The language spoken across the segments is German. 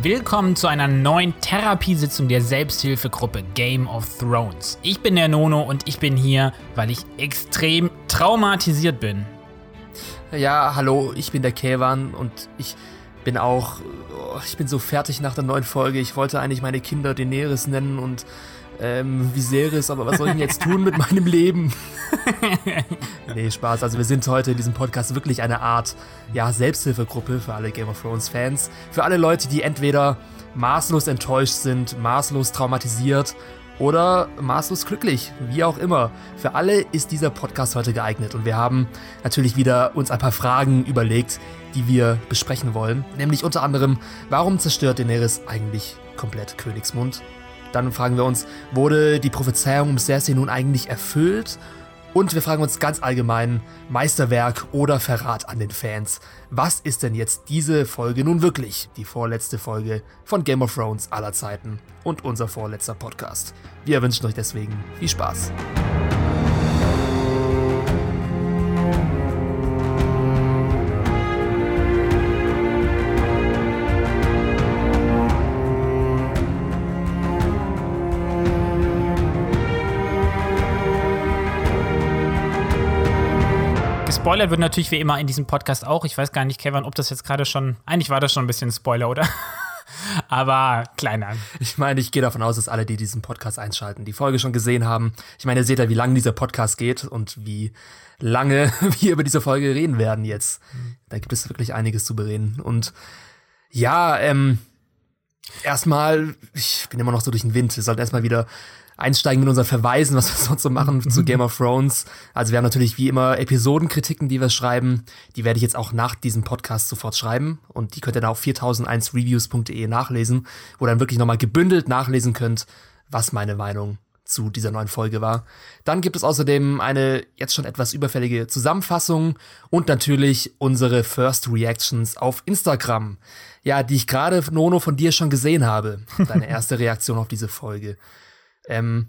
Willkommen zu einer neuen Therapiesitzung der Selbsthilfegruppe Game of Thrones. Ich bin der Nono und ich bin hier, weil ich extrem traumatisiert bin. Ja, hallo, ich bin der Kevan und ich bin auch. oh, Ich bin so fertig nach der neuen Folge. Ich wollte eigentlich meine Kinder Daenerys nennen und ähm, Viserys, aber was soll ich denn jetzt tun mit meinem Leben? nee, Spaß. Also wir sind heute in diesem Podcast wirklich eine Art, ja, Selbsthilfegruppe für alle Game of Thrones Fans. Für alle Leute, die entweder maßlos enttäuscht sind, maßlos traumatisiert oder maßlos glücklich, wie auch immer. Für alle ist dieser Podcast heute geeignet und wir haben natürlich wieder uns ein paar Fragen überlegt, die wir besprechen wollen. Nämlich unter anderem, warum zerstört Daenerys eigentlich komplett Königsmund? Dann fragen wir uns, wurde die Prophezeiung um Cersei nun eigentlich erfüllt? Und wir fragen uns ganz allgemein, Meisterwerk oder Verrat an den Fans. Was ist denn jetzt diese Folge nun wirklich? Die vorletzte Folge von Game of Thrones aller Zeiten und unser vorletzter Podcast. Wir wünschen euch deswegen viel Spaß. Gespoilert wird natürlich wie immer in diesem Podcast auch. Ich weiß gar nicht, Kevin, ob das jetzt gerade schon. Eigentlich war das schon ein bisschen Spoiler, oder? Aber kleiner. Ich meine, ich gehe davon aus, dass alle, die diesen Podcast einschalten, die Folge schon gesehen haben. Ich meine, ihr seht ja, wie lange dieser Podcast geht und wie lange wir über diese Folge reden werden jetzt. Da gibt es wirklich einiges zu bereden. Und ja, ähm, erstmal, ich bin immer noch so durch den Wind. Wir sollten erstmal wieder einsteigen mit unseren Verweisen, was wir sonst so machen zu Game of Thrones. Also wir haben natürlich wie immer Episodenkritiken, die wir schreiben. Die werde ich jetzt auch nach diesem Podcast sofort schreiben. Und die könnt ihr dann auf 4001reviews.de nachlesen, wo ihr dann wirklich nochmal gebündelt nachlesen könnt, was meine Meinung zu dieser neuen Folge war. Dann gibt es außerdem eine jetzt schon etwas überfällige Zusammenfassung und natürlich unsere First Reactions auf Instagram. Ja, die ich gerade, Nono, von dir schon gesehen habe. Deine erste Reaktion auf diese Folge. Ähm,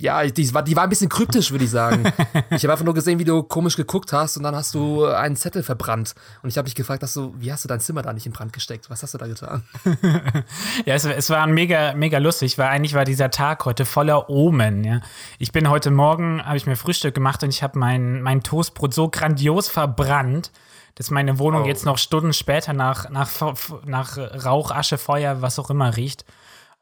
ja, die war, die war ein bisschen kryptisch, würde ich sagen. ich habe einfach nur gesehen, wie du komisch geguckt hast und dann hast du einen Zettel verbrannt. Und ich habe mich gefragt, dass du, wie hast du dein Zimmer da nicht in Brand gesteckt? Was hast du da getan? ja, es, es war mega, mega lustig, weil eigentlich war dieser Tag heute voller Omen. Ja. Ich bin heute Morgen, habe ich mir Frühstück gemacht und ich habe mein, mein Toastbrot so grandios verbrannt, dass meine Wohnung Oh. jetzt noch Stunden später nach, nach, nach Rauch, Asche, Feuer, was auch immer riecht.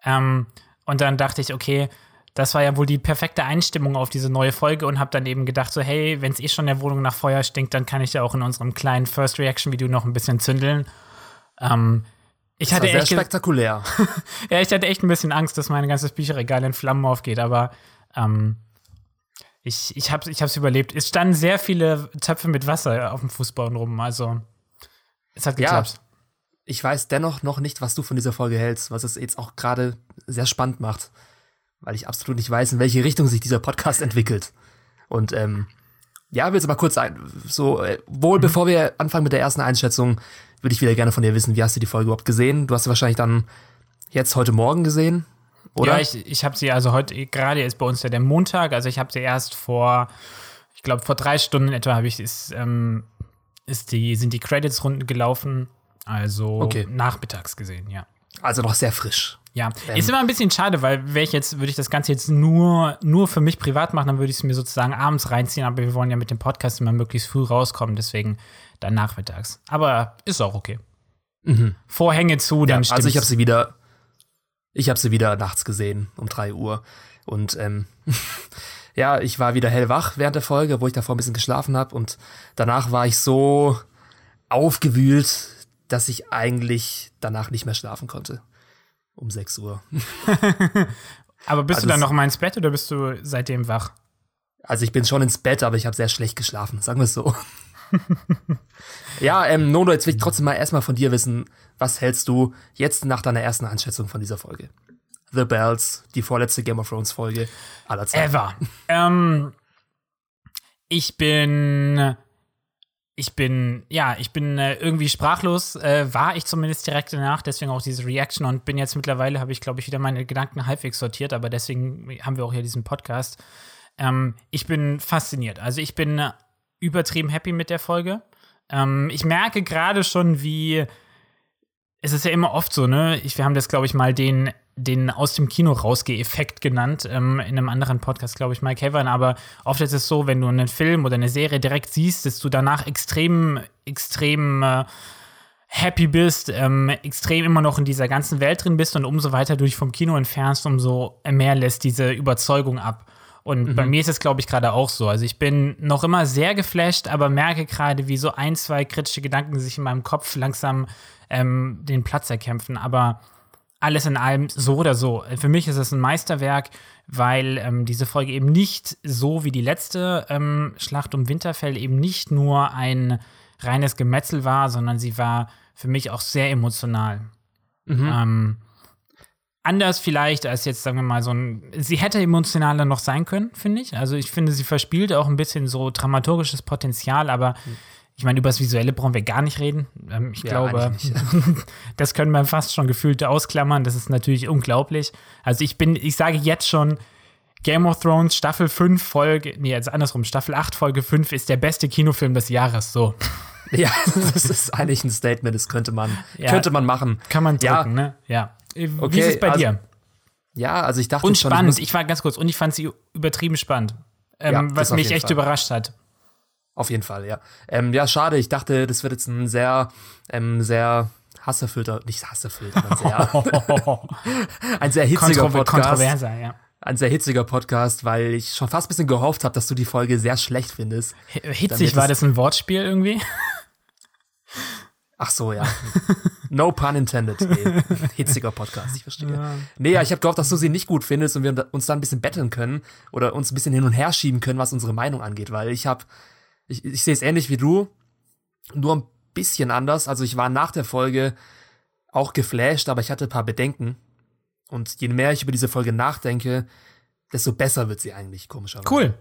Ähm, und dann dachte ich, okay, das war ja wohl die perfekte Einstimmung auf diese neue Folge und habe dann eben gedacht, so, hey, wenn es eh schon in der Wohnung nach Feuer stinkt, dann kann ich ja auch in unserem kleinen First Reaction Video noch ein bisschen zündeln. Ähm, ich Das hatte war sehr echt spektakulär. ja, ich hatte echt ein bisschen Angst, dass mein ganzes Bücherregal in Flammen aufgeht, aber ähm, ich, ich habe es ich hab's überlebt. Es standen sehr viele Töpfe mit Wasser auf dem Fußboden rum, also es hat Ja. geklappt. Ich weiß dennoch noch nicht, was du von dieser Folge hältst, was es jetzt auch gerade sehr spannend macht. Weil ich absolut nicht weiß, in welche Richtung sich dieser Podcast entwickelt. Und ähm, ja, will jetzt mal kurz ein, so, äh, wohl bevor wir anfangen mit der ersten Einschätzung, würde ich wieder gerne von dir wissen, wie hast du die Folge überhaupt gesehen? Du hast sie wahrscheinlich dann jetzt heute Morgen gesehen, oder? Ja, ich, ich habe sie also heute, gerade ist bei uns ja der Montag, also ich habe sie erst vor, ich glaube, vor drei Stunden etwa habe ich, ist, ähm, ist die, sind die Credits-Runden gelaufen, also Okay. nachmittags gesehen, ja. also noch sehr frisch. Ja, Ähm. ist immer ein bisschen schade, weil wäre ich jetzt, würde ich das Ganze jetzt nur, nur für mich privat machen, dann würde ich es mir sozusagen abends reinziehen, aber wir wollen ja mit dem Podcast immer möglichst früh rauskommen, deswegen dann nachmittags. Aber ist auch okay. Vorhänge zu, dann Ja, stimmt. also ich habe sie wieder, ich habe sie wieder nachts gesehen um 3 Uhr und ähm, ja, ich war wieder hellwach während der Folge, wo ich davor ein bisschen geschlafen habe und danach war ich so aufgewühlt, dass ich eigentlich danach nicht mehr schlafen konnte. Um 6 Uhr. aber bist also du dann noch mal ins Bett oder bist du seitdem wach? Also ich bin schon ins Bett, aber ich habe sehr schlecht geschlafen, sagen wir es so. ja, ähm, Nono, jetzt will ich trotzdem mal erstmal von dir wissen, was hältst du jetzt nach deiner ersten Einschätzung von dieser Folge? The Bells, die vorletzte Game of Thrones Folge aller Zeiten. Ever. ähm, ich bin. Ich bin, ja, ich bin äh, irgendwie sprachlos, äh, war ich zumindest direkt danach, deswegen auch diese Reaction und bin jetzt mittlerweile, habe ich, glaube ich, wieder meine Gedanken halbwegs sortiert, aber deswegen haben wir auch hier diesen Podcast. Ähm, ich bin fasziniert. Also ich bin äh, übertrieben happy mit der Folge. Ähm, ich merke gerade schon, wie es ist ja immer oft so, ne? Ich, wir haben das, glaube ich, mal den, den aus dem Kino rausgeh-Effekt genannt, ähm, in einem anderen Podcast, glaube ich, Mike Haven. Aber oft ist es so, wenn du einen Film oder eine Serie direkt siehst, dass du danach extrem, extrem äh, happy bist, ähm, extrem immer noch in dieser ganzen Welt drin bist und umso weiter du dich vom Kino entfernst, umso mehr lässt diese Überzeugung ab. Und mhm. bei mir ist es, glaube ich, gerade auch so. Also ich bin noch immer sehr geflasht, aber merke gerade, wie so ein, zwei kritische Gedanken sich in meinem Kopf langsam ähm, den Platz erkämpfen. Aber alles in allem so oder so. Für mich ist es ein Meisterwerk, weil ähm, diese Folge eben nicht so wie die letzte ähm, Schlacht um Winterfell eben nicht nur ein reines Gemetzel war, sondern sie war für mich auch sehr emotional. Mhm. Ähm, anders vielleicht als jetzt, sagen wir mal, so ein. Sie hätte emotionaler noch sein können, finde ich. Also ich finde, sie verspielt auch ein bisschen so dramaturgisches Potenzial, aber mhm. Ich meine, über das Visuelle brauchen wir gar nicht reden. Ähm, ich ja, glaube, das können wir fast schon gefühlt ausklammern. Das ist natürlich unglaublich. Also ich bin, ich sage jetzt schon, Game of Thrones Staffel 5 Folge, nee, also andersrum, Staffel 8 Folge 5 ist der beste Kinofilm des Jahres, so. Ja, das ist eigentlich ein Statement, das könnte man, ja, könnte man machen. Kann man drücken, ja. ne? Ja. Wie okay, ist es bei also, dir? Ja, also ich dachte und schon, spannend, ich, ich, war ganz kurz, und ich fand sie übertrieben spannend. Ähm, ja, was mich echt Fall. überrascht hat. Auf jeden Fall, ja. Ähm, ja, schade, ich dachte, das wird jetzt ein sehr, ähm, sehr hasserfüllter, nicht hasserfüllter, ein sehr, ein sehr hitziger Kontro Podcast. Kontroverser, ja ein sehr hitziger Podcast, weil ich schon fast ein bisschen gehofft habe, dass du die Folge sehr schlecht findest. Hitzig, war das ein Wortspiel irgendwie? Ach so, ja. No pun intended. Nee. Hitziger Podcast, ich verstehe. Ja. Nee, ja, ich habe gehofft, dass du sie nicht gut findest und wir uns da ein bisschen betteln können oder uns ein bisschen hin und her schieben können, was unsere Meinung angeht, weil ich habe, ich, ich sehe es ähnlich wie du, nur ein bisschen anders. Also ich war nach der Folge auch geflasht, aber ich hatte ein paar Bedenken. Und je mehr ich über diese Folge nachdenke, desto besser wird sie eigentlich, komischerweise. Cool.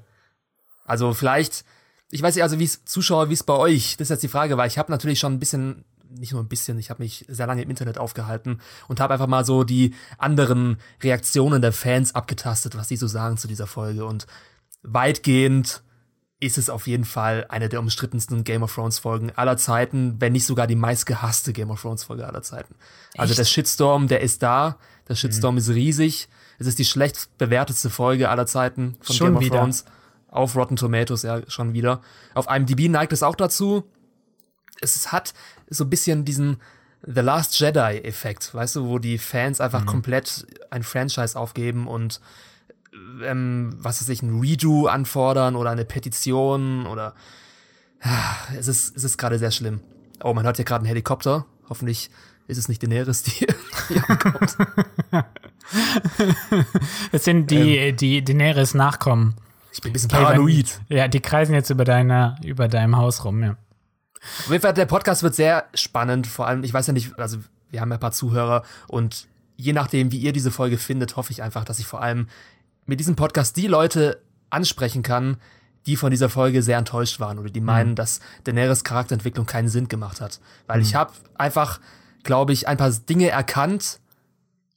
Also vielleicht, ich weiß nicht, also wie es Zuschauer, wie es bei euch, das ist jetzt die Frage, weil ich habe natürlich schon ein bisschen, nicht nur ein bisschen, ich habe mich sehr lange im Internet aufgehalten und habe einfach mal so die anderen Reaktionen der Fans abgetastet, was die so sagen zu dieser Folge. Und weitgehend ist es auf jeden Fall eine der umstrittensten Game of Thrones Folgen aller Zeiten, wenn nicht sogar die meistgehasste Game of Thrones Folge aller Zeiten. Also Echt? der Shitstorm, der ist da, der Shitstorm mhm. ist riesig. Es ist die schlecht bewertetste Folge aller Zeiten von schon Game of wieder. Thrones. Auf Rotten Tomatoes, ja, schon wieder. Auf IMDb neigt es auch dazu. Es hat so ein bisschen diesen The Last Jedi-Effekt, weißt du, wo die Fans einfach mhm. komplett ein Franchise aufgeben und ähm, was weiß ich, ein Redo anfordern oder eine Petition oder ja, es ist, es ist gerade sehr schlimm. Oh, man hört hier gerade einen Helikopter. Hoffentlich ist es nicht Daenerys, die hier ankommt. das sind die, ähm, die Daenerys-Nachkommen. Ich bin ein bisschen paranoid. Ja, die kreisen jetzt über, deine, über deinem Haus rum, ja. Auf jeden Fall, der Podcast wird sehr spannend. Vor allem, ich weiß ja nicht, also wir haben ja ein paar Zuhörer und je nachdem, wie ihr diese Folge findet, hoffe ich einfach, dass ich vor allem mit diesem Podcast die Leute ansprechen kann, die von dieser Folge sehr enttäuscht waren oder die mhm. meinen, dass Daenerys Charakterentwicklung keinen Sinn gemacht hat. Weil mhm. ich habe einfach, glaube ich, ein paar Dinge erkannt,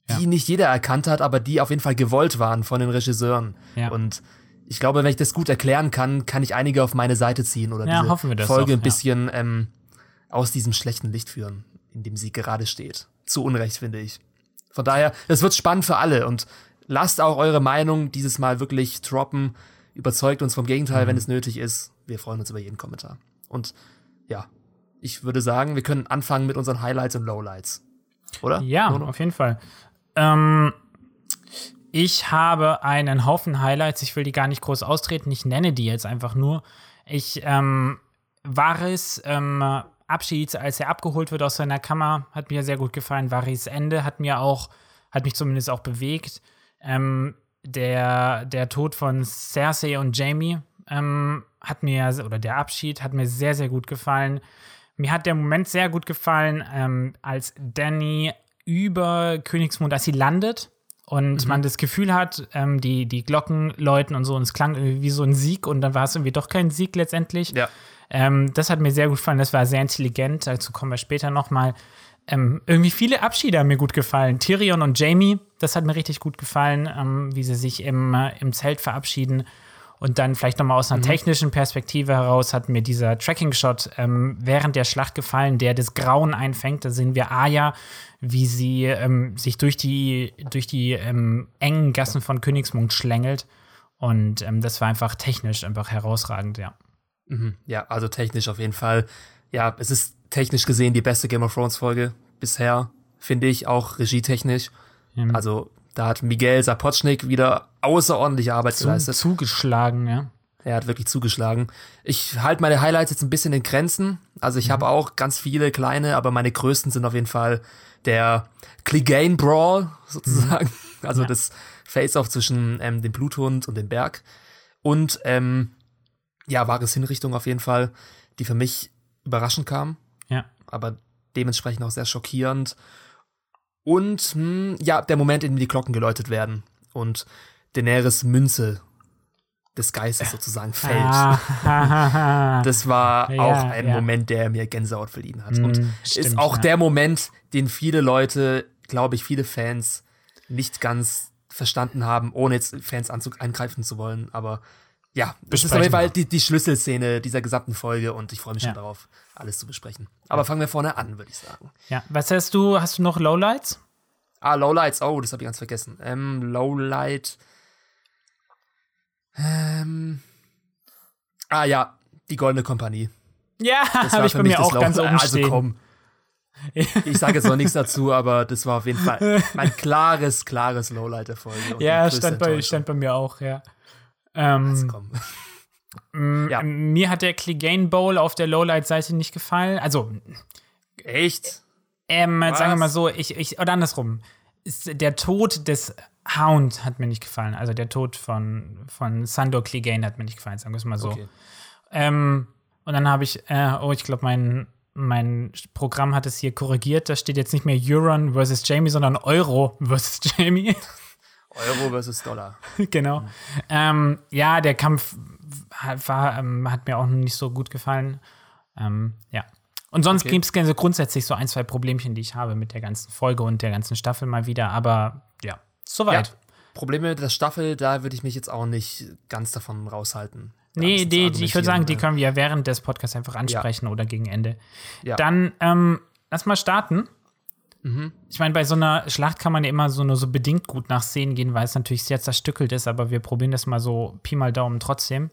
die ja. nicht jeder erkannt hat, aber die auf jeden Fall gewollt waren von den Regisseuren. Ja. Und ich glaube, wenn ich das gut erklären kann, kann ich einige auf meine Seite ziehen oder ja, diese Folge doch, ein bisschen ähm, aus diesem schlechten Licht führen, in dem sie gerade steht. Zu Unrecht, finde ich. Von daher, es wird spannend für alle und lasst auch eure Meinung dieses Mal wirklich droppen. Überzeugt uns vom Gegenteil, mhm. wenn es nötig ist. Wir freuen uns über jeden Kommentar. Und ja, ich würde sagen, wir können anfangen mit unseren Highlights und Lowlights. Oder? Ja, auf jeden Fall. Ähm, ich habe einen Haufen Highlights. Ich will die gar nicht groß austreten. Ich nenne die jetzt einfach nur. Ich ähm, Varis ähm, Abschied, als er abgeholt wird aus seiner Kammer, hat mir sehr gut gefallen. Varis Ende hat mir auch, hat mich zumindest auch bewegt. Ähm, der, der Tod von Cersei und Jamie ähm, hat mir, oder der Abschied hat mir sehr, sehr gut gefallen. Mir hat der Moment sehr gut gefallen, ähm, als Danny über Königsmund, als sie landet und mhm. man das Gefühl hat, ähm, die, die Glocken läuten und so, und es klang irgendwie wie so ein Sieg und dann war es irgendwie doch kein Sieg letztendlich. Ja. Ähm, das hat mir sehr gut gefallen, das war sehr intelligent, dazu kommen wir später nochmal. Ähm, irgendwie viele Abschiede haben mir gut gefallen. Tyrion und Jamie, das hat mir richtig gut gefallen, ähm, wie sie sich im, äh, im Zelt verabschieden. Und dann vielleicht nochmal aus einer mhm. technischen Perspektive heraus hat mir dieser Tracking-Shot ähm, während der Schlacht gefallen, der das Grauen einfängt. Da sehen wir Aya, wie sie ähm, sich durch die, durch die ähm, engen Gassen von Königsmund schlängelt. Und ähm, das war einfach technisch einfach herausragend, ja. Mhm. Ja, also technisch auf jeden Fall. Ja, es ist technisch gesehen die beste Game of Thrones Folge bisher, finde ich, auch regietechnisch. Ja. Also da hat Miguel Sapochnik wieder außerordentliche Arbeit Zu, geleistet. Zugeschlagen, ja. Er hat wirklich zugeschlagen. Ich halte meine Highlights jetzt ein bisschen in Grenzen. Also ich mhm. habe auch ganz viele kleine, aber meine größten sind auf jeden Fall der Clegane Brawl sozusagen. Mhm. Also ja. das Face-Off zwischen ähm, dem Bluthund und dem Berg. Und ähm, ja, wahres Hinrichtung auf jeden Fall, die für mich überraschend kam. Aber dementsprechend auch sehr schockierend. Und hm, ja, der Moment, in dem die Glocken geläutet werden und Daenerys Münze des Geistes sozusagen fällt. Ah. das war ja, auch ein ja. Moment, der mir Gänsehaut verliehen hat. Mm, und stimmt, ist auch ja. der Moment, den viele Leute, glaube ich, viele Fans nicht ganz verstanden haben, ohne jetzt Fans angreifen zu wollen. Aber ja, das ist auf jeden Fall die, die, Schlüsselszene dieser gesamten Folge und ich freue mich schon darauf, alles zu besprechen. Aber fangen wir vorne an, würde ich sagen. Ja, was hast du? Hast du noch Lowlights? Ah, Lowlights, oh, das habe ich ganz vergessen. Ähm, Lowlight. Ähm. Ah ja, die Goldene Kompanie. Ja, habe ich bei mir auch Low ganz oben Also komm. Ich sage jetzt noch nichts dazu, aber das war auf jeden Fall ein klares, klares Lowlight der Folge. Ja, stand bei, stand bei mir auch, ja. Ähm, also komm. Ja. Mir hat der Clegane Bowl auf der Lowlight-Seite nicht gefallen. Also. Echt? Ähm, sagen wir mal so, ich, ich, oder andersrum. Ist der Tod des Hound hat mir nicht gefallen. Also der Tod von, von Sandor Clegane hat mir nicht gefallen, sagen wir es mal so. Okay. Ähm, und dann habe ich, äh, oh, ich glaube, mein, mein Programm hat es hier korrigiert. Da steht jetzt nicht mehr Euron versus Jamie, sondern Euro versus Jamie. Euro versus Dollar. genau. Mhm. Ähm, ja, der Kampf war, ähm, hat mir auch nicht so gut gefallen. Ähm, ja. Und sonst okay. gibt es so grundsätzlich so ein, zwei Problemchen, die ich habe mit der ganzen Folge und der ganzen Staffel mal wieder. Aber ja, soweit. Ja, Probleme der Staffel, da würde ich mich jetzt auch nicht ganz davon raushalten. Nee, die, ich würde sagen, die ne? können wir ja während des Podcasts einfach ansprechen ja. oder gegen Ende. Ja. Dann ähm, lass mal starten. Mhm. Ich meine, bei so einer Schlacht kann man ja immer so nur so bedingt gut nach Szenen gehen, weil es natürlich sehr zerstückelt ist, aber wir probieren das mal so Pi mal Daumen trotzdem.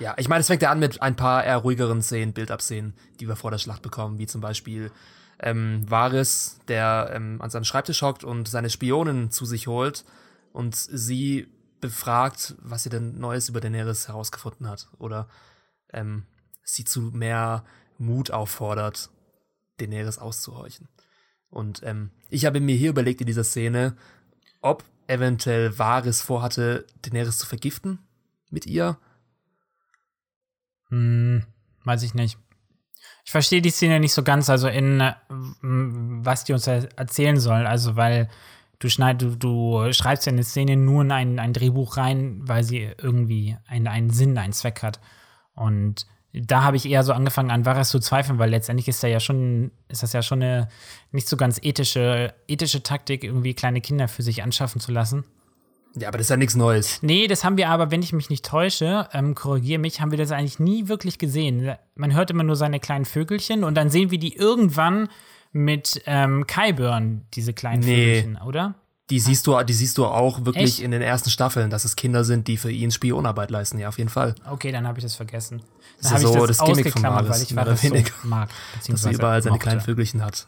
Ja, ich meine, es fängt ja an mit ein paar eher ruhigeren Szenen, Bildabszenen, die wir vor der Schlacht bekommen, wie zum Beispiel ähm, Varys, der ähm, an seinem Schreibtisch hockt und seine Spionin zu sich holt und sie befragt, was sie denn Neues über Daenerys herausgefunden hat oder ähm, sie zu mehr Mut auffordert, Daenerys auszuhorchen. Und ähm, ich habe mir hier überlegt in dieser Szene, ob eventuell Varys vorhatte, Daenerys zu vergiften mit ihr. Hm, weiß ich nicht. Ich verstehe die Szene nicht so ganz, also in äh, was die uns erzählen soll. Also, weil du, schneid, du, du schreibst ja eine Szene nur in ein, ein Drehbuch rein, weil sie irgendwie einen, einen Sinn, einen Zweck hat. Und da habe ich eher so angefangen an Varys zu zweifeln, weil letztendlich ist da ja schon, ist das ja schon eine nicht so ganz ethische, ethische Taktik, irgendwie kleine Kinder für sich anschaffen zu lassen. Ja, aber das ist ja nichts Neues. Nee, das haben wir aber, wenn ich mich nicht täusche, ähm, korrigiere mich, haben wir das eigentlich nie wirklich gesehen. Man hört immer nur seine kleinen Vögelchen und dann sehen wir die irgendwann mit ähm, Kyburn, diese kleinen nee. Vögelchen, oder? Die siehst du, die siehst du auch wirklich Echt? in den ersten Staffeln, dass es Kinder sind, die für ihn Spionarbeit leisten, ja, auf jeden Fall. Okay, dann habe ich das vergessen. Dann das ist so das, das Gimmick von Maris, weil ich Varys so mag, dass er überall seine mochte. kleinen Vögelchen hat.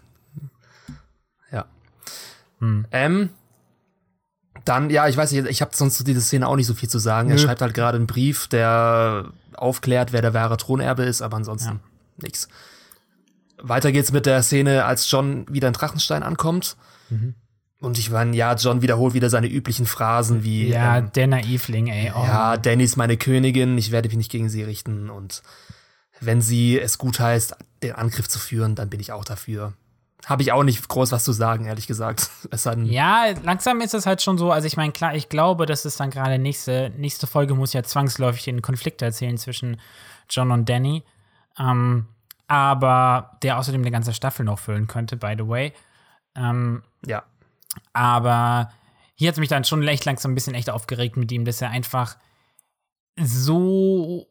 Ja. Hm. Ähm, dann, ja, ich weiß nicht, ich habe sonst zu dieser Szene auch nicht so viel zu sagen. Nö. Er schreibt halt gerade einen Brief, der aufklärt, wer der wahre Thronerbe ist, aber ansonsten ja. nichts. Weiter geht's mit der Szene, als John wieder in Drachenstein ankommt. Mhm. Und ich meine, ja, John wiederholt wieder seine üblichen Phrasen wie Ja, ähm, der Naivling, ey. Oh. Ja, Danny ist meine Königin, ich werde mich nicht gegen sie richten. Und wenn sie es gut heißt, den Angriff zu führen, dann bin ich auch dafür. Habe ich auch nicht groß was zu sagen, ehrlich gesagt. ja, langsam ist es halt schon so. Also ich meine, klar, ich glaube, dass es dann gerade nächste, nächste Folge muss ja zwangsläufig den Konflikt erzählen zwischen John und Danny. Ähm, aber der außerdem eine ganze Staffel noch füllen könnte, by the way. Ähm, ja. Aber hier hat es mich dann schon echt langsam ein bisschen echt aufgeregt mit ihm, dass er einfach so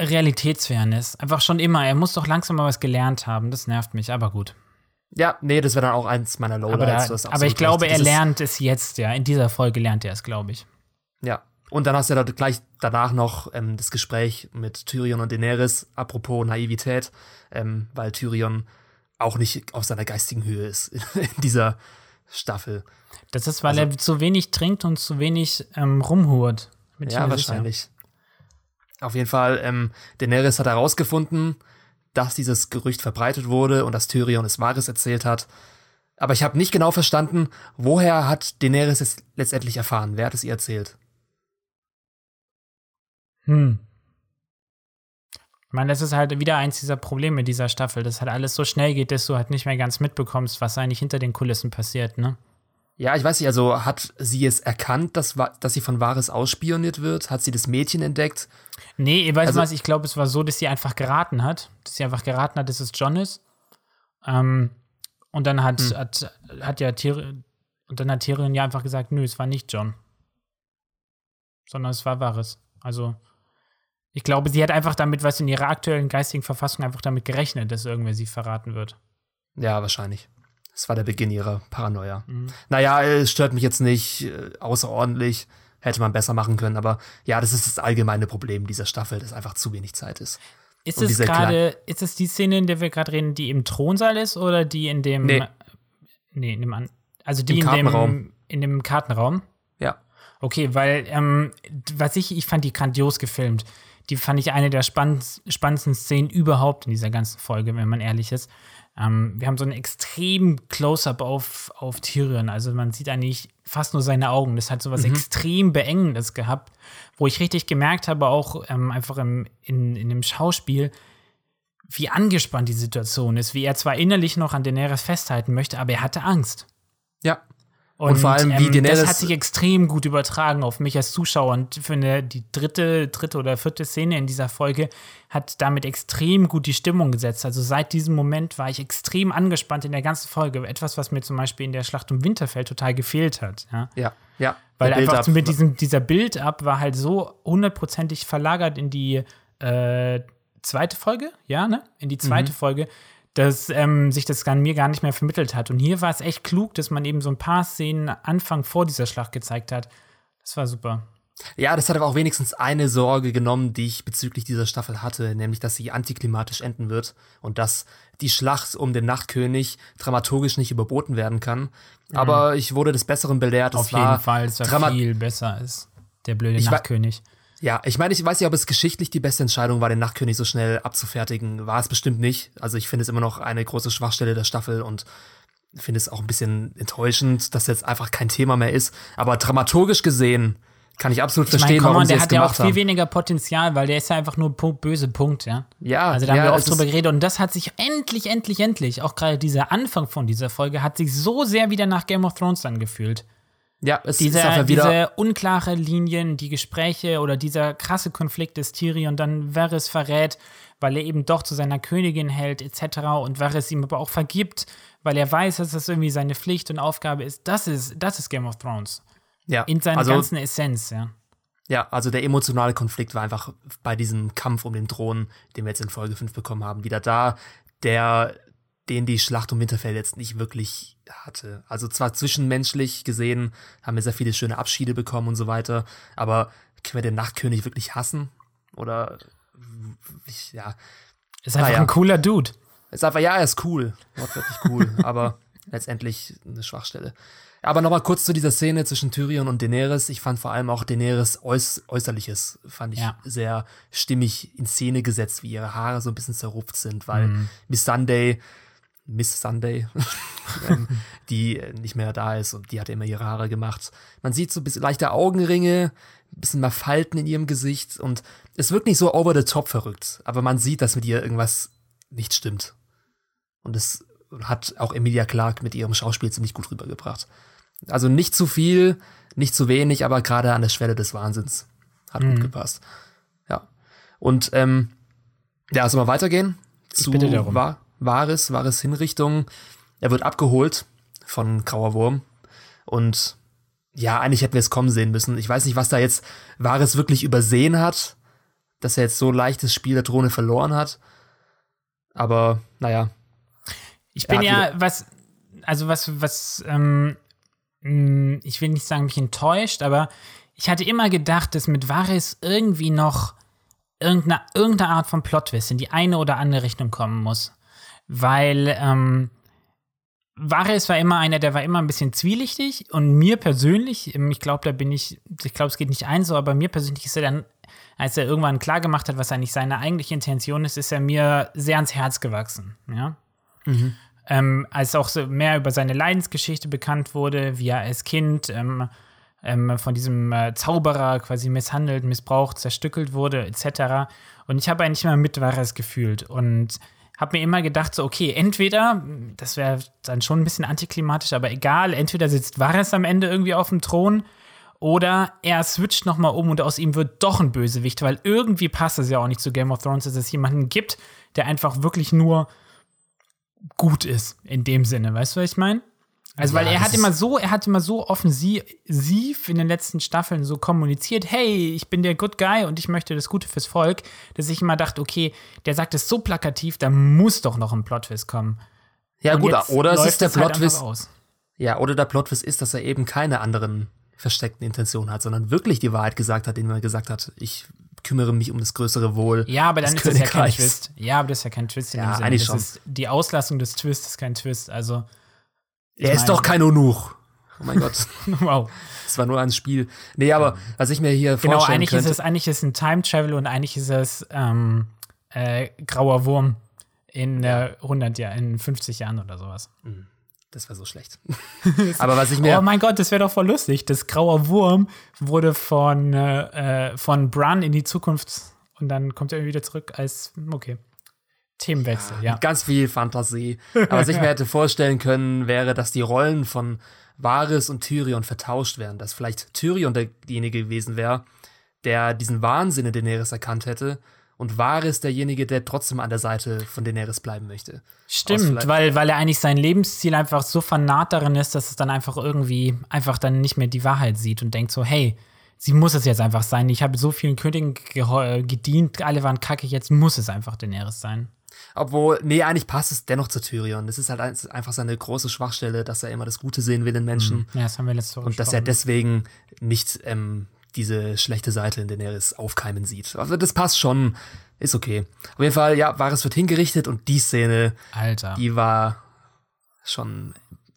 realitätsfern ist. Einfach schon immer. Er muss doch langsam mal was gelernt haben. Das nervt mich, aber gut. Ja, nee, das wäre dann auch eins meiner Lowlights. Aber, da, aber ich glaube, er lernt es jetzt, ja. In dieser Folge lernt er es, glaube ich. Ja. Und dann hast du ja gleich danach noch ähm, das Gespräch mit Tyrion und Daenerys, apropos Naivität, ähm, weil Tyrion auch nicht auf seiner geistigen Höhe ist in dieser Staffel. Das ist, weil also, er zu wenig trinkt und zu wenig ähm, rumhurt. ja, wahrscheinlich. Sicher. Auf jeden Fall, ähm, Daenerys hat herausgefunden, dass dieses Gerücht verbreitet wurde und dass Tyrion es Wahres erzählt hat. Aber ich habe nicht genau verstanden, woher hat Daenerys es letztendlich erfahren? Wer hat es ihr erzählt? Hm. Ich meine, das ist halt wieder eins dieser Probleme dieser Staffel, dass halt alles so schnell geht, dass du halt nicht mehr ganz mitbekommst, was eigentlich hinter den Kulissen passiert, ne? Ja, ich weiß nicht, also hat sie es erkannt, dass, dass sie von Wahres ausspioniert wird? Hat sie das Mädchen entdeckt? Nee, ihr weißt also, was, ich glaube, es war so, dass sie einfach geraten hat. Dass sie einfach geraten hat, dass es John ist. Ähm, und dann hat, hm. hat, hat ja Tyrion, und dann hat Tyrion ja einfach gesagt, nö, es war nicht John. Sondern es war Wahres. Also, ich glaube, sie hat einfach damit, was in ihrer aktuellen geistigen Verfassung einfach damit gerechnet, dass irgendwer sie verraten wird. Ja, wahrscheinlich. Das war der Beginn ihrer Paranoia. Mhm. Naja, es stört mich jetzt nicht äh, außerordentlich. Hätte man besser machen können, aber ja, das ist das allgemeine Problem dieser Staffel, dass einfach zu wenig Zeit ist. Ist es gerade, ist es die Szene, in der wir gerade reden, die im Thronsaal ist oder die in dem. Nee. Nee, in dem, also die Im in dem, in dem Kartenraum? Ja. Okay, weil, ähm, was ich, ich fand die grandios gefilmt. Die fand ich eine der spannendsten Szenen überhaupt in dieser ganzen Folge, wenn man ehrlich ist. Ähm, wir haben so ein extrem Close-up auf, auf Tyrion. Also man sieht eigentlich fast nur seine Augen. Das hat so was mhm. extrem Beengendes gehabt, wo ich richtig gemerkt habe, auch ähm, einfach im, in, in dem Schauspiel, wie angespannt die Situation ist, wie er zwar innerlich noch an Daenerys festhalten möchte, aber er hatte Angst. Und, und, vor allem, wie ähm, Das hat sich extrem gut übertragen auf mich als Zuschauer. Und für eine, die dritte, dritte oder vierte Szene in dieser Folge hat damit extrem gut die Stimmung gesetzt. Also seit diesem Moment war ich extrem angespannt in der ganzen Folge. Etwas, was mir zum Beispiel in der Schlacht um Winterfell total gefehlt hat. Ja, ja. ja. Weil einfach mit diesem, dieser Build-up war halt so hundertprozentig verlagert in die äh, zweite Folge, ja, ne? In die zweite mhm. Folge, dass ähm, sich das dann mir gar nicht mehr vermittelt hat. Und hier war es echt klug, dass man eben so ein paar Szenen Anfang vor dieser Schlacht gezeigt hat. Das war super. Ja, das hat aber auch wenigstens eine Sorge genommen, die ich bezüglich dieser Staffel hatte, nämlich, dass sie antiklimatisch enden wird und dass die Schlacht um den Nachtkönig dramaturgisch nicht überboten werden kann. Mhm. Aber ich wurde des Besseren belehrt. Auf jeden Fall, dass er viel besser ist, der blöde ich Nachtkönig. Ja, ich meine, ich weiß nicht, ob es geschichtlich die beste Entscheidung war, den Nachtkönig so schnell abzufertigen. War es bestimmt nicht. Also ich finde es immer noch eine große Schwachstelle der Staffel und finde es auch ein bisschen enttäuschend, dass jetzt einfach kein Thema mehr ist. Aber dramaturgisch gesehen kann ich absolut ich verstehen, mein, warum on, sie es gemacht haben. Der hat ja auch viel weniger Potenzial, weil der ist ja einfach nur böse Punkt, ja. Ja. Also da ja, haben wir oft drüber geredet und das hat sich endlich, endlich, endlich, auch gerade dieser Anfang von dieser Folge, hat sich so sehr wieder nach Game of Thrones angefühlt. Ja, es diese, ist einfach wieder diese unklare Linien, die Gespräche oder dieser krasse Konflikt des Tyrion dann Varys verrät, weil er eben doch zu seiner Königin hält etc. und Varys ihm aber auch vergibt, weil er weiß, dass das irgendwie seine Pflicht und Aufgabe ist. Das ist, das ist Game of Thrones. Ja. In seiner also, ganzen Essenz, ja. Ja, also der emotionale Konflikt war einfach bei diesem Kampf um den Thron, den wir jetzt in Folge 5 bekommen haben, wieder da, der den die Schlacht um Winterfell jetzt nicht wirklich hatte. Also zwar zwischenmenschlich gesehen haben wir sehr viele schöne Abschiede bekommen und so weiter, aber können wir den Nachtkönig wirklich hassen? Oder ja. Ist einfach naja. ein cooler Dude. Ist einfach, ja, er ist cool. Wortwörtlich cool, aber letztendlich eine Schwachstelle. Aber nochmal kurz zu dieser Szene zwischen Tyrion und Daenerys. Ich fand vor allem auch Daenerys Äuß Äußerliches, fand ich ja. sehr stimmig in Szene gesetzt, wie ihre Haare so ein bisschen zerrupft sind, weil mhm. Miss Sunday Miss Sunday, ähm, die nicht mehr da ist und die hat immer ihre Haare gemacht. Man sieht so ein bisschen leichte Augenringe, ein bisschen mal Falten in ihrem Gesicht und es wirkt nicht so over the top verrückt, aber man sieht, dass mit ihr irgendwas nicht stimmt. Und es hat auch Emilia Clark mit ihrem Schauspiel ziemlich gut rübergebracht. Also nicht zu viel, nicht zu wenig, aber gerade an der Schwelle des Wahnsinns. Hat mhm. gut gepasst. Ja. Und ähm, ja, soll mal weitergehen? Zu ich bitte darum. War Wahres, Wahres Hinrichtung. Er wird abgeholt von Grauer Wurm und ja, eigentlich hätten wir es kommen sehen müssen. Ich weiß nicht, was da jetzt Varys wirklich übersehen hat, dass er jetzt so leichtes Spiel der Drohne verloren hat. Aber naja. Ich bin ja, was, also was, was, ähm, mm, ich will nicht sagen, mich enttäuscht, aber ich hatte immer gedacht, dass mit Varys irgendwie noch irgendeine, irgendeine Art von Plotwist in die eine oder andere Richtung kommen muss. Weil, ähm, Varys war immer einer, der war immer ein bisschen zwielichtig und mir persönlich, ähm, ich glaube, da bin ich, ich glaube, es geht nicht ein so, aber mir persönlich ist er dann, als er irgendwann klar gemacht hat, was eigentlich seine eigentliche Intention ist, ist er mir sehr ans Herz gewachsen, ja. Mhm. Ähm, als auch so mehr über seine Leidensgeschichte bekannt wurde, wie er als Kind ähm, ähm, von diesem äh, Zauberer quasi misshandelt, missbraucht, zerstückelt wurde, etc. Und ich habe eigentlich immer mit Varys gefühlt und habe mir immer gedacht, so, okay, entweder, das wäre dann schon ein bisschen antiklimatisch, aber egal, entweder sitzt Varys am Ende irgendwie auf dem Thron oder er switcht nochmal um und aus ihm wird doch ein Bösewicht, weil irgendwie passt es ja auch nicht zu Game of Thrones, dass es jemanden gibt, der einfach wirklich nur gut ist, in dem Sinne. Weißt du, was ich meine? Also, weil ja, er hat immer so, er hat immer so offensiv in den letzten Staffeln so kommuniziert, hey, ich bin der Good Guy und ich möchte das Gute fürs Volk, dass ich immer dachte, okay, der sagt es so plakativ, da muss doch noch ein Plotwist kommen. Ja, und gut, oder es ist der halt Plotwist. ja, oder der Plotwist ist, dass er eben keine anderen versteckten Intentionen hat, sondern wirklich die Wahrheit gesagt hat, indem er gesagt hat, ich kümmere mich um das größere Wohl. Ja, aber dann ist das ja kein Twist. Ja, aber das ist ja kein Twist in ja. Eigentlich schon. Ist, die Auslassung des Twists ist kein Twist, also er ist doch kein Onuch. Oh mein Gott. wow. Das war nur ein Spiel. Nee, aber was ich mir hier genau, vorstellen eigentlich könnte. Ist es, eigentlich ist es ein Time Travel und eigentlich ist es ähm, äh, grauer Wurm in äh, 100 Jahren, in 50 Jahren oder sowas. Mhm. Das war so schlecht. aber was ich mir. Oh mein Gott, das wäre doch voll lustig. Das grauer Wurm wurde von, äh, äh von Bran in die Zukunft und dann kommt er wieder zurück als. Okay. Themenwechsel, ja. ja. Ganz viel Fantasie. Aber was ich mir hätte vorstellen können, wäre, dass die Rollen von Varys und Tyrion vertauscht werden. Dass vielleicht Tyrion derjenige gewesen wäre, der diesen Wahnsinn in Daenerys erkannt hätte und Varys derjenige, der trotzdem an der Seite von Daenerys bleiben möchte. Stimmt, weil, weil er eigentlich sein Lebensziel einfach so vernarrt darin ist, dass es dann einfach irgendwie einfach dann nicht mehr die Wahrheit sieht und denkt so, hey, sie muss es jetzt einfach sein. Ich habe so vielen Königen gedient, alle waren kacke, jetzt muss es einfach Daenerys sein. Obwohl, nee, eigentlich passt es dennoch zu Tyrion. Das ist halt einfach seine große Schwachstelle, dass er immer das Gute sehen will in Menschen. Mhm. Ja, das haben wir letzte Woche Und dass er deswegen nicht ähm, diese schlechte Seite in Daenerys aufkeimen sieht. Also das passt schon, ist okay. Auf jeden Fall, ja, Varys wird hingerichtet und die Szene, Alter. die war schon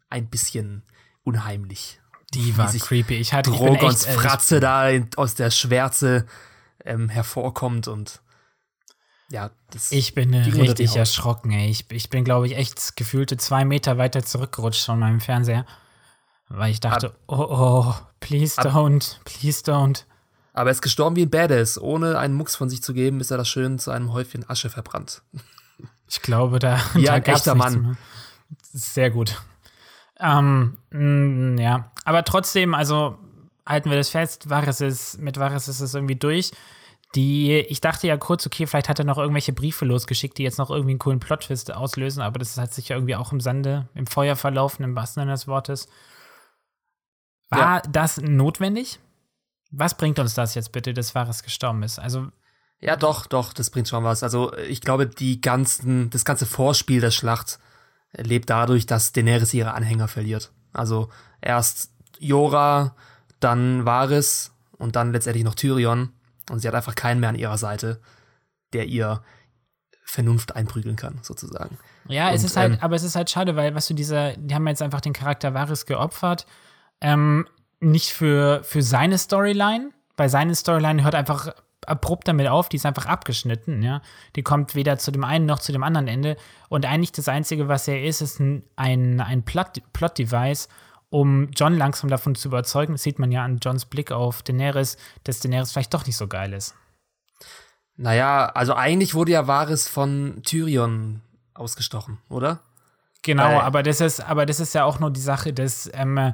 ein bisschen unheimlich. Die war creepy. Ich hatte Drogons Fratze da aus der Schwärze ähm, hervorkommt und ja, das Ich bin richtig erschrocken, ey. Ich, ich bin, glaube ich, echt gefühlte zwei Meter weiter zurückgerutscht von meinem Fernseher. Weil ich dachte, Ab oh, oh, please Ab don't, please don't. Aber er ist gestorben wie ein Badass. Ohne einen Mucks von sich zu geben, ist er das schön zu einem Häufchen Asche verbrannt. Ich glaube, da, ja, da ein echter Mann. Sehr gut. Ähm, mh, ja, aber trotzdem, also halten wir das fest, Varys ist, mit Varys ist es irgendwie durch. Die, ich dachte ja kurz, okay, vielleicht hat er noch irgendwelche Briefe losgeschickt, die jetzt noch irgendwie einen coolen Plot-Twist auslösen, aber das hat sich ja irgendwie auch im Sande, im Feuer verlaufen, im wahrsten Sinne des Wortes. War ja. das notwendig? Was bringt uns das jetzt bitte, dass Varys gestorben ist? Also. Ja, doch, doch, das bringt schon was. Also, ich glaube, die ganzen, das ganze Vorspiel der Schlacht lebt dadurch, dass Daenerys ihre Anhänger verliert. Also, erst Jora, dann Varys und dann letztendlich noch Tyrion. Und sie hat einfach keinen mehr an ihrer Seite, der ihr Vernunft einprügeln kann, sozusagen. Ja, und, es ist halt, ähm, aber es ist halt schade, weil, was du dieser, die haben jetzt einfach den Charakter Varys geopfert. Ähm, nicht für, für seine Storyline, weil seine Storyline hört einfach abrupt damit auf, die ist einfach abgeschnitten, ja. Die kommt weder zu dem einen noch zu dem anderen Ende. Und eigentlich das Einzige, was er ist, ist ein, ein, ein Plot-Device, um John langsam davon zu überzeugen, das sieht man ja an Johns Blick auf Daenerys, dass Daenerys vielleicht doch nicht so geil ist. Naja, also eigentlich wurde ja Varys von Tyrion ausgestochen, oder? Genau, Weil, aber das ist, aber das ist ja auch nur die Sache, dass ähm,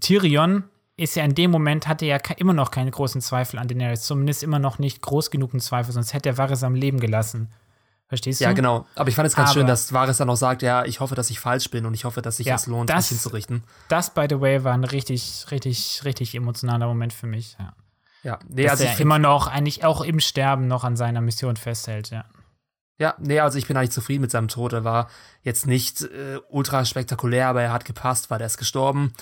Tyrion ist ja in dem Moment, hatte ja immer noch keine großen Zweifel an Daenerys, zumindest immer noch nicht groß genug Zweifel, sonst hätte er Varys am Leben gelassen. Verstehst du? Ja, genau. Aber ich fand es ganz Aber- schön, dass Varys dann auch sagt, ja, ich hoffe, dass ich falsch bin und ich hoffe, dass sich Ja, das lohnt, das- mich hinzurichten. Das, by the way, war ein richtig, richtig, richtig emotionaler Moment für mich. Ja. Ja, nee, Dass also er immer noch, eigentlich auch im Sterben noch an seiner Mission festhält, ja. ja, nee, also ich bin eigentlich zufrieden mit seinem Tod. Er war jetzt nicht äh, ultra spektakulär, aber er hat gepasst, weil er ist gestorben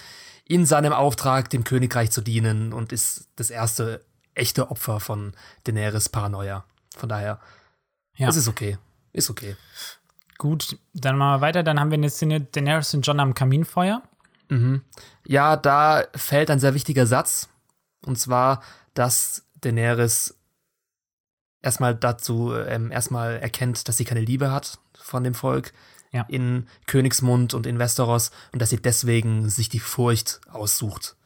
in seinem Auftrag, dem Königreich zu dienen und ist das erste echte Opfer von Daenerys Paranoia. Von daher, Ja. es ist okay. Ist okay. Gut, dann machen wir weiter. Dann haben wir eine Szene Daenerys und John am Kaminfeuer. Ja, da fällt ein sehr wichtiger Satz. Und zwar, dass Daenerys erstmal dazu, ähm, erstmal erkennt, dass sie keine Liebe hat von dem Volk Ja. in Königsmund und in Westeros und dass sie deswegen sich die Furcht aussucht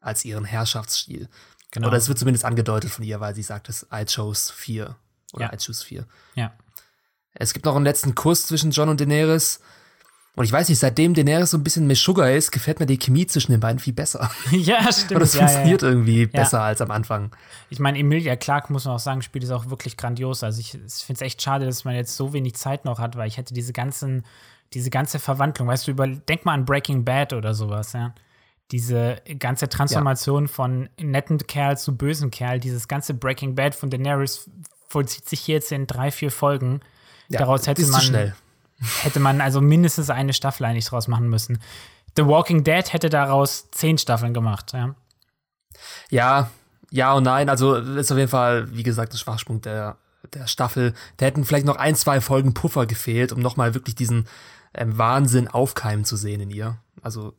als ihren Herrschaftsstil. Genau. Oder es wird zumindest angedeutet von ihr, weil sie sagt es, I chose fear. Oder Ja. I choose fear. Ja. Es gibt noch einen letzten Kuss zwischen John und Daenerys. Und ich weiß nicht, seitdem Daenerys so ein bisschen Meshuggah ist, gefällt mir die Chemie zwischen den beiden viel besser. ja, stimmt. Und es ja, ja, funktioniert ja. irgendwie besser als am Anfang. Ich meine, Emilia Clark, muss man auch sagen, spielt es auch wirklich grandios. Also ich, ich finde es echt schade, dass man jetzt so wenig Zeit noch hat, weil ich hätte diese ganzen, diese ganze Verwandlung, weißt du, über, denk mal an Breaking Bad oder sowas, ja. Diese ganze Transformation von netten Kerl zu bösen Kerl, dieses ganze Breaking Bad von Daenerys vollzieht sich hier jetzt in drei, vier Folgen. Ja, Daraus hätte man, schnell. hätte man also mindestens eine Staffel eigentlich draus machen müssen. The Walking Dead hätte daraus zehn Staffeln gemacht, ja. Ja, ja und nein. Also ist auf jeden Fall, wie gesagt, ein Schwachpunkt der, der Staffel. Da hätten vielleicht noch ein, zwei Folgen Puffer gefehlt, um nochmal wirklich diesen ähm, Wahnsinn aufkeimen zu sehen in ihr. Also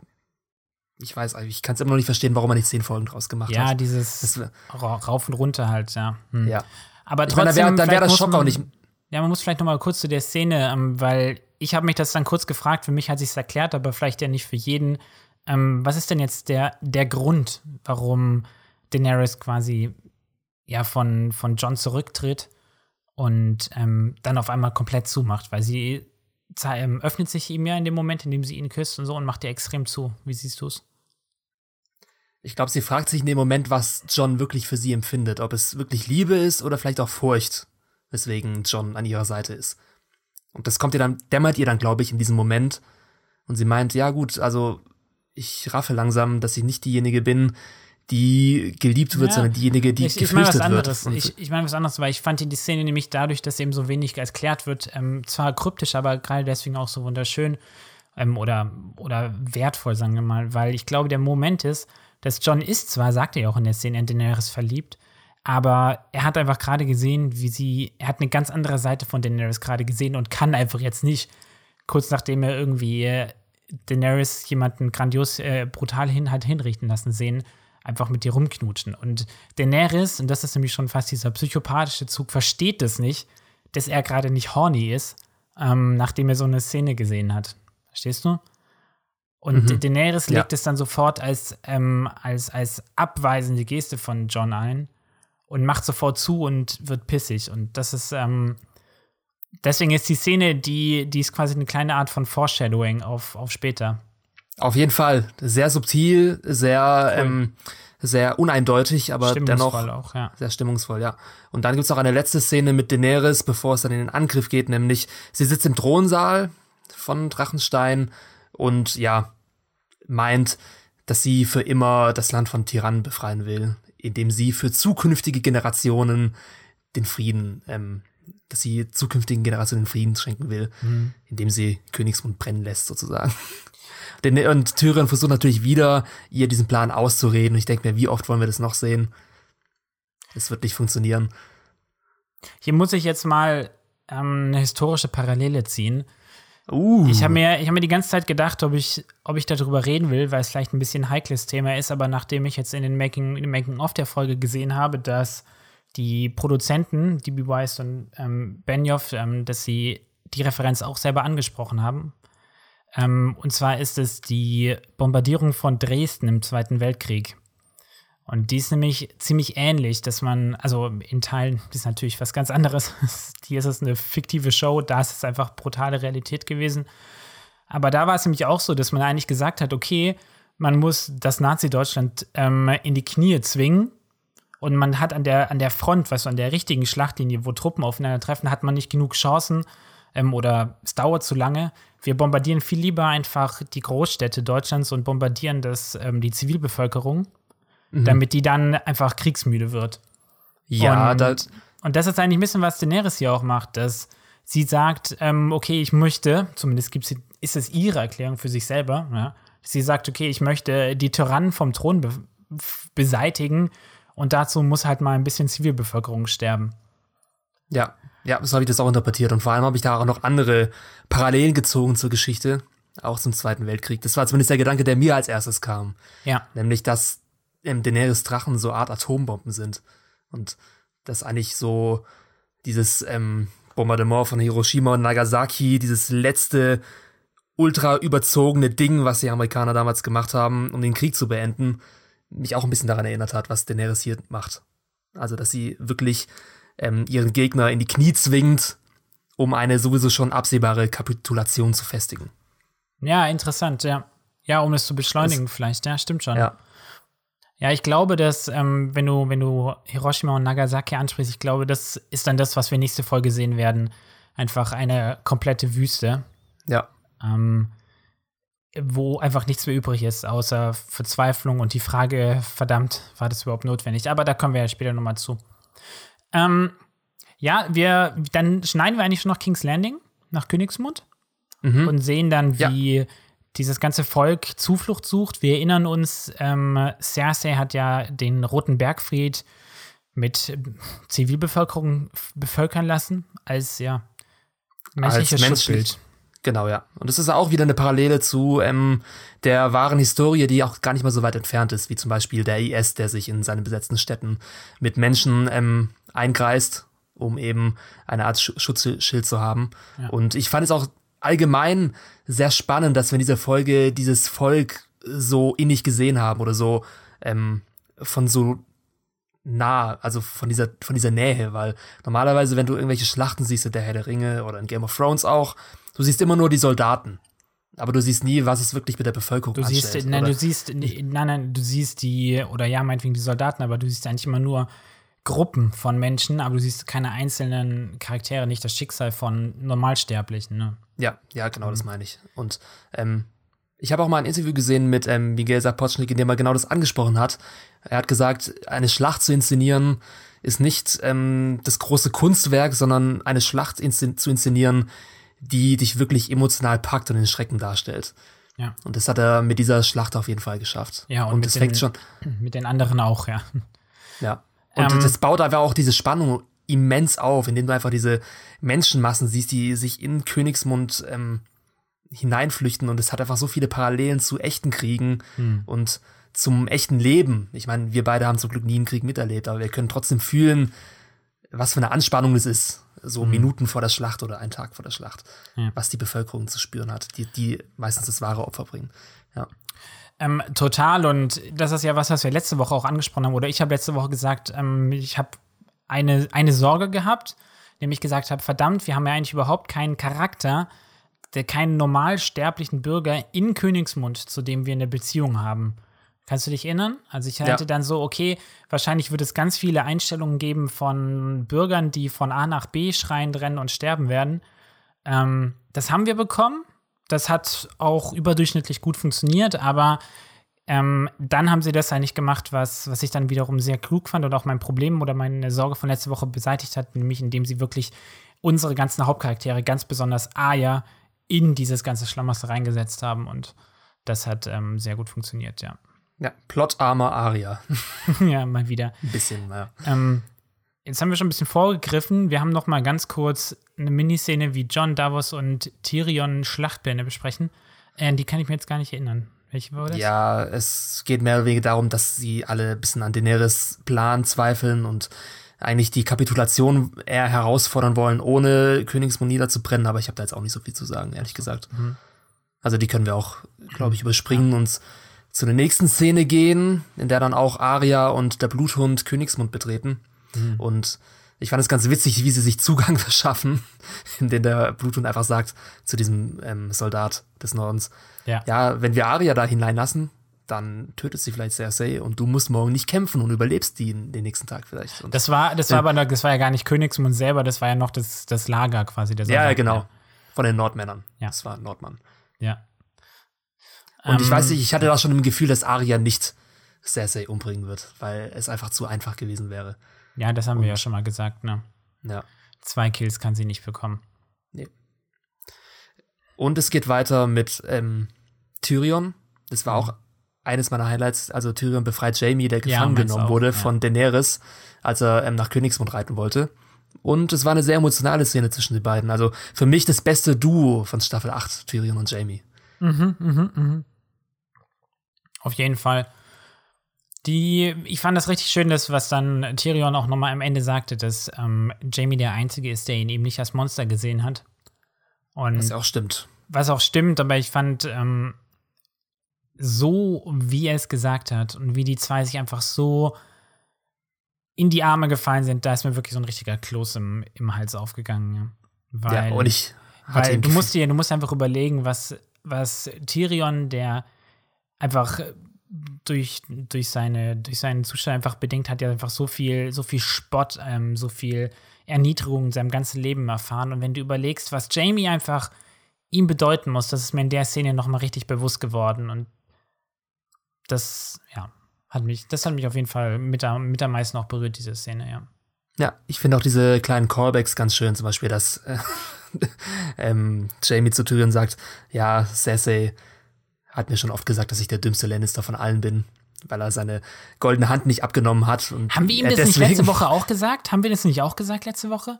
ich weiß, ich kann es immer noch nicht verstehen, warum man nicht zehn Folgen draus gemacht Ja, hat. dieses Das rauf und runter halt, ja. Hm. Ja. Aber Ich trotzdem, meine, dann wäre wär das Schock auch nicht. Ja, man muss vielleicht noch mal kurz zu der Szene, ähm, weil ich habe mich das dann kurz gefragt, für mich hat sich erklärt, aber vielleicht ja nicht für jeden. Ähm, was ist denn jetzt der, der Grund, warum Daenerys quasi ja von, von John zurücktritt und ähm, dann auf einmal komplett zumacht? Weil sie ähm, öffnet sich ihm ja in dem Moment, in dem sie ihn küsst und so und macht ihr extrem zu. Wie siehst du es? Ich glaube, sie fragt sich in dem Moment, was John wirklich für sie empfindet. Ob es wirklich Liebe ist oder vielleicht auch Furcht, weswegen John an ihrer Seite ist. Und das kommt ihr dann, dämmert ihr dann, glaube ich, in diesem Moment. Und sie meint, ja gut, also ich raffe langsam, dass ich nicht diejenige bin, die geliebt wird, Ja, sondern diejenige, die ich, ich gefürchtet wird. anderes. Und- Ich, ich meine was anderes, weil ich fand die Szene nämlich dadurch, dass eben so wenig erklärt wird, ähm, zwar kryptisch, aber gerade deswegen auch so wunderschön ähm, oder, oder wertvoll, sagen wir mal, weil ich glaube, der Moment ist, dass John ist zwar, sagt er ja auch in der Szene, in Daenerys verliebt, aber er hat einfach gerade gesehen, wie sie, er hat eine ganz andere Seite von Daenerys gerade gesehen und kann einfach jetzt nicht, kurz nachdem er irgendwie äh, Daenerys jemanden grandios, äh, brutal hin hat hinrichten lassen sehen, einfach mit ihr rumknutschen. Und Daenerys, und das ist nämlich schon fast dieser psychopathische Zug, versteht es nicht, dass er gerade nicht horny ist, ähm, nachdem er so eine Szene gesehen hat. Verstehst du? Und Mhm. Daenerys Ja. legt es dann sofort als, ähm, als, als abweisende Geste von John ein und macht sofort zu und wird pissig. Und das ist, ähm, deswegen ist die Szene, die, die ist quasi eine kleine Art von Foreshadowing auf, auf später. Auf jeden Fall. Sehr subtil, sehr, ähm, sehr uneindeutig, aber dennoch Stimmungsvoll auch, ja. sehr stimmungsvoll, ja. Und dann gibt's noch eine letzte Szene mit Daenerys, bevor es dann in den Angriff geht, nämlich sie sitzt im Thronsaal von Drachenstein und ja, meint, dass sie für immer das Land von Tyrannen befreien will, indem sie für zukünftige Generationen den Frieden, ähm, dass sie zukünftigen Generationen den Frieden schenken will, indem sie Königsmund brennen lässt, sozusagen. Denn, und Tyrion versucht natürlich wieder, ihr diesen Plan auszureden. Und ich denke mir, wie oft wollen wir das noch sehen? Es wird nicht funktionieren. Hier muss ich jetzt mal ähm, eine historische Parallele ziehen. Uh. Ich habe mir, hab mir die ganze Zeit gedacht, ob ich, ob ich darüber reden will, weil es vielleicht ein bisschen ein heikles Thema ist, aber nachdem ich jetzt in den Making, in dem Making-of der Folge gesehen habe, dass die Produzenten, DB Weiss und ähm, Benioff, ähm, dass sie die Referenz auch selber angesprochen haben. Ähm, und zwar ist es die Bombardierung von Dresden im Zweiten Weltkrieg. Und die ist nämlich ziemlich ähnlich, dass man, also in Teilen ist natürlich was ganz anderes. Hier ist es eine fiktive Show, da ist es einfach brutale Realität gewesen. Aber da war es nämlich auch so, dass man eigentlich gesagt hat, okay, man muss das Nazi-Deutschland ähm, in die Knie zwingen und man hat an der, an der Front, weißt du, an der richtigen Schlachtlinie, wo Truppen aufeinandertreffen, hat man nicht genug Chancen ähm, oder es dauert zu lange. Wir bombardieren viel lieber einfach die Großstädte Deutschlands und bombardieren das, ähm, die Zivilbevölkerung, mhm. damit die dann einfach kriegsmüde wird. Ja, und, das und das ist eigentlich ein bisschen, was Daenerys hier auch macht, dass sie sagt, ähm, okay, ich möchte, zumindest gibt's, ist es ihre Erklärung für sich selber, ja, sie sagt, okay, ich möchte die Tyrannen vom Thron be beseitigen und dazu muss halt mal ein bisschen Zivilbevölkerung sterben. Ja, ja, so habe ich das auch interpretiert. Und vor allem habe ich da auch noch andere Parallelen gezogen zur Geschichte, auch zum Zweiten Weltkrieg. Das war zumindest der Gedanke, der mir als erstes kam. Ja. Nämlich, dass ähm, Daenerys Drachen so Art Atombomben sind. Und dass eigentlich so dieses ähm, Bombardement von Hiroshima und Nagasaki, dieses letzte ultra überzogene Ding, was die Amerikaner damals gemacht haben, um den Krieg zu beenden, mich auch ein bisschen daran erinnert hat, was Daenerys hier macht. Also, dass sie wirklich ähm, ihren Gegner in die Knie zwingt, um eine sowieso schon absehbare Kapitulation zu festigen. Ja, interessant, ja. Ja, um es zu beschleunigen das, vielleicht, ja, stimmt schon. Ja. Ja, ich glaube, dass, ähm, wenn du, wenn du Hiroshima und Nagasaki ansprichst, ich glaube, das ist dann das, was wir nächste Folge sehen werden. Einfach eine komplette Wüste. Ja. Ähm, wo einfach nichts mehr übrig ist, außer Verzweiflung und die Frage, verdammt, war das überhaupt notwendig? Aber da kommen wir ja später nochmal zu. Ähm, ja, wir, dann schneiden wir eigentlich schon nach King's Landing, nach Königsmund mhm. und sehen dann, wie ja. Dieses ganze Volk Zuflucht sucht. Wir erinnern uns, ähm, Cersei hat ja den Roten Bergfried mit Zivilbevölkerung bevölkern lassen, als ja menschliches als Schutzbild. Genau, ja. Und das ist auch wieder eine Parallele zu ähm, der wahren Historie, die auch gar nicht mal so weit entfernt ist, wie zum Beispiel der IS, der sich in seinen besetzten Städten mit Menschen ähm, einkreist, um eben eine Art Sch Schutzschild zu haben. Ja. Und ich fand es auch allgemein sehr spannend, dass wir in dieser Folge dieses Volk so innig gesehen haben oder so ähm, von so nah, also von dieser, von dieser Nähe, weil normalerweise, wenn du irgendwelche Schlachten siehst, der Herr der Ringe oder in Game of Thrones auch, Du siehst immer nur die Soldaten. Aber du siehst nie, was es wirklich mit der Bevölkerung du siehst, anstellt, Nein, oder? du siehst, nein, nein, du siehst die, oder ja, meinetwegen die Soldaten, aber du siehst eigentlich immer nur Gruppen von Menschen, aber du siehst keine einzelnen Charaktere, nicht das Schicksal von Normalsterblichen. Ne? Ja, ja, genau, mhm. das meine ich. Und ähm, ich habe auch mal ein Interview gesehen mit ähm, Miguel Sapochnik, in dem er genau das angesprochen hat. Er hat gesagt, eine Schlacht zu inszenieren ist nicht ähm, das große Kunstwerk, sondern eine Schlacht inszen zu inszenieren die dich wirklich emotional packt und den Schrecken darstellt. Ja. Und das hat er mit dieser Schlacht auf jeden Fall geschafft. Ja, und, und das fängt schon. Mit den anderen auch, ja. Ja. Und ähm, das baut einfach auch diese Spannung immens auf, indem du einfach diese Menschenmassen siehst, die sich in Königsmund ähm, hineinflüchten. Und es hat einfach so viele Parallelen zu echten Kriegen hm. und zum echten Leben. Ich meine, wir beide haben zum Glück nie einen Krieg miterlebt, aber wir können trotzdem fühlen, was für eine Anspannung es ist so mhm. Minuten vor der Schlacht oder einen Tag vor der Schlacht, ja. was die Bevölkerung zu spüren hat, die, die meistens das wahre Opfer bringen. Ähm, total, und das ist ja was, was wir letzte Woche auch angesprochen haben, oder ich habe letzte Woche gesagt, ähm, ich habe eine, eine Sorge gehabt, nämlich gesagt habe, verdammt, wir haben ja eigentlich überhaupt keinen Charakter, der keinen normalsterblichen Bürger in Königsmund, zu dem wir eine Beziehung haben. Kannst du dich erinnern? Also ich hatte ja. dann so, okay, wahrscheinlich wird es ganz viele Einstellungen geben von Bürgern, die von A nach B schreiend rennen und sterben werden. Ähm, das haben wir bekommen. Das hat auch überdurchschnittlich gut funktioniert, aber ähm, dann haben sie das eigentlich gemacht, was, was ich dann wiederum sehr klug fand und auch mein Problem oder meine Sorge von letzter Woche beseitigt hat, nämlich indem sie wirklich unsere ganzen Hauptcharaktere, ganz besonders Aya, in dieses ganze Schlamassel reingesetzt haben und das hat ähm, sehr gut funktioniert, ja. Ja, plotarmer Aria. ja, mal wieder. Ein bisschen, ja. Ähm, jetzt haben wir schon ein bisschen vorgegriffen. Wir haben noch mal ganz kurz eine Miniszene, wie John Davos und Tyrion Schlachtpläne besprechen. Äh, die kann ich mir jetzt gar nicht erinnern. Welche war das? Ja, es geht mehr oder weniger darum, dass sie alle ein bisschen an Daenerys Plan zweifeln und eigentlich die Kapitulation eher herausfordern wollen, ohne Königsmund niederzubrennen. Aber ich habe da jetzt auch nicht so viel zu sagen, ehrlich gesagt. Mhm. Also die können wir auch, glaube ich, überspringen ja. und zu der nächsten Szene gehen, in der dann auch Arya und der Bluthund Königsmund betreten. Mhm. Und ich fand es ganz witzig, wie sie sich Zugang verschaffen, indem der Bluthund einfach sagt zu diesem ähm, Soldat des Nordens, ja. ja, wenn wir Arya da hineinlassen, dann tötet sie vielleicht Cersei und du musst morgen nicht kämpfen und überlebst die den nächsten Tag vielleicht. Und Das war, das war aber, das war ja gar nicht Königsmund selber, das war ja noch das, das Lager quasi. Der ja, Soldaten. genau. Von den Nordmännern. Ja. Das war ein Nordmann. Ja. Und ich Ähm, weiß nicht, ich hatte da schon im Gefühl, dass Arya nicht Cersei umbringen wird, weil es einfach zu einfach gewesen wäre. Ja, das haben wir ja schon mal gesagt, ne? Ja. Zwei Kills kann sie nicht bekommen. Und es geht weiter mit ähm, Tyrion. Das war auch eines meiner Highlights. Also Tyrion befreit Jamie, der Ja, gefangen meins genommen auch, wurde ja. von Daenerys, als er ähm, nach Königsmund reiten wollte. Und es war eine sehr emotionale Szene zwischen den beiden. Also für mich das beste Duo von Staffel 8, Tyrion und Jamie. Auf jeden Fall. Die, ich fand das richtig schön, dass was dann Tyrion auch nochmal am Ende sagte, dass ähm, Jamie der Einzige ist, der ihn eben nicht als Monster gesehen hat. Und Was auch stimmt. was auch stimmt, aber ich fand ähm, so, wie er es gesagt hat und wie die zwei sich einfach so in die Arme gefallen sind, da ist mir wirklich so ein richtiger Kloß im, im Hals aufgegangen. Ja. Weil, ja, und ich weil du musst dir, du musst einfach überlegen, was, was Tyrion, der einfach durch, durch, seine, durch seinen Zustand einfach bedingt hat, ja einfach so viel, so viel Spott, ähm, so viel Erniedrigung in seinem ganzen Leben erfahren. Und wenn du überlegst, was Jamie einfach ihm bedeuten muss, das ist mir in der Szene nochmal richtig bewusst geworden. Und das, ja, hat mich, das hat mich auf jeden Fall mit, am- mit am meisten auch berührt, diese Szene, ja. Ja, ich finde auch diese kleinen Callbacks ganz schön. Zum Beispiel, dass äh, ähm, Jamie zu Tyrion sagt, ja, Cersei hat mir schon oft gesagt, dass ich der dümmste Lannister von allen bin, weil er seine goldene Hand nicht abgenommen hat. Haben wir ihm das nicht letzte Woche auch gesagt? Haben wir das nicht auch gesagt letzte Woche?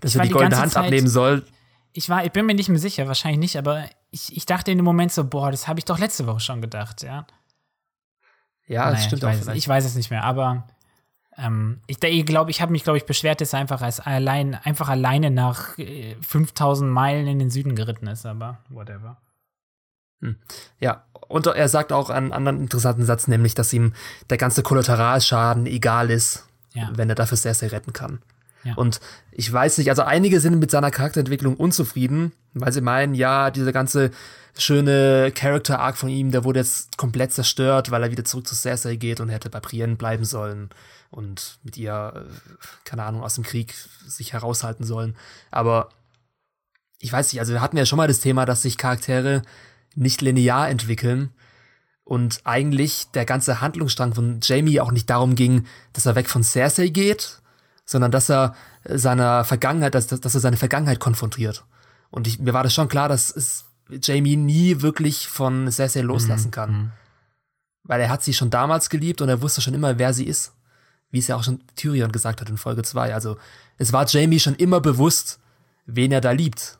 dass Ich er die die goldene Hand Zeit- abnehmen soll? Ich war, ich bin mir nicht mehr sicher, wahrscheinlich nicht, aber ich, ich dachte in dem Moment so, boah, das habe ich doch letzte Woche schon gedacht, ja. Ja, das Naja, stimmt ich auch weiß, vielleicht. Ich weiß es nicht mehr, aber ähm, ich glaube, ich habe mich, glaube ich, beschwert, dass er einfach als allein, einfach alleine nach äh, 5000 Meilen in den Süden geritten ist, aber whatever. Ja, und er sagt auch einen anderen interessanten Satz, nämlich, dass ihm der ganze Kollateralschaden egal ist, Ja. wenn er dafür Cersei retten kann. Ja. Und ich weiß nicht, also einige sind mit seiner Charakterentwicklung unzufrieden, weil sie meinen, ja, dieser ganze schöne Character-Arc von ihm, der wurde jetzt komplett zerstört, weil er wieder zurück zu Cersei geht und hätte bei Brienne bleiben sollen und mit ihr, äh, keine Ahnung, aus dem Krieg sich heraushalten sollen. Aber ich weiß nicht, also wir hatten ja schon mal das Thema, dass sich Charaktere nicht linear entwickeln und eigentlich der ganze Handlungsstrang von Jamie auch nicht darum ging, dass er weg von Cersei geht, sondern dass er seiner Vergangenheit, dass, dass er seine Vergangenheit konfrontiert. Und ich, mir war das schon klar, dass es Jamie nie wirklich von Cersei loslassen kann. Weil er hat sie schon damals geliebt und er wusste schon immer, wer sie ist. Wie es ja auch schon Tyrion gesagt hat in Folge 2. Also es war Jamie schon immer bewusst, wen er da liebt.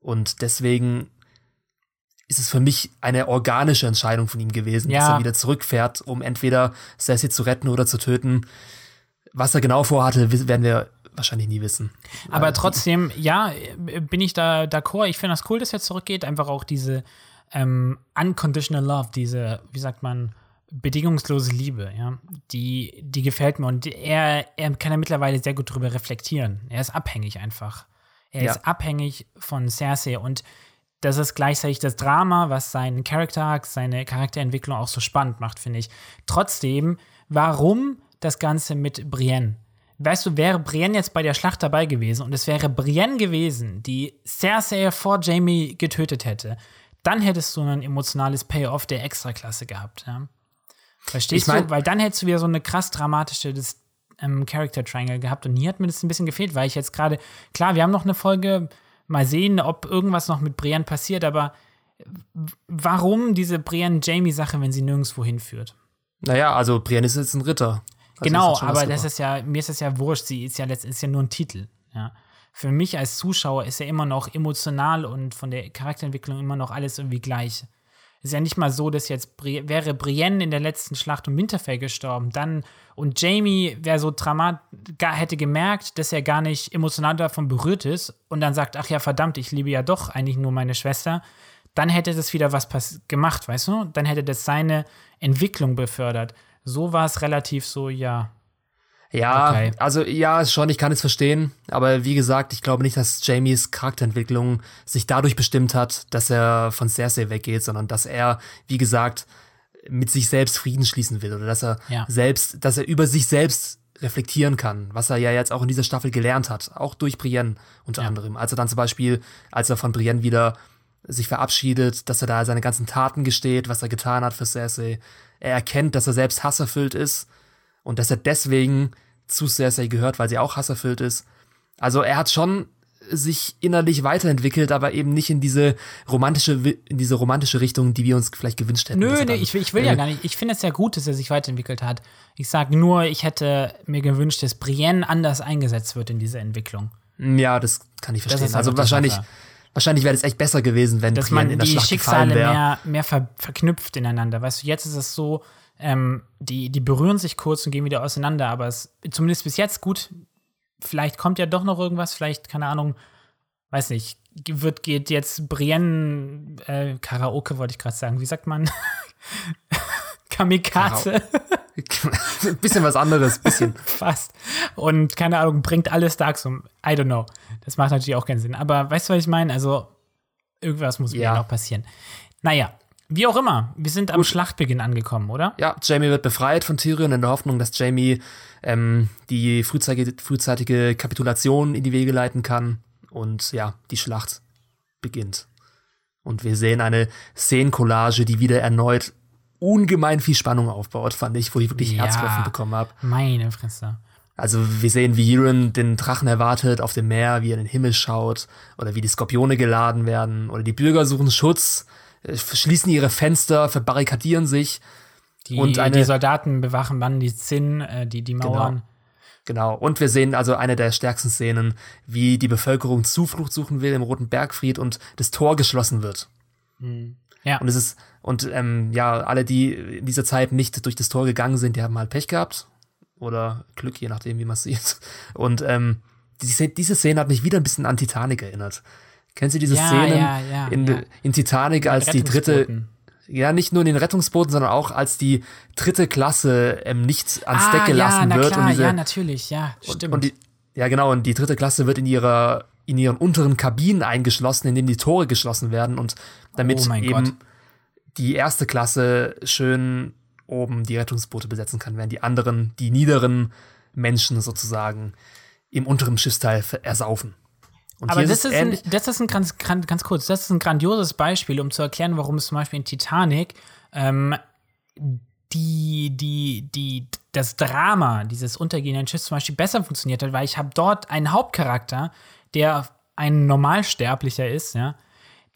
Und deswegen ist es für mich eine organische Entscheidung von ihm gewesen, dass Ja. er wieder zurückfährt, um entweder Cersei zu retten oder zu töten. Was er genau vorhatte, werden wir wahrscheinlich nie wissen. Aber trotzdem, ja, äh, bin ich da d'accord. Ich finde das cool, dass er zurückgeht. Einfach auch diese ähm, unconditional love, diese, wie sagt man, bedingungslose Liebe, ja, die, die gefällt mir. Und er, er kann ja mittlerweile sehr gut drüber reflektieren. Er ist abhängig einfach. Er Ja. ist abhängig von Cersei und das ist gleichzeitig das Drama, was seinen Charakter seine Charakterentwicklung auch so spannend macht, finde ich. Trotzdem, warum das Ganze mit Brienne? Weißt du, wäre Brienne jetzt bei der Schlacht dabei gewesen und es wäre Brienne gewesen, die Cersei vor Jamie getötet hätte, dann hättest du ein emotionales Payoff der Extraklasse gehabt. Ja? Verstehst Ich mein- du? Weil dann hättest du wieder so eine krass dramatische das, ähm, Character Triangle gehabt und hier hat mir das ein bisschen gefehlt, weil ich jetzt gerade, klar, wir haben noch eine Folge, mal sehen, ob irgendwas noch mit Brienne passiert, aber warum diese Brienne-Jamie-Sache, wenn sie nirgendwo hinführt? Naja, also Brienne ist jetzt ein Ritter. Also genau, das aber das ist ja, mir ist das ja wurscht, sie ist ja letztendlich ja nur ein Titel. Ja. Für mich als Zuschauer ist ja immer noch emotional und von der Charakterentwicklung immer noch alles irgendwie gleich. Ist ja nicht mal so, dass jetzt Bri wäre Brienne in der letzten Schlacht um Winterfell gestorben, dann und Jamie wäre so dramat, hätte gemerkt, dass er gar nicht emotional davon berührt ist und dann sagt, ach ja, verdammt, ich liebe ja doch eigentlich nur meine Schwester, dann hätte das wieder was gemacht, weißt du? Dann hätte das seine Entwicklung befördert. So war es relativ so, ja. Ja, Okay. also ja, schon, ich kann es verstehen. Aber wie gesagt, ich glaube nicht, dass Jamies Charakterentwicklung sich dadurch bestimmt hat, dass er von Cersei weggeht, sondern dass er, wie gesagt, mit sich selbst Frieden schließen will oder dass er Ja. selbst, dass er über sich selbst reflektieren kann, was er ja jetzt auch in dieser Staffel gelernt hat, auch durch Brienne unter Ja. anderem. Als er dann zum Beispiel, als er von Brienne wieder sich verabschiedet, dass er da seine ganzen Taten gesteht, was er getan hat für Cersei. Er erkennt, dass er selbst hasserfüllt ist und dass er deswegen zu Cersei gehört, weil sie auch hasserfüllt ist. Also er hat schon sich innerlich weiterentwickelt, aber eben nicht in diese romantische, in diese romantische Richtung, die wir uns vielleicht gewünscht hätten. Nö, nee, dann- ich, will- ich will ja gar nicht. Ich finde es ja gut, dass er sich weiterentwickelt hat. Ich sage nur, ich hätte mir gewünscht, dass Brienne anders eingesetzt wird in dieser Entwicklung. Ja, das kann ich verstehen. also wahrscheinlich, Sache. wahrscheinlich wäre es echt besser gewesen, wenn Dass Brienne man in der die Schlacht Schicksale mehr, mehr ver verknüpft ineinander. Weißt du, jetzt ist es so, ähm, die, die berühren sich kurz und gehen wieder auseinander, aber es zumindest bis jetzt gut. Vielleicht kommt ja doch noch irgendwas, vielleicht, keine Ahnung, weiß nicht, wird, geht jetzt Brienne, äh, Karaoke wollte ich gerade sagen, wie sagt man? Kamikaze. Ein bisschen was anderes, bisschen. Fast. Und keine Ahnung, bringt alle Starks um. I don't know. Das macht natürlich auch keinen Sinn. Aber weißt du, was ich meine? Also, irgendwas muss Ja. noch passieren. Naja, wie auch immer. Wir sind am Schlachtbeginn angekommen, oder? Ja, Jamie wird befreit von Tyrion in der Hoffnung, dass Jamie ähm, die frühzeitige, frühzeitige Kapitulation in die Wege leiten kann. Und ja, die Schlacht beginnt. Und wir sehen eine Szenencollage, die wieder erneut ungemein viel Spannung aufbaut, fand ich, wo ich wirklich Ja. Herzklopfen bekommen habe. Meine Fresse. Also wir sehen, wie Euron den Drachen erwartet auf dem Meer, wie er in den Himmel schaut oder wie die Skorpione geladen werden oder die Bürger suchen Schutz, schließen ihre Fenster, verbarrikadieren sich. Die, Und eine- die Soldaten bewachen dann die Zinn, äh, die, die Mauern. Genau. Und wir sehen also eine der stärksten Szenen, wie die Bevölkerung Zuflucht suchen will im Roten Bergfried und das Tor geschlossen wird. Ja. Und es ist, und ähm, ja, alle, die in dieser Zeit nicht durch das Tor gegangen sind, die haben halt Pech gehabt. Oder Glück, je nachdem, wie man es sieht. Und ähm, diese, diese Szene hat mich wieder ein bisschen an Titanic erinnert. Kennst du diese Ja, Szenen ja, ja, in, in Titanic, als die dritte, ja, nicht nur in den Rettungsbooten, sondern auch als die dritte Klasse ähm, nicht ans Deck ah, gelassen ja, na wird klar, und diese, ja, natürlich, ja, stimmt. und die, ja, genau, und die dritte Klasse wird in ihrer in ihren unteren Kabinen eingeschlossen, in denen die Tore geschlossen werden und damit Oh eben Gott. die erste Klasse schön oben die Rettungsboote besetzen kann, während die anderen, die niederen Menschen sozusagen im unteren Schiffsteil ersaufen. Und Aber das ist, ein, das ist ein ganz, ganz, ganz kurz, das ist ein grandioses Beispiel, um zu erklären, warum es zum Beispiel in Titanic ähm, die, die, die, das Drama dieses untergehenden Schiffs zum Beispiel besser funktioniert hat, weil ich habe dort einen Hauptcharakter, der ein Normalsterblicher ist, ja,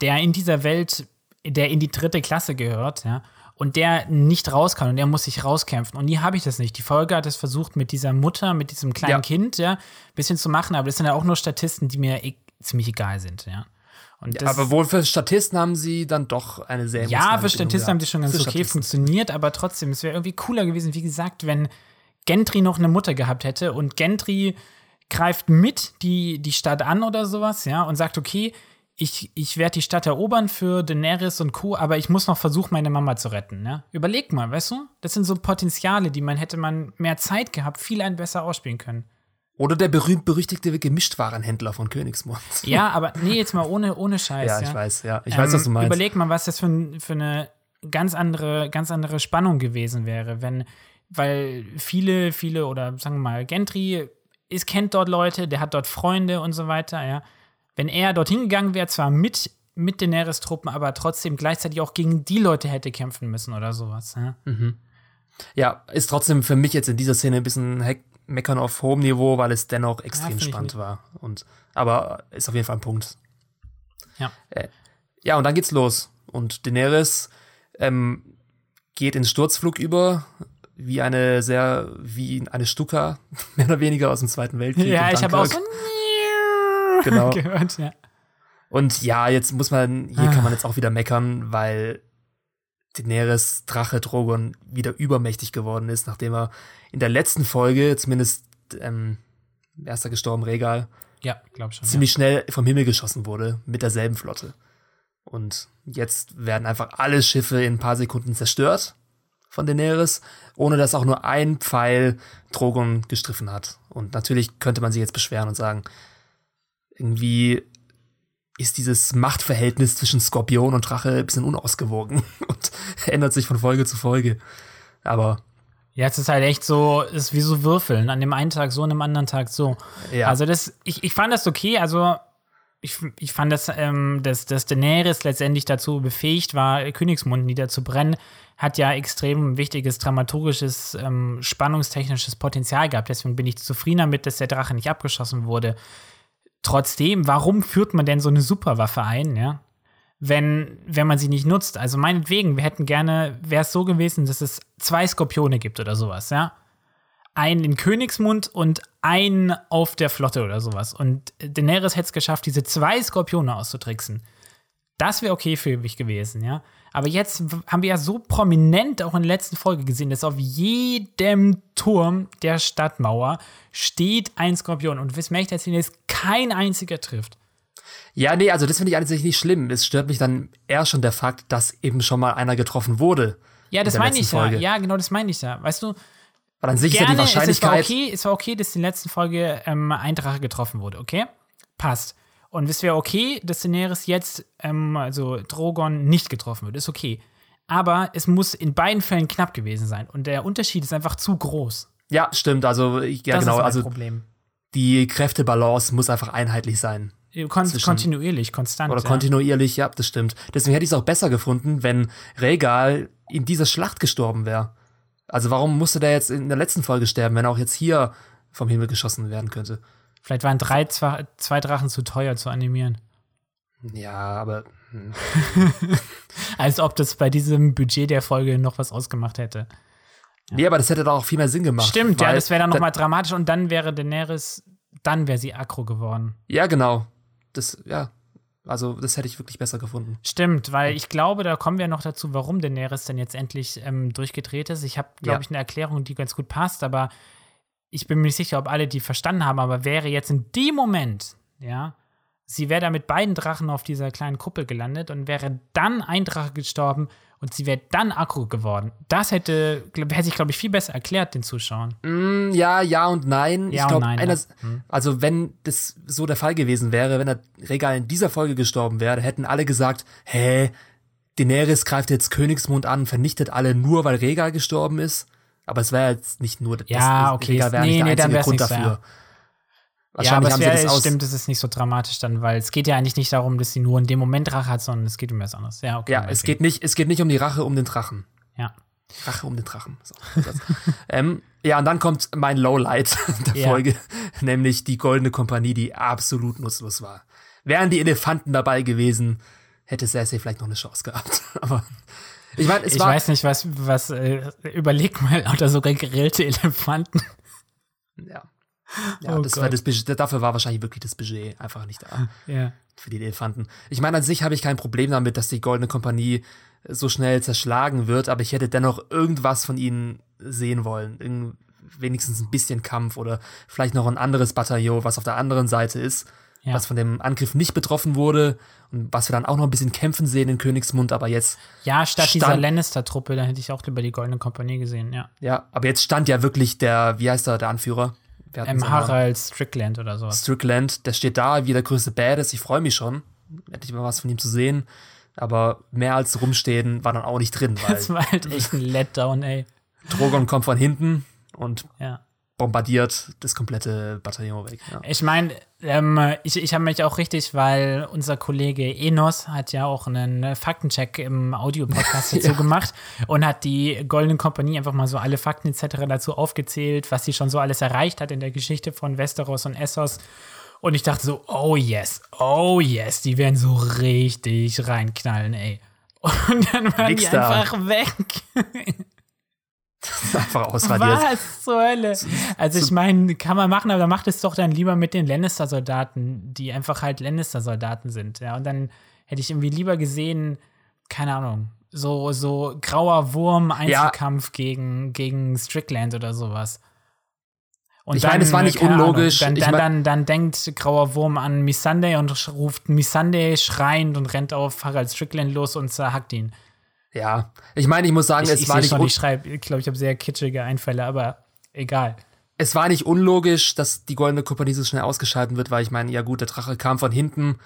der in dieser Welt, der in die dritte Klasse gehört, ja, und der nicht raus kann und der muss sich rauskämpfen. Und hier habe ich das nicht. Die Folge hat es versucht, mit dieser Mutter, mit diesem kleinen Ja. Kind, ja, ein bisschen zu machen, aber das sind ja auch nur Statisten, die mir e ziemlich egal sind, ja. Das, Aber wohl für Statisten haben sie dann doch eine sehr ja, für Statisten haben die gehabt. schon ganz okay Statisten. funktioniert, aber trotzdem, es wäre irgendwie cooler gewesen, wie gesagt, wenn Gentry noch eine Mutter gehabt hätte und Gentry greift mit die, die Stadt an oder sowas, ja, und sagt, okay, ich, ich werde die Stadt erobern für Daenerys und Co., aber ich muss noch versuchen, meine Mama zu retten, ja. Überleg mal, weißt du? Das sind so Potenziale, die man hätte man mehr Zeit gehabt, viel ein besser ausspielen können. Oder der berühmt-berüchtigte Gemischtwarenhändler von Königsmund. Ja, aber nee, jetzt mal ohne, ohne Scheiß. Ja, ja, ich weiß, ja. Ich weiß, was du Ähm, meinst. Überleg mal, was das für, für eine ganz andere, ganz andere Spannung gewesen wäre, wenn, weil viele, viele oder sagen wir mal, Gentry ist, kennt dort Leute, der hat dort Freunde und so weiter, ja. Wenn er dorthin gegangen wäre, zwar mit, mit Daenerys-Truppen, aber trotzdem gleichzeitig auch gegen die Leute hätte kämpfen müssen oder sowas, ja. Ja, ist trotzdem für mich jetzt in dieser Szene ein bisschen Heck Meckern auf hohem Niveau, weil es dennoch extrem ich spannend war. Und, aber ist auf jeden Fall ein Punkt. Ja. Ja, und dann geht's los. Und Daenerys ähm, geht ins Sturzflug über, wie eine sehr, wie eine Stuka, mehr oder weniger aus dem Zweiten Weltkrieg. Ja, ich habe auch so. Genau. gehört, ja. Und ja, jetzt muss man, hier kann man jetzt auch wieder meckern, weil Daenerys Drache Drogon wieder übermächtig geworden ist, nachdem er in der letzten Folge, zumindest ähm, erster gestorben Regal, Ja, glaub schon. ziemlich schnell vom Himmel geschossen wurde mit derselben Flotte. Und jetzt werden einfach alle Schiffe in ein paar Sekunden zerstört von Daenerys, ohne dass auch nur ein Pfeil Drogon gestriffen hat. Und natürlich könnte man sich jetzt beschweren und sagen, irgendwie, ist dieses Machtverhältnis zwischen Skorpion und Drache ein bisschen unausgewogen und ändert sich von Folge zu Folge. Aber ja, es ist halt echt so, es ist wie so Würfeln. An dem einen Tag so, an dem anderen Tag so. Ja. Also das, ich, ich fand das okay. Also ich, ich fand, dass, ähm, dass, dass Daenerys letztendlich dazu befähigt war, Königsmund niederzubrennen, hat ja extrem wichtiges dramaturgisches, ähm, spannungstechnisches Potenzial gehabt. Deswegen bin ich zufrieden damit, dass der Drache nicht abgeschossen wurde. Trotzdem, warum führt man denn so eine Superwaffe ein, ja? Wenn, wenn man sie nicht nutzt. Also meinetwegen, wir hätten gerne, wäre es so gewesen, dass es zwei Skorpione gibt oder sowas, ja? Einen in Königsmund und einen auf der Flotte oder sowas. Und Daenerys hätte es geschafft, diese zwei Skorpione auszutricksen. Das wäre okay für mich gewesen, ja. Aber jetzt haben wir ja so prominent auch in der letzten Folge gesehen, dass auf jedem Turm der Stadtmauer steht ein Skorpion. Und wisst mir erzählen, dass kein einziger trifft. Ja, nee, also das finde ich eigentlich nicht schlimm. Es stört mich dann eher schon der Fakt, dass eben schon mal einer getroffen wurde. Ja, das meine ich ja. Ja, genau, das meine ich ja. Weißt du, weil an sich Gerne, ist ja die Wahrscheinlichkeit. Es, war okay, es war okay, dass in der letzten Folge ähm, ein Drache getroffen wurde, okay? Passt. Und es wäre okay, dass Daenerys jetzt, ähm, also Drogon, nicht getroffen wird. Ist okay. Aber es muss in beiden Fällen knapp gewesen sein. Und der Unterschied ist einfach zu groß. Ja, stimmt. Also, ja, das genau. Ist mein also, Problem. die Kräftebalance muss einfach einheitlich sein. Kon zwischen, kontinuierlich, konstant. Oder ja. kontinuierlich, ja, das stimmt. Deswegen hätte ich es auch besser gefunden, wenn Regal in dieser Schlacht gestorben wäre. Also, warum musste der jetzt in der letzten Folge sterben, wenn er auch jetzt hier vom Himmel geschossen werden könnte? Vielleicht waren drei, zwei, zwei Drachen zu teuer zu animieren. Ja, aber. Hm. Als ob das bei diesem Budget der Folge noch was ausgemacht hätte. Ja. Nee, aber das hätte doch auch viel mehr Sinn gemacht. Stimmt, ja, das wäre dann nochmal dramatisch und dann wäre Daenerys, dann wäre sie aggro geworden. Ja, genau. Das, ja. Also, das hätte ich wirklich besser gefunden. Stimmt, weil ich glaube, da kommen wir noch dazu, warum Daenerys denn jetzt endlich ähm, durchgedreht ist. Ich habe, glaube ja. ich, eine Erklärung, die ganz gut passt, aber ich bin mir nicht sicher, ob alle die verstanden haben, aber wäre jetzt in dem Moment, ja, sie wäre da mit beiden Drachen auf dieser kleinen Kuppel gelandet und wäre dann ein Drache gestorben und sie wäre dann Akku geworden. Das hätte, hätte sich, glaube ich, viel besser erklärt den Zuschauern. Mm, ja, ja und nein. Ja ich glaube, nein, ja. hm. also wenn das so der Fall gewesen wäre, wenn der Regal in dieser Folge gestorben wäre, hätten alle gesagt, hä, Daenerys greift jetzt Königsmund an, vernichtet alle nur, weil Regal gestorben ist. Aber es wäre jetzt nicht nur das ja, okay. Regal wäre nee, nicht der nee, einzige Grund dafür. Ja, aber es wär, das stimmt, es ist nicht so dramatisch dann, weil es geht ja eigentlich nicht darum, dass sie nur in dem Moment Rache hat, sondern es geht um was anderes. Ja, okay. Ja, es geht, nicht, es geht nicht um die Rache um den Drachen. Ja. Rache um den Drachen. So, ähm, ja, und dann kommt mein Lowlight der ja. Folge, nämlich die Goldene Kompanie, die absolut nutzlos war. Wären die Elefanten dabei gewesen, hätte Cersei vielleicht noch eine Chance gehabt. Aber ich meine, es ich weiß nicht, was, was, äh, überleg mal, oder sogar gegrillte Elefanten. Ja. Ja, oh das war das Budget, dafür war wahrscheinlich wirklich das Budget einfach nicht da. Ja. Für die Elefanten. Ich meine, an sich habe ich kein Problem damit, dass die Goldene Kompanie so schnell zerschlagen wird, aber ich hätte dennoch irgendwas von ihnen sehen wollen. Irgend, wenigstens ein bisschen Kampf oder vielleicht noch ein anderes Bataillon, was auf der anderen Seite ist, ja. was von dem Angriff nicht betroffen wurde und was wir dann auch noch ein bisschen kämpfen sehen in Königsmund, aber jetzt. Ja, statt dieser Lannister-Truppe, da hätte ich auch lieber die Goldene Kompanie gesehen, ja. Ja, aber jetzt stand ja wirklich der, wie heißt er, der Anführer? Ähm, Harald Strickland oder so. Strickland, der steht da wie der größte Badass. Ich freue mich schon, endlich mal was von ihm zu sehen. Aber mehr als rumstehen war dann auch nicht drin. das war halt echt ein Letdown, ey. Drogon kommt von hinten und ja bombardiert das komplette Bataillon weg. Ja. Ich meine, ähm, ich, ich habe mich auch richtig, weil unser Kollege Enos hat ja auch einen Faktencheck im Audio-Podcast dazu ja. gemacht und hat die Goldene Kompanie einfach mal so alle Fakten etc. dazu aufgezählt, was sie schon so alles erreicht hat in der Geschichte von Westeros und Essos. Und ich dachte so, oh yes, oh yes, die werden so richtig reinknallen, ey. Und dann waren Nix die einfach weg. Einfach ausradiert. Was zur Hölle? Also ich meine, kann man machen, aber dann macht es doch dann lieber mit den Lannister-Soldaten, die einfach halt Lannister-Soldaten sind. Ja, und dann hätte ich irgendwie lieber gesehen, keine Ahnung, so, so grauer Wurm-Einzelkampf ja. gegen, gegen Strickland oder sowas. Und ich meine, es war nicht unlogisch. Ahnung, dann, dann, dann, dann, denkt Grauer Wurm an Missandei und ruft Missandei schreiend und rennt auf Harald Strickland los und zerhackt ihn. Ja, ich meine, ich muss sagen, ich, es ich war nicht. Schon, ich schreibe, ich glaube, ich habe sehr kitschige Einfälle, aber egal. Es war nicht unlogisch, dass die Goldene Kompanie so schnell ausgeschalten wird, weil ich meine, ja gut, der Drache kam von hinten.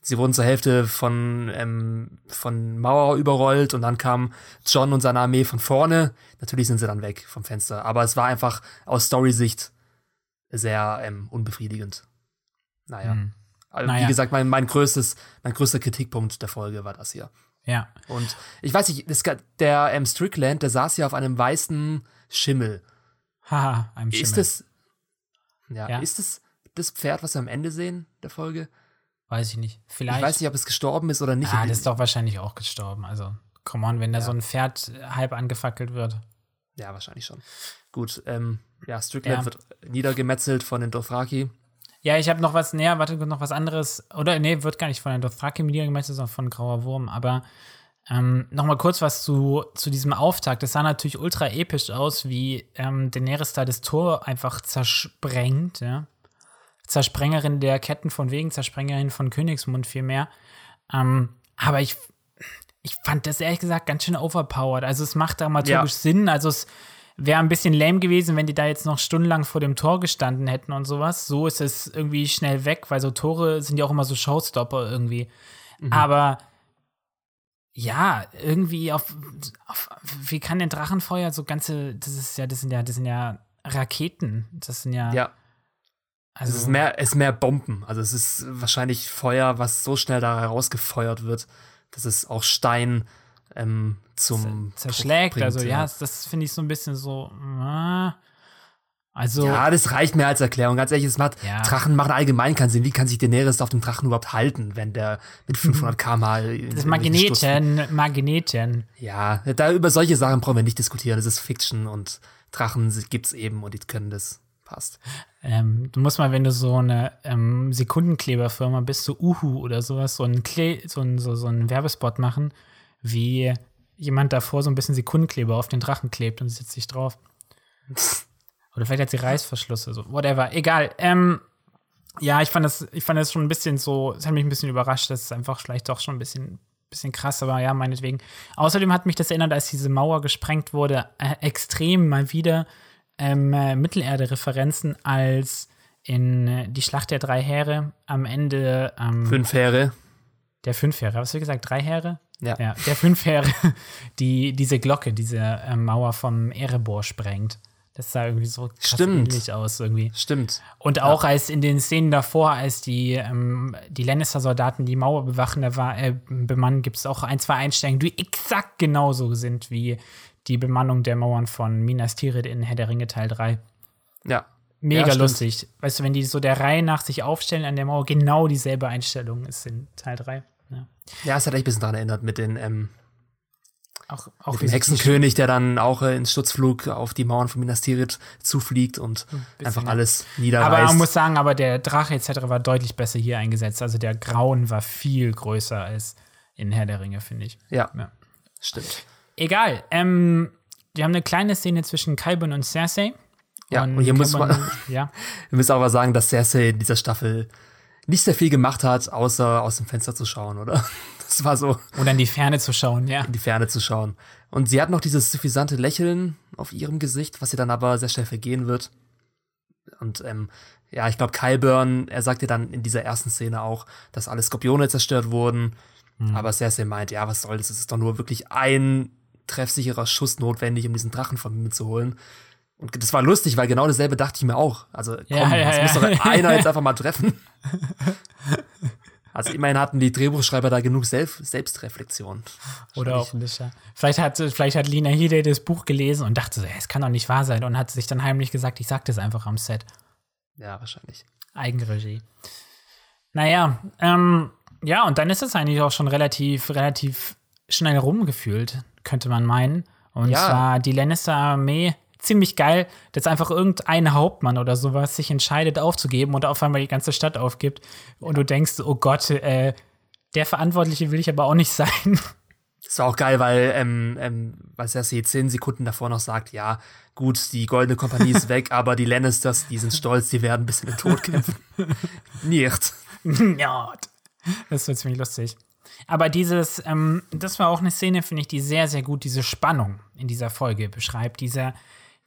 Sie wurden zur Hälfte von, ähm, von Mauer überrollt und dann kam John und seine Armee von vorne. Natürlich sind sie dann weg vom Fenster. Aber es war einfach aus Story-Sicht sehr ähm, unbefriedigend. Naja. Hm. Also, Naja. Wie gesagt, mein, mein, größtes, mein größter Kritikpunkt der Folge war das hier. Ja. Und ich weiß nicht, das, der ähm, Strickland, der saß ja auf einem weißen Schimmel. Haha, einem Schimmel. Ist das, ja, Ja. ist das das Pferd, was wir am Ende sehen der Folge? Weiß ich nicht. Vielleicht. Ich weiß nicht, ob es gestorben ist oder nicht. ah, das ist doch wahrscheinlich auch gestorben. Also, come on, wenn da Ja. so ein Pferd halb angefackelt wird. Ja, wahrscheinlich schon. Gut, ähm, ja, Strickland Ja. wird niedergemetzelt von den Dothraki. Ja, ich habe noch was, näher, warte, noch was anderes. Oder, nee, wird gar nicht von der Dothraki niedergemetzelt, sondern von Grauer Wurm. Aber ähm, noch mal kurz was zu, zu diesem Auftakt. Das sah natürlich ultra episch aus, wie ähm, Daenerys da das Tor einfach zersprengt, ja. Zersprengerin der Ketten von Wegen, Zersprengerin von Königsmund vielmehr. Ähm, aber ich, ich fand das ehrlich gesagt ganz schön overpowered. Also es macht dramaturgisch Ja. Sinn. Also es wäre ein bisschen lame gewesen, wenn die da jetzt noch stundenlang vor dem Tor gestanden hätten und sowas. So ist es irgendwie schnell weg, weil so Tore sind ja auch immer so Showstopper irgendwie. Aber ja, irgendwie auf, auf wie kann denn Drachenfeuer so ganze, das ist ja, das sind ja, das sind ja Raketen. Das sind ja, Ja, also es ist mehr, es ist mehr Bomben. Also es ist wahrscheinlich Feuer, was so schnell da herausgefeuert wird, dass es auch Stein ähm, zum zerschlägt. Bringt, also ja, das finde ich so ein bisschen so. äh, Also Ja, das reicht mir als Erklärung. Ganz ehrlich, es macht, Ja. Drachen machen allgemein keinen Sinn. Wie kann sich Daenerys auf dem Drachen überhaupt halten, wenn der mit 500 km/h in- das in irgendwelchen Stutzen- Magneten, Magneten. Ja, da über solche Sachen brauchen wir nicht diskutieren. Das ist Fiction und Drachen gibt's eben und die können das. Passt. Ähm, du musst mal, wenn du so eine ähm, Sekundenkleberfirma bist, so Uhu oder sowas, so einen, Kle so einen, so, so einen Werbespot machen, wie jemand davor so ein bisschen Sekundenkleber auf den Drachen klebt und setzt sich drauf. Oder vielleicht hat sie Reißverschlüsse, so whatever. Egal. Ähm, ja, ich fand das, ich fand das schon ein bisschen so, es hat mich ein bisschen überrascht, das ist einfach vielleicht doch schon ein bisschen, bisschen krass, aber ja, meinetwegen. Außerdem hat mich das erinnert, als diese Mauer gesprengt wurde, äh, extrem mal wieder ähm, äh, Mittelerde-Referenzen als in äh, die Schlacht der drei Heere am Ende ähm, Fünf Heere. der fünf Heere. Was hast du gesagt? Drei Heere? Ja. Ja, der fünf Heere, die diese Glocke, diese äh, Mauer vom Erebor sprengt. Das sah irgendwie so krass Stimmt. ähnlich aus irgendwie. Stimmt. Und auch als in den Szenen davor, als die, ähm, die Lannister-Soldaten die Mauer bewachen, da war, äh, bemannen, gibt es auch ein, zwei Einstellungen, die exakt genauso sind wie die Bemannung der Mauern von Minas Tirith in Herr der Ringe Teil 3. Ja. Mega Ja, lustig. Weißt du, wenn die so der Reihe nach sich aufstellen an der Mauer, genau dieselbe Einstellung ist in Teil 3. Ja. Ja, es hat echt ein bisschen daran erinnert mit den ähm, Auch, auch mit dem Hexenkönig, der dann auch äh, ins Sturzflug auf die Mauern von Minas Tirith zufliegt und einfach ja. alles Aber niederreißt. man muss sagen, aber der Drache etc. war deutlich besser hier eingesetzt. Also der Grauen war viel größer als in Herr der Ringe, finde ich. ja, Ja. stimmt. Egal. Ähm, wir haben eine kleine Szene zwischen Qyburn und Cersei. Ja, und hier muss man- ja, Wir müssen aber sagen, dass Cersei in dieser Staffel nicht sehr viel gemacht hat, außer aus dem Fenster zu schauen, oder? Das war so, oder in die Ferne zu schauen, ja. in die Ferne zu schauen. Und sie hat noch dieses suffisante Lächeln auf ihrem Gesicht, was ihr dann aber sehr schnell vergehen wird. Und ähm, ja, ich glaube, Kyburn, er sagt ja dann in dieser ersten Szene auch, dass alle Skorpione zerstört wurden. Aber Cersei meint, ja, was soll das? Es ist doch nur wirklich ein treffsicherer Schuss notwendig, um diesen Drachen von mir zu holen. Und das war lustig, weil genau dasselbe dachte ich mir auch. Also, komm, Ja, ja, das ja. muss doch einer jetzt einfach mal treffen. Also immerhin hatten die Drehbuchschreiber da genug Self Selbstreflexion. Oder auch nicht, ja. Vielleicht hat, vielleicht hat Lina Headey das Buch gelesen und dachte so, "Ey, es kann doch nicht wahr sein und hat sich dann heimlich gesagt, ich sag das einfach am Set. Ja, wahrscheinlich. Eigenregie. Naja, ähm, ja, und dann ist es eigentlich auch schon relativ, relativ schnell rumgefühlt, könnte man meinen. Und Ja. zwar die Lannister-Armee ziemlich geil, dass einfach irgendein Hauptmann oder sowas sich entscheidet aufzugeben und auf einmal die ganze Stadt aufgibt. Und du denkst, oh Gott, äh, der Verantwortliche will ich aber auch nicht sein. Das war auch geil, weil, ähm, ähm, weil Cersei zehn Sekunden davor noch sagt, ja, gut, die Goldene Kompanie ist weg, aber die Lannisters, die sind stolz, die werden bis in den Tod kämpfen. Nicht. ja, das wird ziemlich lustig. Aber dieses, ähm, das war auch eine Szene, finde ich, die sehr, sehr gut diese Spannung in dieser Folge beschreibt. Diese,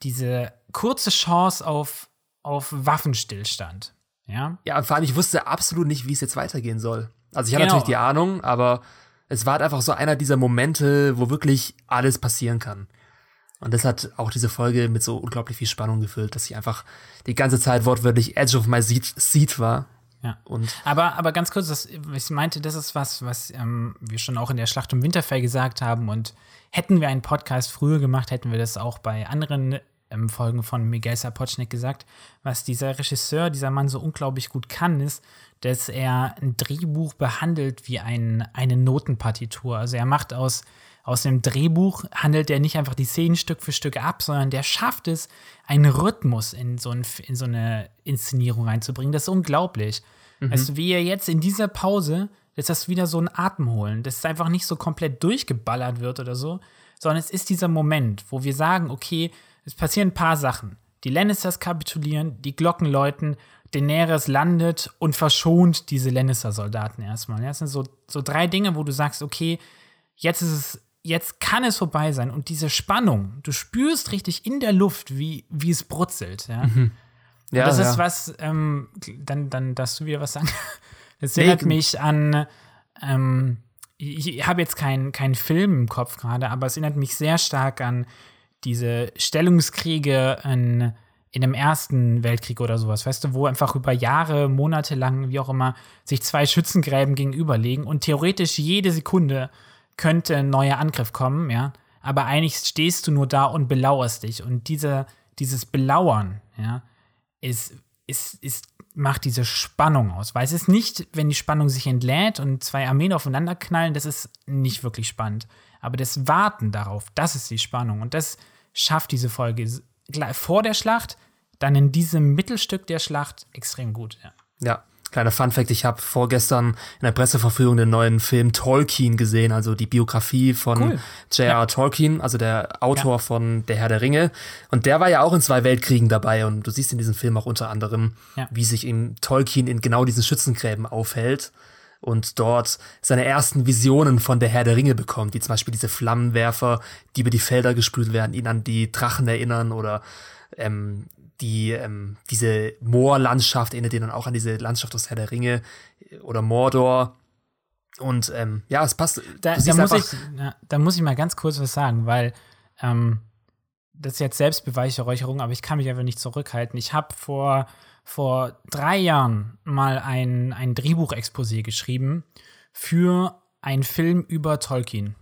diese kurze Chance auf, auf Waffenstillstand. Ja. Ja, und vor allem, ich wusste absolut nicht, wie es jetzt weitergehen soll. Also ich habe Genau. natürlich die Ahnung, aber es war halt einfach so einer dieser Momente, wo wirklich alles passieren kann. Und das hat auch diese Folge mit so unglaublich viel Spannung gefüllt, dass ich einfach die ganze Zeit wortwörtlich edge of my seat, seat war. Ja. Und Aber, aber ganz kurz, das, ich meinte, das ist was, was ähm, wir schon auch in der Schlacht um Winterfell gesagt haben. Und hätten wir einen Podcast früher gemacht, hätten wir das auch bei anderen ähm, Folgen von Miguel Sapochnik gesagt. Was dieser Regisseur, dieser Mann so unglaublich gut kann, ist, dass er ein Drehbuch behandelt wie ein, eine Notenpartitur. Also er macht aus, aus dem Drehbuch, handelt er nicht einfach die Szenen Stück für Stück ab, sondern der schafft es, einen Rhythmus in so, ein, in so eine Inszenierung reinzubringen. Das ist unglaublich. Weißt du, wie er jetzt in dieser Pause, dass das wieder so ein Atemholen, dass es einfach nicht so komplett durchgeballert wird oder so, sondern es ist dieser Moment, wo wir sagen, okay, es passieren ein paar Sachen. Die Lannisters kapitulieren, die Glocken läuten, Daenerys landet und verschont diese Lannister-Soldaten erstmal. Das sind so, so drei Dinge, wo du sagst, okay, jetzt ist es, jetzt kann es vorbei sein. Und diese Spannung, du spürst richtig in der Luft, wie, wie es brutzelt. Ja? ja, das ja. ist was, ähm, dann, dann darfst du wieder was sagen. Das erinnert mich an, ähm, ich, ich habe jetzt keinen keinen Film im Kopf gerade, aber es erinnert mich sehr stark an diese Stellungskriege in, in dem Ersten Weltkrieg oder sowas, weißt du, wo einfach über Jahre, Monate lang, wie auch immer, sich zwei Schützengräben gegenüberlegen und theoretisch jede Sekunde könnte ein neuer Angriff kommen, ja. Aber eigentlich stehst du nur da und belauerst dich. Und diese, dieses Belauern, ja, ist, ist, ist, macht diese Spannung aus. Weil es ist nicht, wenn die Spannung sich entlädt und zwei Armeen aufeinander knallen, das ist nicht wirklich spannend. Aber das Warten darauf, das ist die Spannung. Und das schafft diese Folge gleich vor der Schlacht, dann in diesem Mittelstück der Schlacht extrem gut. Ja. Ja, kleiner Fun Fact, ich habe vorgestern in der Presseverführung den neuen Film Tolkien gesehen, also die Biografie von Cool. J.R. Tolkien, also der Autor von Der Herr der Ringe. Und der war ja auch in zwei Weltkriegen dabei und du siehst in diesem Film auch unter anderem, Ja. wie sich eben Tolkien in genau diesen Schützengräben aufhält und dort seine ersten Visionen von der Herr der Ringe bekommt, wie zum Beispiel diese Flammenwerfer, die über die Felder gesprüht werden, ihn an die Drachen erinnern oder ähm, die, ähm, diese Moorlandschaft erinnert ihn dann auch an diese Landschaft aus Herr der Ringe äh, oder Mordor. Und ähm, ja, es passt. Da, da, muss ich, ja, da muss ich mal ganz kurz was sagen, weil ähm, das ist jetzt Selbstbeweihräucherung, aber ich kann mich einfach nicht zurückhalten. Ich habe vor, vor drei Jahren mal ein, ein Drehbuchexposé geschrieben für einen Film über Tolkien.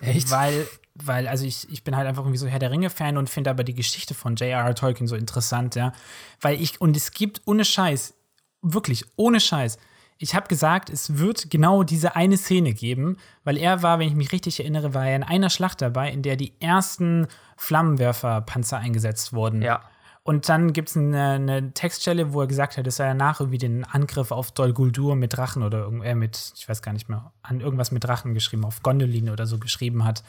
Echt? Weil, weil, also ich, ich bin halt einfach irgendwie so Herr der Ringe-Fan und finde aber die Geschichte von J.R.R. Tolkien so interessant, ja. Weil ich, und es gibt ohne Scheiß, wirklich ohne Scheiß, ich habe gesagt, es wird genau diese eine Szene geben, weil er war, wenn ich mich richtig erinnere, war er in einer Schlacht dabei, in der die ersten Flammenwerferpanzer eingesetzt wurden. Ja. Und dann gibt es eine, eine Textstelle, wo er gesagt hat, dass er danach irgendwie den Angriff auf Dol Guldur mit Drachen oder äh, mit, ich weiß gar nicht mehr, an irgendwas mit Drachen geschrieben, auf Gondolin oder so geschrieben hat.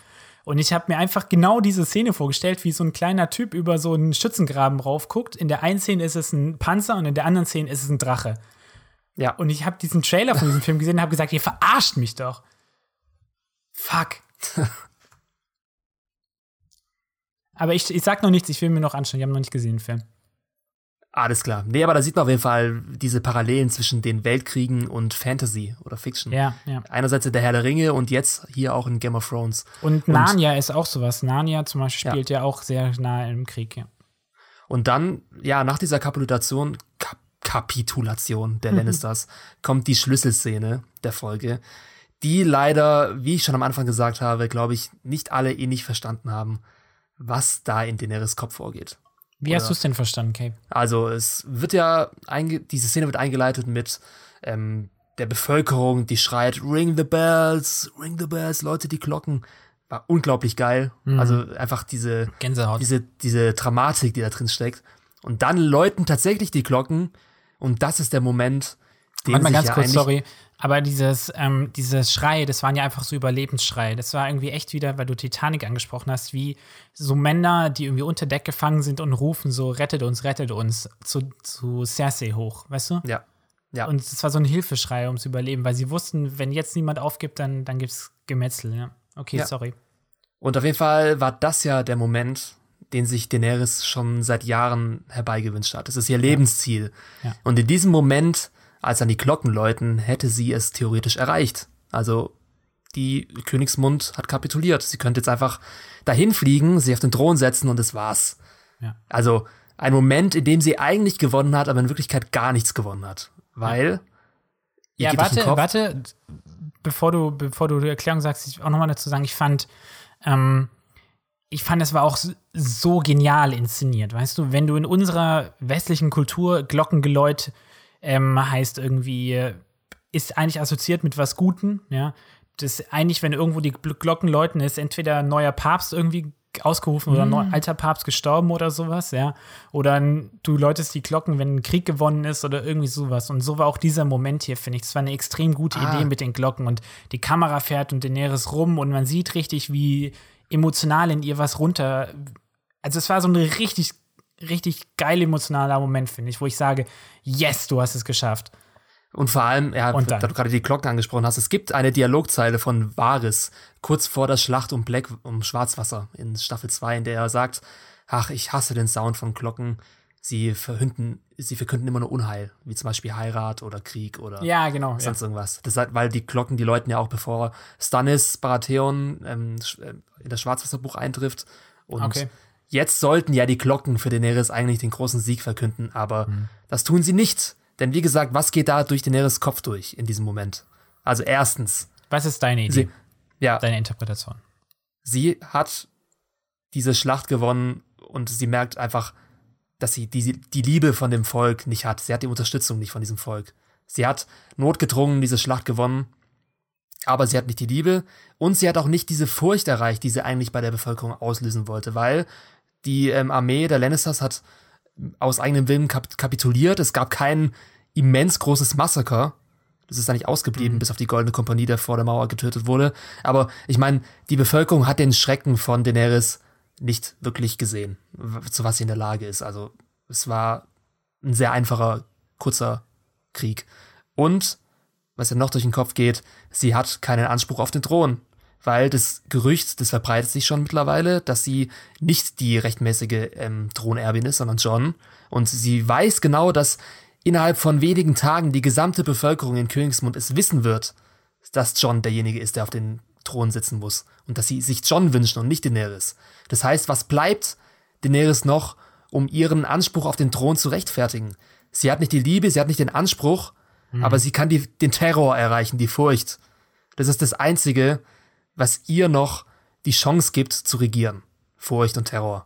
Und ich habe mir einfach genau diese Szene vorgestellt, wie so ein kleiner Typ über so einen Schützengraben raufguckt. In der einen Szene ist es ein Panzer und in der anderen Szene ist es ein Drache. Ja. Und ich habe diesen Trailer von diesem Film gesehen und habe gesagt, ihr verarscht mich doch. Fuck. Aber ich, ich sag noch nichts, ich will mir noch anschauen. Ich habe noch nicht gesehen, den Film. Alles klar. Nee, aber da sieht man auf jeden Fall diese Parallelen zwischen den Weltkriegen und Fantasy oder Fiction. Ja, ja. Einerseits in der Herr der Ringe und jetzt hier auch in Game of Thrones. Und Narnia ist auch sowas. Narnia zum Beispiel Ja. spielt ja, auch sehr nah im Krieg, ja. Und dann, ja, nach dieser Kapitulation, Kap Kapitulation der Lannisters, kommt die Schlüsselszene der Folge, die leider, wie ich schon am Anfang gesagt habe, glaube ich, nicht alle ähnlich verstanden haben, was da in Daenerys Kopf vorgeht. Wie hast du es denn verstanden, Cape? Also es wird ja, diese Szene wird eingeleitet mit ähm, der Bevölkerung, die schreit, ring the bells, ring the bells, Leute, die Glocken. War unglaublich geil. Also einfach diese, Gänsehaut. diese, diese Dramatik, die da drin steckt. Und dann läuten tatsächlich die Glocken und das ist der Moment, den Warte mal ganz ja kurz, sorry. Aber dieses, ähm, dieses Schrei, das waren ja einfach so Überlebensschreie. Das war irgendwie echt wieder, weil du Titanic angesprochen hast, wie so Männer, die irgendwie unter Deck gefangen sind und rufen so, rettet uns, rettet uns, zu, zu Cersei hoch, weißt du? Ja, ja. Und es war so ein Hilfeschrei ums Überleben, weil sie wussten, wenn jetzt niemand aufgibt, dann, dann gibt es Gemetzel, ja. Okay, Ja. sorry. Und auf jeden Fall war das ja der Moment, den sich Daenerys schon seit Jahren herbeigewünscht hat. Das ist ihr Lebensziel. Ja. Und in diesem Moment, als dann die Glocken läuten, hätte sie es theoretisch erreicht. Also die Königsmund hat kapituliert. Sie könnte jetzt einfach dahin fliegen, sich auf den Thron setzen und das war's. Ja. Also ein Moment, in dem sie eigentlich gewonnen hat, aber in Wirklichkeit gar nichts gewonnen hat. Weil. Ja, den warte, warte, bevor du, bevor du die Erklärung sagst, ich auch nochmal dazu sagen, ich fand, ähm, ich fand, es war auch so genial inszeniert, weißt du, wenn du in unserer westlichen Kultur Glockengeläut ähm, heißt irgendwie, ist eigentlich assoziiert mit was Guten, ja. Das eigentlich, wenn irgendwo die Gl- Glocken läuten, ist entweder ein neuer Papst irgendwie ausgerufen oder ein neu- alter Papst gestorben oder sowas, ja. Oder du läutest die Glocken, wenn ein Krieg gewonnen ist oder irgendwie sowas. Und so war auch dieser Moment hier, finde ich. Es war eine extrem gute Ah. Idee mit den Glocken und die Kamera fährt und Daenerys rum und man sieht richtig, wie emotional in ihr was runter. Also es war so ein richtig, richtig geil emotionaler Moment, finde ich, wo ich sage, yes, du hast es geschafft. Und vor allem, ja, da du gerade die Glocken angesprochen hast, es gibt eine Dialogzeile von Varys kurz vor der Schlacht um Black, um Schwarzwasser in Staffel 2, in der er sagt, ach, ich hasse den Sound von Glocken. Sie verhünden, sie verkünden immer nur Unheil, wie zum Beispiel Heirat oder Krieg oder Ja, genau. Ja. sonst irgendwas. Das hat, weil die Glocken, die läuten ja auch bevor Stannis Baratheon ähm, äh, in das Schwarzwasserbuch eintrifft. Und Okay. Jetzt sollten ja die Glocken für Daenerys eigentlich den großen Sieg verkünden, aber Mhm. das tun sie nicht. Denn wie gesagt, was geht da durch Daenerys Kopf durch in diesem Moment? Also erstens, Was ist deine Idee, sie, ja, deine Interpretation? sie hat diese Schlacht gewonnen und sie merkt einfach, dass sie die, die Liebe von dem Volk nicht hat. Sie hat die Unterstützung nicht von diesem Volk. Sie hat notgedrungen diese Schlacht gewonnen, aber sie hat nicht die Liebe und sie hat auch nicht diese Furcht erreicht, die sie eigentlich bei der Bevölkerung auslösen wollte, weil die ähm, Armee der Lannisters hat aus eigenem Willen kap kapituliert. Es gab kein immens großes Massaker. Das ist da nicht ausgeblieben, bis auf die Goldene Kompanie, der vor der Mauer getötet wurde. Aber ich meine, die Bevölkerung hat den Schrecken von Daenerys nicht wirklich gesehen, zu was sie in der Lage ist. Also es war ein sehr einfacher, kurzer Krieg. Und, was ja noch durch den Kopf geht, sie hat keinen Anspruch auf den Thron. Weil das Gerücht, das verbreitet sich schon mittlerweile, dass sie nicht die rechtmäßige ähm, Thronerbin ist, sondern John. Und sie weiß genau, dass innerhalb von wenigen Tagen die gesamte Bevölkerung in Königsmund es wissen wird, dass John derjenige ist, der auf den Thron sitzen muss. Und dass sie sich John wünschen und nicht Daenerys. Das heißt, was bleibt Daenerys noch, um ihren Anspruch auf den Thron zu rechtfertigen? Sie hat nicht die Liebe, sie hat nicht den Anspruch, aber sie kann die, den Terror erreichen, die Furcht. Das ist das Einzige, was ihr noch die Chance gibt zu regieren. Furcht und Terror.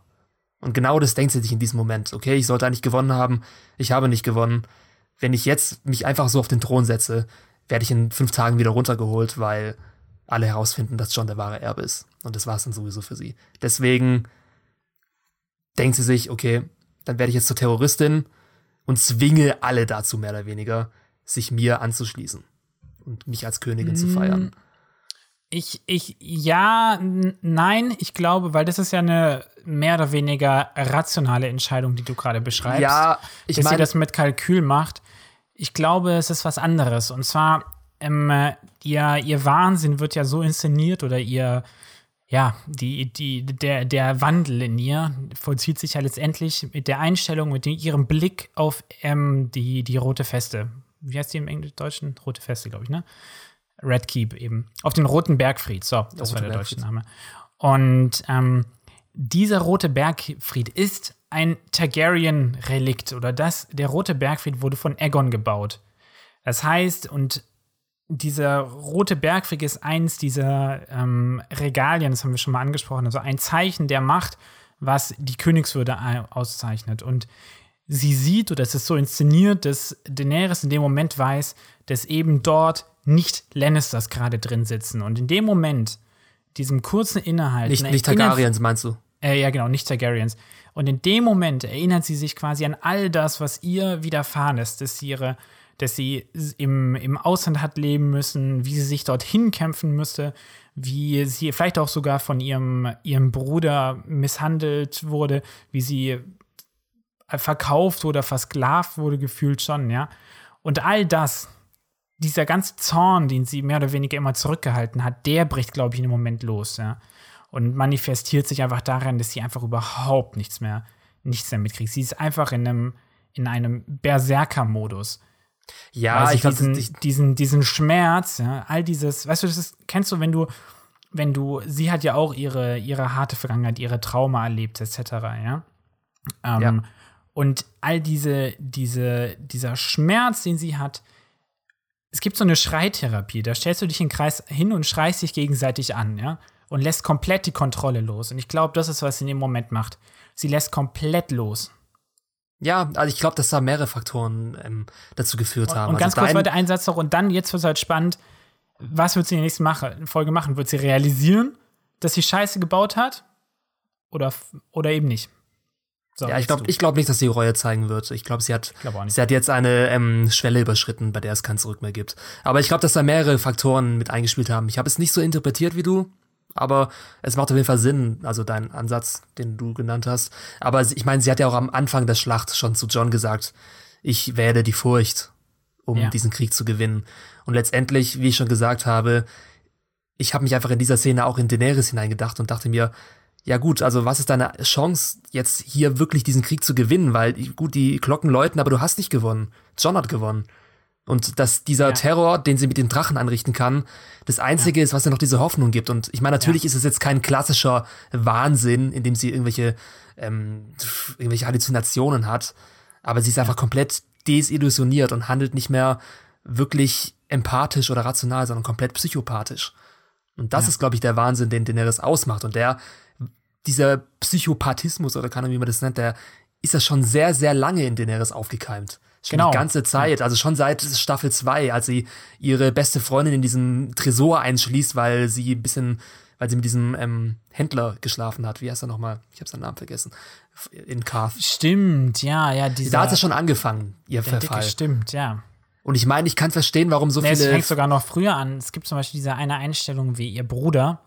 Und genau das denkt sie sich in diesem Moment. Okay, ich sollte eigentlich gewonnen haben, ich habe nicht gewonnen. Wenn ich jetzt mich einfach so auf den Thron setze, werde ich in fünf Tagen wieder runtergeholt, weil alle herausfinden, dass John der wahre Erbe ist. Und das war es dann sowieso für sie. Deswegen denkt sie sich, okay, dann werde ich jetzt zur Terroristin und zwinge alle dazu, mehr oder weniger, sich mir anzuschließen und mich als Königin zu feiern. Ich, ich, ja, nein, ich glaube, weil das ist ja eine mehr oder weniger rationale Entscheidung, die du gerade beschreibst. Ja, ich dass sie meine, das mit Kalkül macht. Ich glaube, es ist was anderes. Und zwar, ähm, äh, ihr, ihr Wahnsinn wird ja so inszeniert oder ihr, ja, die, die, der, der Wandel in ihr vollzieht sich ja letztendlich mit der Einstellung, mit dem, ihrem Blick auf ähm, die, die rote Feste. Wie heißt die im Englisch, Deutschen? Rote Feste, glaube ich, ne? Red Keep eben. Auf den Roten Bergfried. So, das war Rote der deutsche Bergfried. Name. Und ähm, dieser Rote Bergfried ist ein Targaryen-Relikt oder das, der Rote Bergfried wurde von Aegon gebaut. Das heißt, und dieser Rote Bergfried ist eins dieser ähm, Regalien, das haben wir schon mal angesprochen, also ein Zeichen der Macht, was die Königswürde au- auszeichnet. Und sie sieht, oder es ist so inszeniert, dass Daenerys in dem Moment weiß, dass eben dort nicht Lannisters gerade drin sitzen. Und in dem Moment, diesem kurzen Innehalten, nicht, nicht Targaryens, meinst du? äh, ja, genau, nicht Targaryens. Und in dem Moment erinnert sie sich quasi an all das, was ihr widerfahren ist, dass sie, ihre, dass sie im, im Ausland hat leben müssen, wie sie sich dorthin kämpfen müsste, wie sie vielleicht auch sogar von ihrem, ihrem Bruder misshandelt wurde, wie sie verkauft oder versklavt wurde, gefühlt schon, ja. Und all das, dieser ganze Zorn, den sie mehr oder weniger immer zurückgehalten hat, der bricht, glaube ich, in dem Moment los, ja. Und manifestiert sich einfach daran, dass sie einfach überhaupt nichts mehr, nichts mehr mitkriegt. Sie ist einfach in einem, in einem Berserker-Modus. Ja, ich diesen, diesen, diesen Schmerz, ja, all dieses, weißt du, das ist, kennst du, wenn du, wenn du, sie hat ja auch ihre, ihre harte Vergangenheit, ihre Trauma erlebt, etc., ja. Ähm, ja. Und all diese, diese, dieser Schmerz, den sie hat, es gibt so eine Schreitherapie, da stellst du dich in den Kreis hin und schreist dich gegenseitig an, ja, und lässt komplett die Kontrolle los. Und ich glaube, das ist, was sie in dem Moment macht. Sie lässt komplett los. Ja, also ich glaube, dass da mehrere Faktoren ähm, dazu geführt haben. Und also ganz kurz weiter ein Satz noch und dann, jetzt wird es halt spannend, was wird sie in der nächsten Mache, Folge machen? Wird sie realisieren, dass sie Scheiße gebaut hat? Oder, oder eben nicht? Ja, ich glaube ich glaub nicht, dass sie Reue zeigen wird. Ich glaube, sie hat, glaub sie hat jetzt eine ähm, Schwelle überschritten, bei der es kein Zurück mehr gibt. Aber ich glaube, dass da mehrere Faktoren mit eingespielt haben. Ich habe es nicht so interpretiert wie du, aber es macht auf jeden Fall Sinn, also dein Ansatz, den du genannt hast. Aber ich meine, sie hat ja auch am Anfang der Schlacht schon zu John gesagt, ich wähle die Furcht, um ja. diesen Krieg zu gewinnen. Und letztendlich, wie ich schon gesagt habe, ich habe mich einfach in dieser Szene auch in Daenerys hineingedacht und dachte mir, ja gut, also was ist deine Chance, jetzt hier wirklich diesen Krieg zu gewinnen? Weil gut, die Glocken läuten, aber du hast nicht gewonnen. John hat gewonnen. Und dass dieser ja. Terror, den sie mit den Drachen anrichten kann, das Einzige ja. ist, was ja noch diese Hoffnung gibt. Und ich meine, natürlich ja. ist es jetzt kein klassischer Wahnsinn, in dem sie irgendwelche, ähm, irgendwelche Halluzinationen hat. Aber sie ist einfach komplett desillusioniert und handelt nicht mehr wirklich empathisch oder rational, sondern komplett psychopathisch. Und das ist, glaube ich, der Wahnsinn, den Daenerys ausmacht. Und der dieser Psychopathismus oder keine Ahnung, wie man das nennt, der ist ja schon sehr, sehr lange in Daenerys aufgekeimt. Schon genau. die ganze Zeit, also schon seit Staffel 2, als sie ihre beste Freundin in diesem Tresor einschließt, weil sie ein bisschen, weil sie mit diesem ähm, Händler geschlafen hat. Wie heißt er nochmal? Ich habe seinen Namen vergessen. In Karth. Stimmt, ja, ja. Dieser, da hat es schon angefangen, ihr Verfall. Dicke, stimmt, ja. Und ich meine, ich kann verstehen, warum so nee, viele. Es fängt sogar noch früher an. Es gibt zum Beispiel diese eine Einstellung, wie ihr Bruder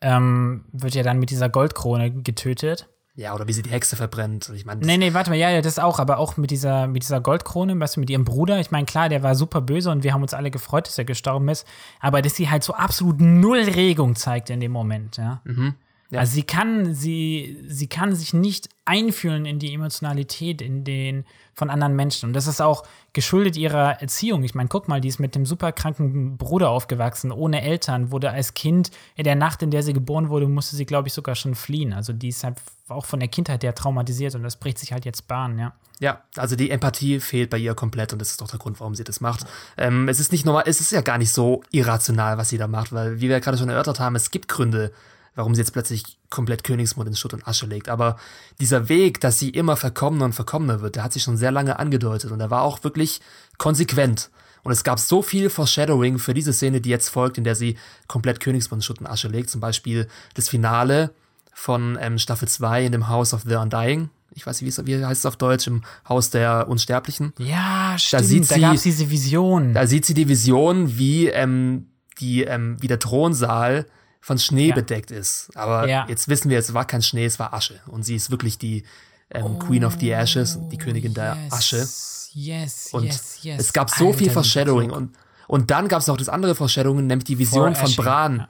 ähm, wird ja dann mit dieser Goldkrone getötet. Ja, oder wie sie die Hexe verbrennt. Ich meine, nee, nee, warte mal, ja, ja, das auch, aber auch mit dieser, mit dieser Goldkrone, weißt du, mit ihrem Bruder. Ich meine, klar, der war super böse und wir haben uns alle gefreut, dass er gestorben ist, aber dass sie halt so absolut null Regung zeigt in dem Moment, ja. Mhm. Ja. Also sie kann, sie, sie kann sich nicht einfühlen in die Emotionalität in den von anderen Menschen. Und das ist auch geschuldet ihrer Erziehung. Ich meine, guck mal, die ist mit dem superkranken Bruder aufgewachsen, ohne Eltern, wurde als Kind in der Nacht, in der sie geboren wurde, musste sie, glaube ich, sogar schon fliehen. Also die ist halt auch von der Kindheit her traumatisiert und das bricht sich halt jetzt Bahn, ja. Ja, also die Empathie fehlt bei ihr komplett und das ist doch der Grund, warum sie das macht. Ähm, es ist nicht normal, es ist ja gar nicht so irrational, was sie da macht, weil, wie wir gerade schon erörtert haben, es gibt Gründe, warum sie jetzt plötzlich komplett Königsmund in Schutt und Asche legt. Aber dieser Weg, dass sie immer verkommener und verkommener wird, der hat sich schon sehr lange angedeutet und er war auch wirklich konsequent. Und es gab so viel Foreshadowing für diese Szene, die jetzt folgt, in der sie komplett Königsmund in Schutt und Asche legt. Zum Beispiel das Finale von ähm, Staffel 2 in dem House of the Undying. Ich weiß nicht, wie, heißt es auf Deutsch, im Haus der Unsterblichen. Ja, stimmt. Da, sieht sie, da gab es diese Vision. Da sieht sie die Vision, wie, ähm, die, ähm, wie der Thronsaal von Schnee ja. bedeckt ist. Aber ja. jetzt wissen wir, es war kein Schnee, es war Asche. Und sie ist wirklich die ähm, oh, Queen of the Ashes, die Königin der yes, Asche. Yes, und yes, yes. Es gab so Alter, viel Foreshadowing. Und, und dann gab es noch das andere Foreshadowing, nämlich die Vision von Bran. Ja.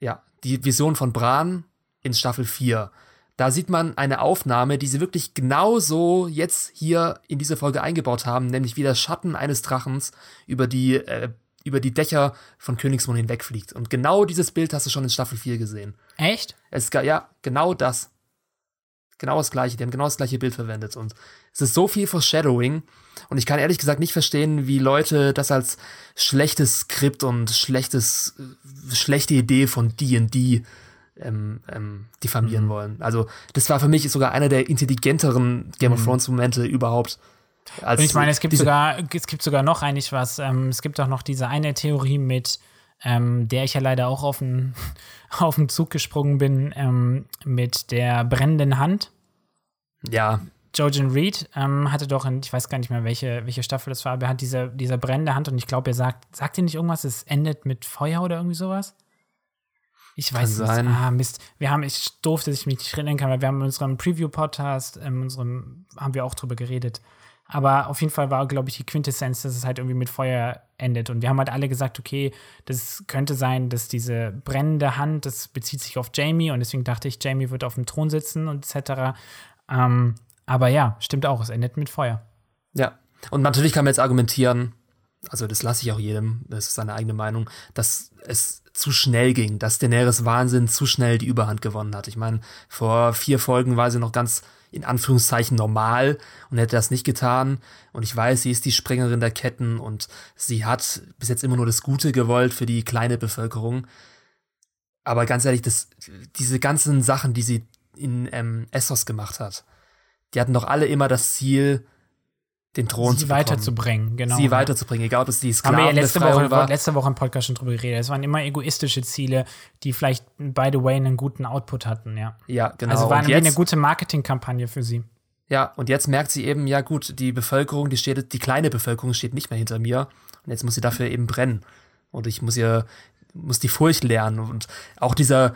ja, die Vision von Bran in Staffel 4. Da sieht man eine Aufnahme, die sie wirklich genauso jetzt hier in diese Folge eingebaut haben, nämlich wie der Schatten eines Drachens über die äh, über die Dächer von Königsmund hinwegfliegt. Und genau dieses Bild hast du schon in Staffel 4 gesehen. Echt? Es, ja, genau das. Genau das gleiche. Die haben genau das gleiche Bild verwendet. Und es ist so viel Foreshadowing. Und ich kann ehrlich gesagt nicht verstehen, wie Leute das als schlechtes Skript und schlechtes, schlechte Idee von D&D ähm, ähm, diffamieren mhm. wollen. Also das war für mich sogar einer der intelligenteren Game of mhm. Thrones Momente überhaupt. Und ich meine, es gibt sogar, es gibt sogar noch eigentlich was. Ähm, es gibt auch noch diese eine Theorie mit, ähm, der ich ja leider auch auf den, auf den Zug gesprungen bin, ähm, mit der brennenden Hand. Ja. Jojen Reed ähm, hatte doch, in, ich weiß gar nicht mehr, welche, welche Staffel das war, aber er hat diese, diese brennende Hand und ich glaube, er sagt, sagt ihr nicht irgendwas, es endet mit Feuer oder irgendwie sowas? Ich weiß nicht. Ah, Mist. Wir haben, ich durfte sich mich nicht erinnern kann, weil wir haben in unserem Preview-Podcast, in unserem, haben wir auch drüber geredet. Aber auf jeden Fall war, glaube ich, die Quintessenz, dass es halt irgendwie mit Feuer endet. Und wir haben halt alle gesagt, okay, das könnte sein, dass diese brennende Hand, das bezieht sich auf Jamie und deswegen dachte ich, Jamie wird auf dem Thron sitzen und etc. Ähm, aber ja, stimmt auch, es endet mit Feuer. Ja. Und natürlich kann man jetzt argumentieren, also das lasse ich auch jedem, das ist seine eigene Meinung, dass es zu schnell ging, dass Daenerys Wahnsinn zu schnell die Überhand gewonnen hat. Ich meine, vor vier Folgen war sie noch ganz in Anführungszeichen normal und hätte das nicht getan. Und ich weiß, sie ist die Sprengerin der Ketten und sie hat bis jetzt immer nur das Gute gewollt für die kleine Bevölkerung. Aber ganz ehrlich, das, diese ganzen Sachen, die sie in ähm, Essos gemacht hat, die hatten doch alle immer das Ziel, den Thron sie zu weiterzubringen, genau. Sie weiterzubringen, egal ob es die Haben wir ja letzte Woche, war. letzte Woche im Podcast schon drüber geredet. Es waren immer egoistische Ziele, die vielleicht, by the way, einen guten Output hatten, ja. Ja, genau. Also war eine gute Marketingkampagne für sie. Ja, und jetzt merkt sie eben, ja gut, die Bevölkerung, die steht, die kleine Bevölkerung steht nicht mehr hinter mir. Und jetzt muss sie dafür eben brennen. Und ich muss ihr, muss die Furcht lernen. Und auch dieser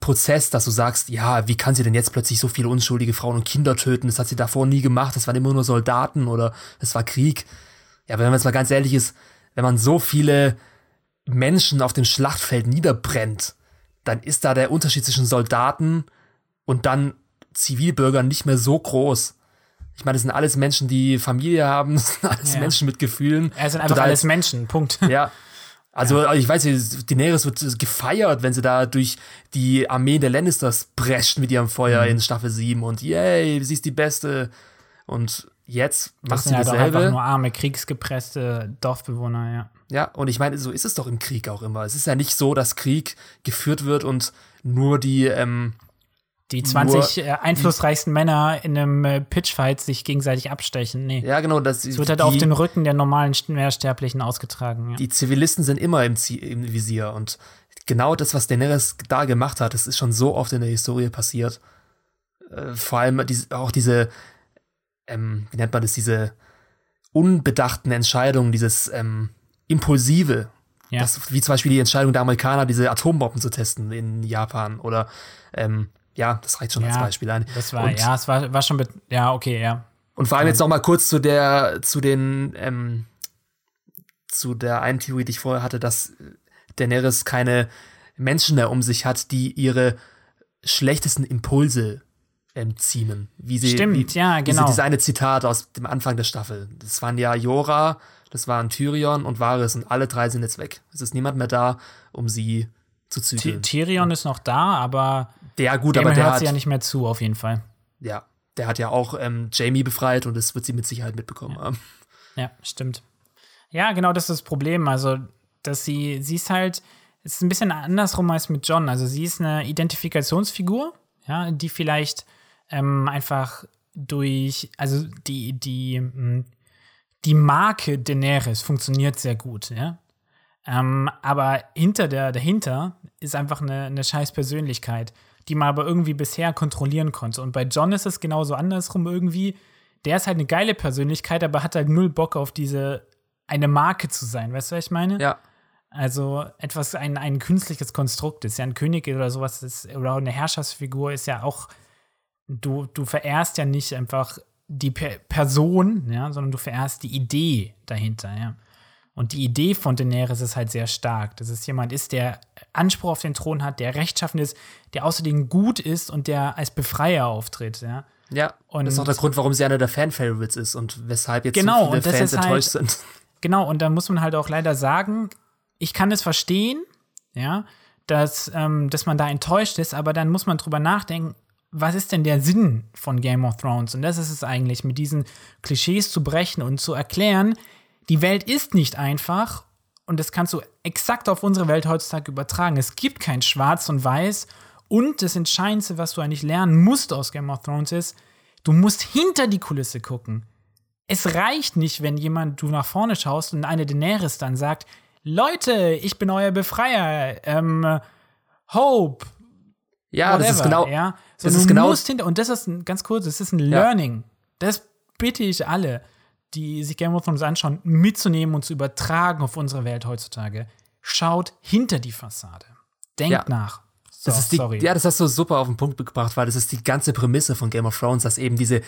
Prozess, dass du sagst, ja, wie kann sie denn jetzt plötzlich so viele unschuldige Frauen und Kinder töten? Das hat sie davor nie gemacht. Das waren immer nur Soldaten oder es war Krieg. Ja, aber wenn man jetzt mal ganz ehrlich ist, wenn man so viele Menschen auf dem Schlachtfeld niederbrennt, dann ist da der Unterschied zwischen Soldaten und dann Zivilbürgern nicht mehr so groß. Ich meine, das sind alles Menschen, die Familie haben, das sind alles Ja. Menschen mit Gefühlen. Es sind einfach Total- alles Menschen, Punkt. Ja. Also, ich weiß Daenerys wird gefeiert, wenn sie da durch die Armee der Lannisters prescht mit ihrem Feuer Mhm. in Staffel 7 und yay, sie ist die Beste. Und jetzt Das macht sie sind halt auch einfach dasselbe. nur arme, kriegsgepresste Dorfbewohner, ja. Ja, und ich meine, so ist es doch im Krieg auch immer. Es ist ja nicht so, dass Krieg geführt wird und nur die, ähm, Die 20 äh, einflussreichsten Männer in einem äh, Pitchfight sich gegenseitig abstechen. Nee. ja genau, dass Es wird halt die, auf den Rücken der normalen Mehrsterblichen ausgetragen. Ja. die Zivilisten sind immer im, Zie im Visier und genau das, was Daenerys da gemacht hat, das ist schon so oft in der Historie passiert. Äh, vor allem diese, auch diese, ähm, wie nennt man das, diese unbedachten Entscheidungen, dieses ähm, impulsive, Ja. das, wie zum Beispiel die Entscheidung der Amerikaner, diese Atombomben zu testen in Japan oder ähm, ja, das reicht schon als Ja, Beispiel ein. Das war, und, ja, es war, war schon, bet- ja, okay, ja. Und vor allem jetzt noch mal kurz zu der, zu den, ähm, zu der einen Theorie, die ich vorher hatte, dass Daenerys keine Menschen mehr um sich hat, die ihre schlechtesten Impulse entziehen. Wie sie, Stimmt, wie, ja, genau. Diese, dieses eine Zitat aus dem Anfang der Staffel. Das waren ja Jora, das waren Tyrion und Varys und alle drei sind jetzt weg. Es ist niemand mehr da, um sie zu zügeln. Tyrion ist noch da, aber Der gut, dem aber der hört hat, sie ja nicht mehr zu, auf jeden Fall. ja, der hat ja auch ähm, Jamie befreit und das wird sie mit Sicherheit mitbekommen haben. Ja, stimmt. Ja, genau, das ist das Problem. Also, dass sie, sie ist halt, es ist ein bisschen andersrum als mit John. Also, sie ist eine Identifikationsfigur, ja, die vielleicht ähm, einfach durch, also die, die, mh, die Marke Daenerys funktioniert sehr gut, ja. Ähm, aber hinter der, dahinter ist einfach eine, eine scheiß Persönlichkeit, die man aber irgendwie bisher kontrollieren konnte. Und bei John ist es genauso andersrum irgendwie. Der ist halt eine geile Persönlichkeit, aber hat halt null Bock auf diese eine Marke zu sein. Weißt du, was ich meine? Ja, Also etwas, ein, ein künstliches Konstrukt ist ja ein König oder sowas ist, oder eine Herrschaftsfigur ist ja auch, du, du verehrst ja nicht einfach die per Person, ja, sondern du verehrst die Idee dahinter, ja. Und die Idee von Daenerys ist halt sehr stark, dass es jemand ist, der Anspruch auf den Thron hat, der rechtschaffen ist, der außerdem gut ist und der als Befreier auftritt, ja. Ja, Und- das ist auch der Grund, warum sie einer der Fan-Favorites ist und weshalb jetzt Genau, so viele Fans halt- enttäuscht sind. Genau, und da muss man halt auch leider sagen, ich kann es verstehen, ja, dass, ähm, dass man da enttäuscht ist, aber dann muss man drüber nachdenken, was ist denn der Sinn von Game of Thrones? Und das ist es eigentlich, mit diesen Klischees zu brechen und zu erklären, die Welt ist nicht einfach und das kannst du exakt auf unsere Welt heutzutage übertragen. Es gibt kein Schwarz und Weiß und das Entscheidendste, was du eigentlich lernen musst aus Game of Thrones ist, du musst hinter die Kulisse gucken es reicht nicht, wenn jemand du nach vorne schaust und eine Daenerys dann sagt, Leute, ich bin euer Befreier, ähm, Hope, Ja, das ist whatever, genau. ja. So, das du ist genau- musst hinter, und das ist ein, ganz kurz, das ist ein Learning. Das bitte ich alle, die sich Game of Thrones anschauen, mitzunehmen und zu übertragen auf unsere Welt heutzutage. Schaut hinter die Fassade. Denkt Ja. nach. So, Das ist die, sorry. ja, das hast du super auf den Punkt gebracht, weil das ist die ganze Prämisse von Game of Thrones, dass eben diese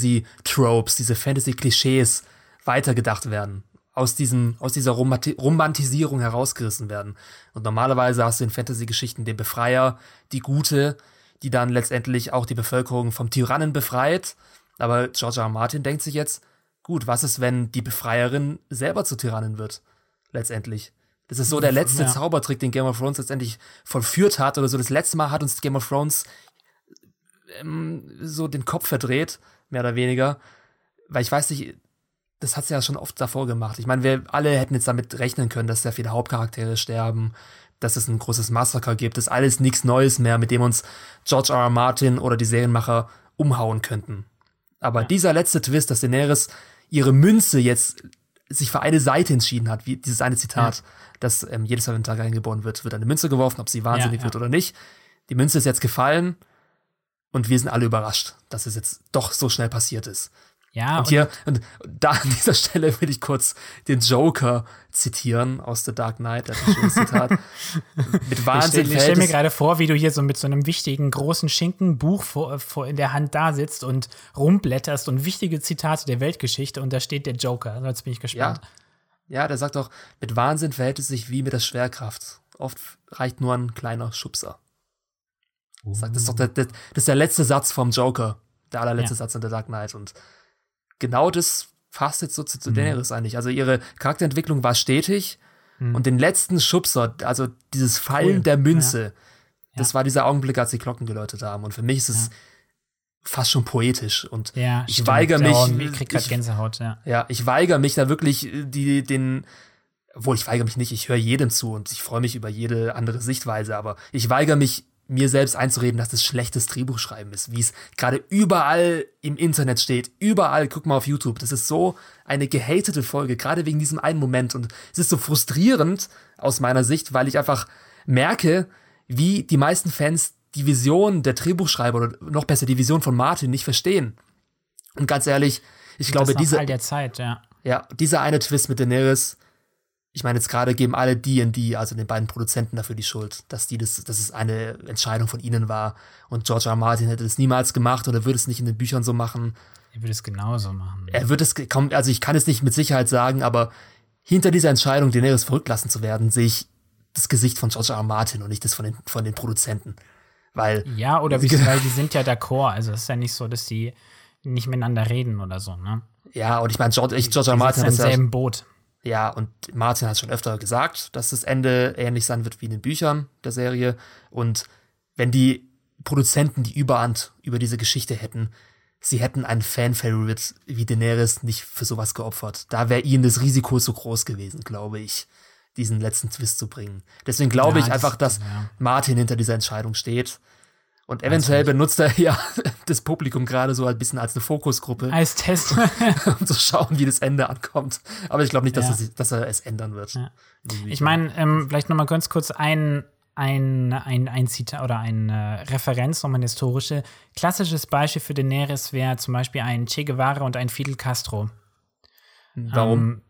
Fantasy-Tropes, diese Fantasy-Klischees weitergedacht werden. Aus, diesem, aus dieser Romanti Romantisierung herausgerissen werden. Und normalerweise hast du in Fantasy-Geschichten den Befreier, die Gute, die dann letztendlich auch die Bevölkerung vom Tyrannen befreit. Aber George R. R. Martin denkt sich jetzt, gut, was ist, wenn die Befreierin selber zur Tyrannin wird? Letztendlich. Das ist so der letzte ja. Zaubertrick, den Game of Thrones letztendlich vollführt hat oder so. Das letzte Mal hat uns Game of Thrones ähm, so den Kopf verdreht, mehr oder weniger. Weil ich weiß nicht, das hat es ja schon oft davor gemacht. Ich meine, wir alle hätten jetzt damit rechnen können, dass sehr viele Hauptcharaktere sterben, dass es ein großes Massaker gibt. Das ist alles nichts Neues mehr, mit dem uns George R. R. Martin oder die Serienmacher umhauen könnten. Aber ja. dieser letzte Twist, dass Daenerys ihre Münze jetzt sich für eine Seite entschieden hat, wie dieses eine Zitat, ja. dass ähm, jedes Mal, wenn Targaryen geboren wird, wird eine Münze geworfen, ob sie wahnsinnig ja, wird oder nicht. Die Münze ist jetzt gefallen und wir sind alle überrascht, dass es jetzt doch so schnell passiert ist. Ja, und hier, und da an dieser Stelle will ich kurz den Joker zitieren aus The Dark Knight, das ist ein schönes Zitat. mit Wahnsinn. Ich stelle stell mir gerade vor, wie du hier so mit so einem wichtigen, großen Schinkenbuch vor, vor in der Hand da sitzt und rumblätterst und wichtige Zitate der Weltgeschichte und da steht der Joker. Also jetzt bin ich gespannt. Ja, ja der sagt auch, mit Wahnsinn verhält es sich wie mit der Schwerkraft. Oft reicht nur ein kleiner Schubser. Sagt, das, ist doch der, der, das ist der letzte Satz vom Joker. Der allerletzte ja. Satz in The Dark Knight. Und genau das fasst jetzt so zu, zu mhm. Daenerys eigentlich. Also ihre Charakterentwicklung war stetig mhm. und den letzten Schubser, also dieses Fallen cool. der Münze, ja. das war dieser Augenblick, als die Glocken geläutet haben. Und für mich ist es ja. fast schon poetisch. Und ja, ich weigere mich. Oh, ich krieg grad Gänsehaut, ja. Ja, ich weigere mich da wirklich äh, die, den, obwohl ich weigere mich nicht, ich höre jedem zu und ich freue mich über jede andere Sichtweise, aber ich weigere mich mir selbst einzureden, dass das schlechtes Drehbuchschreiben ist, wie es gerade überall im Internet steht. Überall, guck mal auf YouTube. Das ist so eine gehatete Folge, gerade wegen diesem einen Moment. Und es ist so frustrierend aus meiner Sicht, weil ich einfach merke, wie die meisten Fans die Vision der Drehbuchschreiber oder noch besser die Vision von Martin nicht verstehen. Und ganz ehrlich, ich glaube, diese. All der Zeit, ja. Ja, dieser eine Twist mit Daenerys, ich meine, jetzt gerade geben alle D&D, also den beiden Produzenten dafür die Schuld, dass die das, dass es eine Entscheidung von ihnen war. Und George R. R. Martin hätte das niemals gemacht oder würde es nicht in den Büchern so machen. Er würde es genauso machen. Er würde es, also ich kann es nicht mit Sicherheit sagen, aber hinter dieser Entscheidung, Daenerys verrückt lassen zu werden, sehe ich das Gesicht von George R. R. Martin und nicht das von den, von den Produzenten. Weil. Ja, oder wie weil die sind ja d'accord. Also es ist ja nicht so, dass die nicht miteinander reden oder so, ne? Ja, und ich meine, George, ich, George R. R. Martin ist im selben Boot. Ja, und Martin hat schon öfter gesagt, dass das Ende ähnlich sein wird wie in den Büchern der Serie. Und wenn die Produzenten die Überhand über diese Geschichte hätten, sie hätten einen Fan-Favorite wie Daenerys nicht für sowas geopfert. Da wäre ihnen das Risiko zu groß gewesen, glaube ich, diesen letzten Twist zu bringen. Deswegen glaube ja, ich einfach, dass ja. Martin hinter dieser Entscheidung steht. Und eventuell benutzt er ja das Publikum gerade so ein bisschen als eine Fokusgruppe. Als Test. um zu schauen, wie das Ende ankommt. Aber ich glaube nicht, dass, ja. er, dass er es ändern wird. Ja. Ich meine, ähm, vielleicht noch mal ganz kurz ein, ein, ein, ein Zitat oder eine Referenz, nochmal eine historische. Klassisches Beispiel für Daenerys wäre zum Beispiel ein Che Guevara und ein Fidel Castro. Warum? Ähm,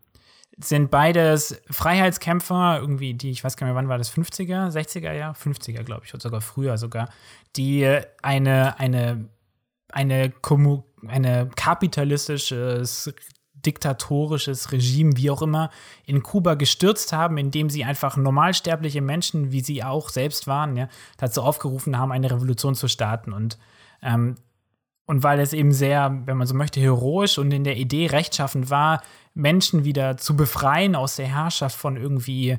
sind beides Freiheitskämpfer, irgendwie, die, ich weiß gar nicht mehr, wann war das, 50er, 60er Jahr? 50er, glaube ich, oder sogar früher sogar, die eine, eine, eine, eine kapitalistisches, diktatorisches Regime, wie auch immer, in Kuba gestürzt haben, indem sie einfach normalsterbliche Menschen, wie sie auch selbst waren, ja, dazu aufgerufen haben, eine Revolution zu starten. Und ähm, und weil es eben sehr, wenn man so möchte, heroisch und in der Idee rechtschaffend war, Menschen wieder zu befreien aus der Herrschaft von irgendwie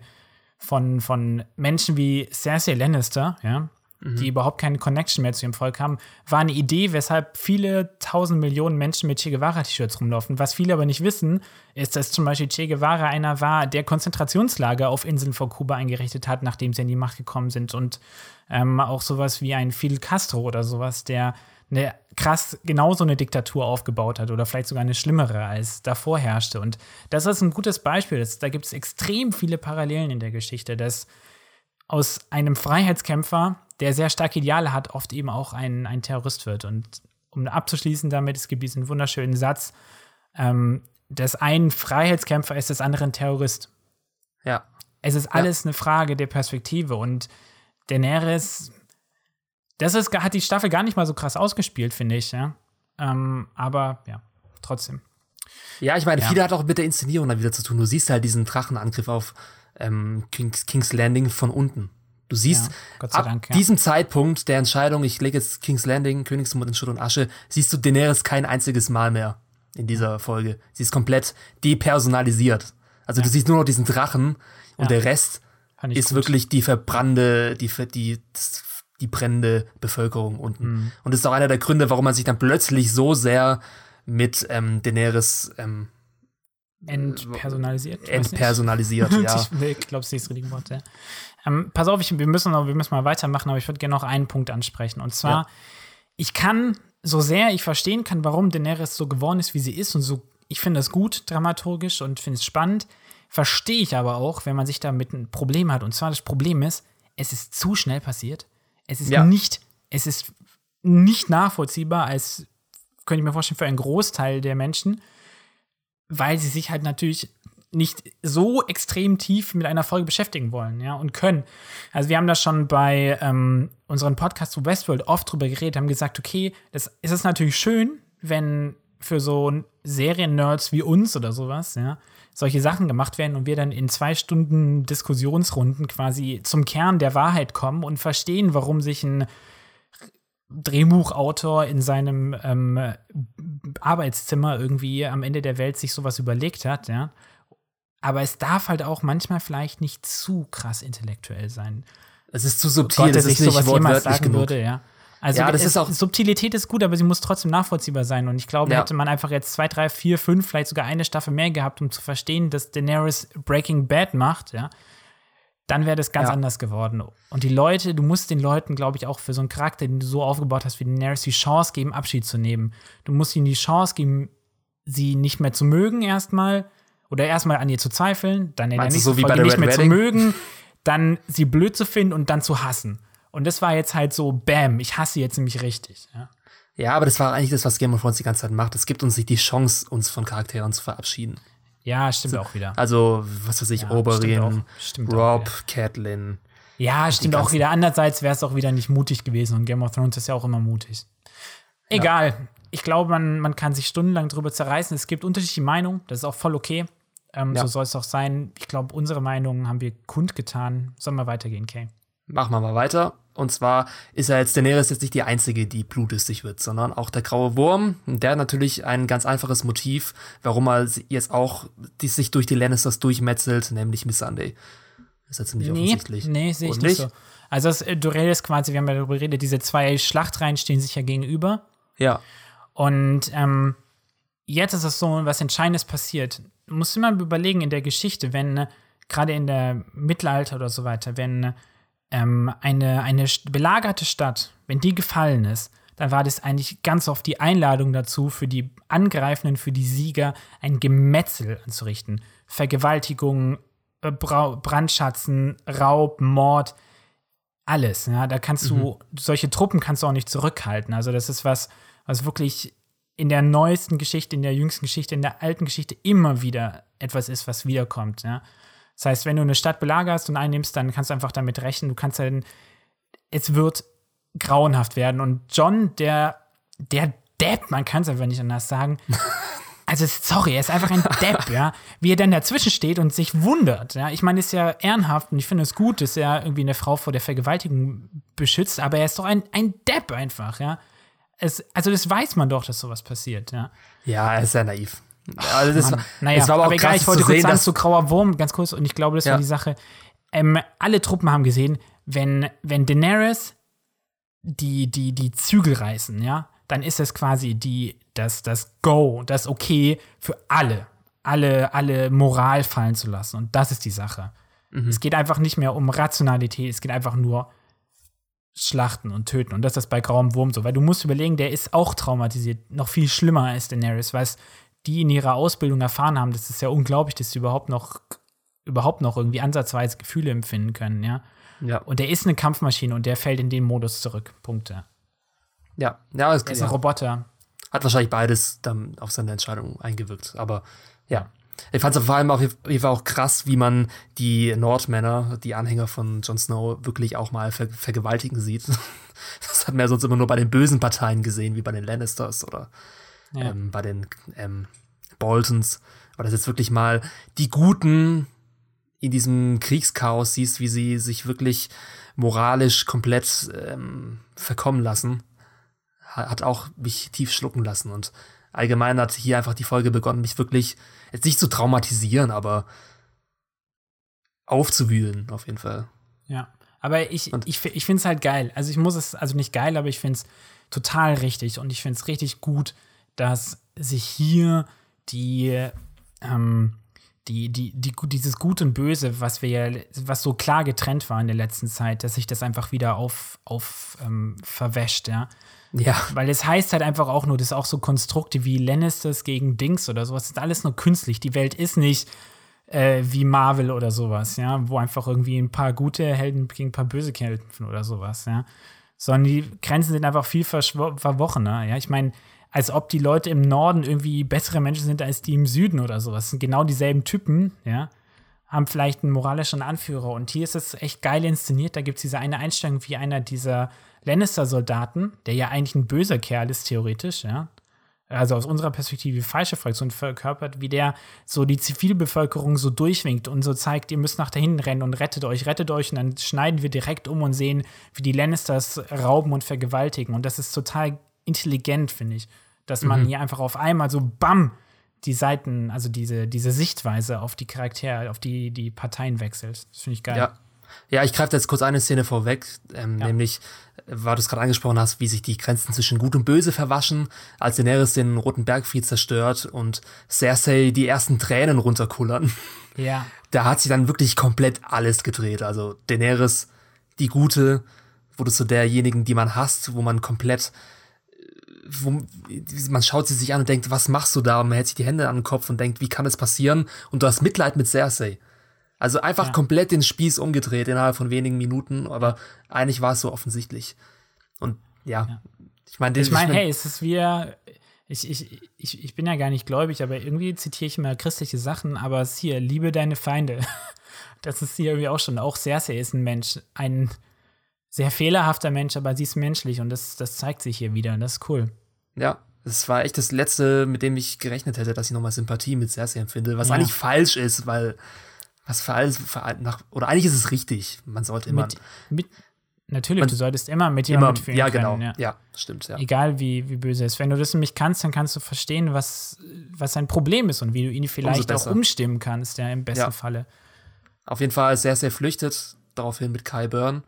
von, von Menschen wie Cersei Lannister, ja, mhm. die überhaupt keine Connection mehr zu ihrem Volk haben, war eine Idee, weshalb viele tausend Millionen Menschen mit Che Guevara-T-Shirts rumlaufen. Was viele aber nicht wissen, ist, dass zum Beispiel Che Guevara einer war, der Konzentrationslager auf Inseln vor Kuba eingerichtet hat, nachdem sie in die Macht gekommen sind. Und ähm, auch sowas wie ein Fidel Castro oder sowas, der eine krass genauso eine Diktatur aufgebaut hat oder vielleicht sogar eine schlimmere als davor herrschte. Und das ist ein gutes Beispiel. Das, da gibt es extrem viele Parallelen in der Geschichte, dass aus einem Freiheitskämpfer, der sehr starke Ideale hat, oft eben auch ein, ein Terrorist wird. Und um abzuschließen damit, es gibt diesen wunderschönen Satz, ähm, dass ein Freiheitskämpfer ist, des anderen Terrorist. Ja. Es ist alles ja. eine Frage der Perspektive und Daenerys das ist, hat die Staffel gar nicht mal so krass ausgespielt, finde ich, ja. Ähm, aber ja, trotzdem. Ja, ich meine, ja. viel hat auch mit der Inszenierung dann wieder zu tun. Du siehst halt diesen Drachenangriff auf ähm, King's, King's Landing von unten. Du siehst, ja, ab Dank, ja. diesem Zeitpunkt der Entscheidung, ich lege jetzt King's Landing, Königsmund in Schutt und Asche, siehst du Daenerys kein einziges Mal mehr in dieser Folge. Sie ist komplett depersonalisiert. Also du siehst nur noch diesen Drachen und der Rest ist gut. wirklich die verbrannte, die, die, die brennende Bevölkerung unten. Und das ist auch einer der Gründe, warum man sich dann plötzlich so sehr mit ähm, Daenerys ähm, entpersonalisiert. Entpersonalisiert. ja. Ich glaube, es ist das richtige Wort. Ja. Ähm, pass auf, ich, wir, müssen noch, wir müssen mal weitermachen, aber ich würde gerne noch einen Punkt ansprechen. Und zwar, Ja. ich kann, so sehr ich verstehen kann, warum Daenerys so geworden ist, wie sie ist, und so, ich finde das gut dramaturgisch und finde es spannend, verstehe ich aber auch, wenn man sich damit ein Problem hat. Und zwar das Problem ist, es ist zu schnell passiert. Es ist Ja. nicht, es ist nicht nachvollziehbar, als könnte ich mir vorstellen, für einen Großteil der Menschen weil sie sich halt natürlich nicht so extrem tief mit einer Folge beschäftigen wollen, ja, und können. Also wir haben da schon bei ähm, unseren Podcast zu Westworld oft drüber geredet, haben gesagt, okay, das ist es natürlich schön, wenn für so Serien-Nerds wie uns oder sowas, ja, solche Sachen gemacht werden und wir dann in zwei Stunden Diskussionsrunden quasi zum Kern der Wahrheit kommen und verstehen, warum sich ein Drehbuchautor in seinem ähm, Arbeitszimmer irgendwie am Ende der Welt sich sowas überlegt hat, ja. Aber es darf halt auch manchmal vielleicht nicht zu krass intellektuell sein. Es ist zu subtil, Gott, das dass ist ich nicht sowas jemals sagen genug. würde, ja. Also Ja, das ist auch- Subtilität ist gut, aber sie muss trotzdem nachvollziehbar sein. Und ich glaube, Ja. hätte man einfach jetzt zwei, drei, vier, fünf, vielleicht sogar eine Staffel mehr gehabt, um zu verstehen, dass Daenerys Breaking Bad macht, ja, dann wäre das ganz Ja. anders geworden. Und die Leute, du musst den Leuten, glaube ich, auch für so einen Charakter, den du so aufgebaut hast wie Daenerys, die Chance geben, Abschied zu nehmen. Du musst ihnen die Chance geben, sie nicht mehr zu mögen erstmal oder erstmal an ihr zu zweifeln, dann in Meinst der so nächsten bei Folge nicht Red mehr Wedding? zu mögen, dann sie blöd zu finden und dann zu hassen. Und das war jetzt halt so, bam, ich hasse jetzt nämlich richtig. Ja, Ja, aber das war eigentlich das, was Game of Thrones die ganze Zeit macht. Es gibt uns nicht die Chance, uns von Charakteren zu verabschieden. ja stimmt auch wieder. Also, was weiß ich, Ja, Oberyn, Rob. Catelyn. Ja, stimmt auch wieder. Andererseits wäre es auch wieder nicht mutig gewesen und Game of Thrones ist ja auch immer mutig. Egal. Ich glaube, man, man kann sich stundenlang drüber zerreißen. Es gibt unterschiedliche Meinungen. Das ist auch voll okay. Ähm, Ja. So soll es auch sein. Ich glaube, unsere Meinungen haben wir kundgetan. Sollen wir weitergehen, Kay? Machen wir mal weiter. Und zwar ist ja jetzt Daenerys jetzt nicht die einzige, die blutdürstig wird, sondern auch der graue Wurm. Der hat natürlich ein ganz einfaches Motiv, warum er jetzt auch die sich durch die Lannisters durchmetzelt, nämlich Miss Sunday. Ist ja ziemlich Nee, offensichtlich. nee, sehe ich nicht so. Also, das, äh, du redest quasi, wir haben ja darüber geredet, diese zwei Schlachtreihen stehen sich ja gegenüber. Ja. Und ähm, jetzt ist es so, was Entscheidendes passiert. Du musst immer überlegen in der Geschichte, wenn äh, gerade in der Mittelalter oder so weiter, wenn ähm, eine, eine belagerte Stadt, wenn die gefallen ist, dann war das eigentlich ganz oft die Einladung dazu, für die Angreifenden, für die Sieger ein Gemetzel anzurichten. Vergewaltigung, äh, Brandschatzen, Raub, Mord, alles. Ja, da kannst du, solche Truppen kannst du auch nicht zurückhalten. Also, das ist was, was wirklich in der neuesten Geschichte, in der jüngsten Geschichte, in der alten Geschichte immer wieder etwas ist, was wiederkommt. Ja. Das heißt, wenn du eine Stadt belagerst und einnimmst, dann kannst du einfach damit rechnen. Du kannst dann, es wird grauenhaft werden. Und John, der, der Depp, man kann es einfach nicht anders sagen. Also, sorry, er ist einfach ein Depp, ja. Wie er dann dazwischen steht und sich wundert, ja. Ich meine, ist ja ehrenhaft und ich finde es gut, dass er irgendwie eine Frau vor der Vergewaltigung beschützt, aber er ist doch ein, ein Depp einfach, ja. Es, also, das weiß man doch, dass sowas passiert, ja. Ja, er ist sehr naiv. Also das, war- Naja, es war aber auch egal, ich wollte zu kurz sehen, sagen dass zu Grauer Wurm, ganz kurz, und ich glaube, das Ja. war die Sache. Ähm, alle Truppen haben gesehen, wenn, wenn Daenerys die, die, die Zügel reißen, ja, dann ist es quasi die, das, das Go, das Okay für alle, alle, alle Moral fallen zu lassen. Und das ist die Sache. Es geht einfach nicht mehr um Rationalität, es geht einfach nur Schlachten und Töten. Und das ist bei Grauem Wurm so. Weil du musst überlegen, der ist auch traumatisiert. Noch viel schlimmer als Daenerys, weil es die in ihrer Ausbildung erfahren haben. Das ist ja unglaublich, dass sie überhaupt noch, überhaupt noch irgendwie ansatzweise Gefühle empfinden können, ja. ja, Und der ist eine Kampfmaschine und der fällt in den Modus zurück. Punkte. ja, ja, es Er ist ja. ein Roboter. hat wahrscheinlich beides dann auf seine Entscheidung eingewirkt. Aber ja. Ich fand es vor allem auf jeden Fall auch krass, wie man die Nordmänner, die Anhänger von Jon Snow, wirklich auch mal ver vergewaltigen sieht. Das hat man ja sonst immer nur bei den bösen Parteien gesehen, wie bei den Lannisters oder Ja. ähm, bei den ähm, Boltons. Aber das jetzt wirklich mal die Guten in diesem Kriegschaos siehst, wie sie sich wirklich moralisch komplett ähm, verkommen lassen, ha- hat auch mich tief schlucken lassen. Und allgemein hat hier einfach die Folge begonnen, mich wirklich, jetzt nicht zu traumatisieren, aber aufzuwühlen, auf jeden Fall. Ja. Aber ich, und ich, ich finde es halt geil. Also ich muss es, also nicht geil, aber ich finde es total richtig und ich finde es richtig gut, dass sich hier die, ähm, die, die, die, dieses Gut und Böse, was wir ja, was so klar getrennt war in der letzten Zeit, dass sich das einfach wieder auf, auf ähm, verwäscht, ja. Ja. Weil es heißt halt einfach auch nur, das ist auch so Konstrukte wie Lannisters gegen Dings oder sowas, das ist alles nur künstlich. Die Welt ist nicht äh, wie Marvel oder sowas, ja, wo einfach irgendwie ein paar gute Helden gegen ein paar böse kämpfen oder sowas, ja. Sondern die Grenzen sind einfach viel verwochener, ja. Ich meine, als ob die Leute im Norden irgendwie bessere Menschen sind als die im Süden oder sowas. Sind genau dieselben Typen, ja. Haben vielleicht einen moralischen Anführer. Und hier ist es echt geil inszeniert. Da gibt es diese eine Einstellung wie einer dieser Lannister-Soldaten, der ja eigentlich ein böser Kerl ist, theoretisch, ja. Also aus unserer Perspektive falsche Fraktion verkörpert, wie der so die Zivilbevölkerung so durchwinkt und so zeigt, ihr müsst nach dahin rennen und rettet euch, rettet euch. Und dann schneiden wir direkt um und sehen, wie die Lannisters rauben und vergewaltigen. Und das ist total intelligent, finde ich. Dass man mhm. hier einfach auf einmal so BAM die Seiten, also diese, diese Sichtweise auf die Charaktere, auf die, die Parteien wechselt. Das finde ich geil. Ja. Ja, ich greife jetzt kurz eine Szene vorweg, ähm, ja. nämlich, weil du es gerade angesprochen hast, wie sich die Grenzen zwischen Gut und Böse verwaschen, als Daenerys den Roten Bergfried zerstört und Cersei die ersten Tränen runterkullern. Ja. Da hat sich dann wirklich komplett alles gedreht. Also Daenerys, die Gute, wurde zu derjenigen, die man hasst, wo man komplett wo, man schaut sie sich an und denkt, was machst du da? Und man hält sich die Hände an den Kopf und denkt, wie kann das passieren? Und du hast Mitleid mit Cersei. Also einfach ja. komplett den Spieß umgedreht innerhalb von wenigen Minuten, aber eigentlich war es so offensichtlich. Und ja, ja. ich meine, ich meine, hey, es ist wie ich, ich, ich, ich bin ja gar nicht gläubig, aber irgendwie zitiere ich immer christliche Sachen, aber es ist hier, liebe deine Feinde. Das ist hier irgendwie auch schon, auch Cersei ist ein Mensch, ein sehr fehlerhafter Mensch, aber sie ist menschlich und das, das zeigt sich hier wieder. Das ist cool. Ja, das war echt das Letzte, mit dem ich gerechnet hätte, dass ich nochmal Sympathie mit Cersei empfinde, was ja. eigentlich falsch ist, weil was für alles, für, nach, oder eigentlich ist es richtig. Man sollte immer. Mit, mit, natürlich, man, du solltest immer mit jemandem mitfühlen ja, genau. Ja. ja, stimmt, ja. Egal wie, wie böse es ist. Wenn du das nämlich kannst, dann kannst du verstehen, was, was sein Problem ist und wie du ihn vielleicht auch umstimmen kannst, ja, im besten ja. Falle. Auf jeden Fall sehr, sehr flüchtet, daraufhin mit Kai Byrne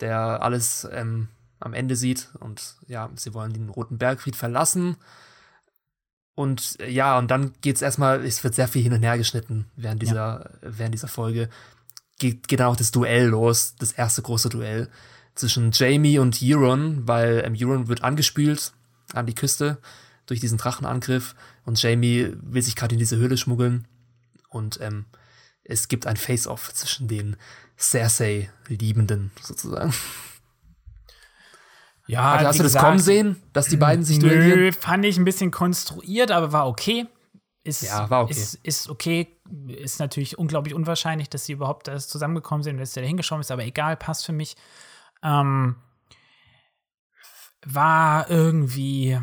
der alles ähm, am Ende sieht. Und ja, sie wollen den Roten Bergfried verlassen. Und äh, ja, und dann geht es erstmal, es wird sehr viel hin und her geschnitten während dieser, ja. während dieser Folge. Geht, geht dann auch das Duell los, das erste große Duell zwischen Jamie und Euron, weil ähm, Euron wird angespült an die Küste durch diesen Drachenangriff und Jamie will sich gerade in diese Höhle schmuggeln und ähm, es gibt ein Face-Off zwischen den Cersei-Liebenden sozusagen. Ja, also hast du das gesagt, kommen sehen, dass die beiden sich duellieren? Nö, fand ich ein bisschen konstruiert, aber war okay. Ist, ja, war okay. Ist, ist, okay. Ist natürlich unglaublich unwahrscheinlich, dass sie überhaupt da zusammengekommen sind und dass der da hingeschoben ist, aber egal, passt für mich. Ähm, war irgendwie,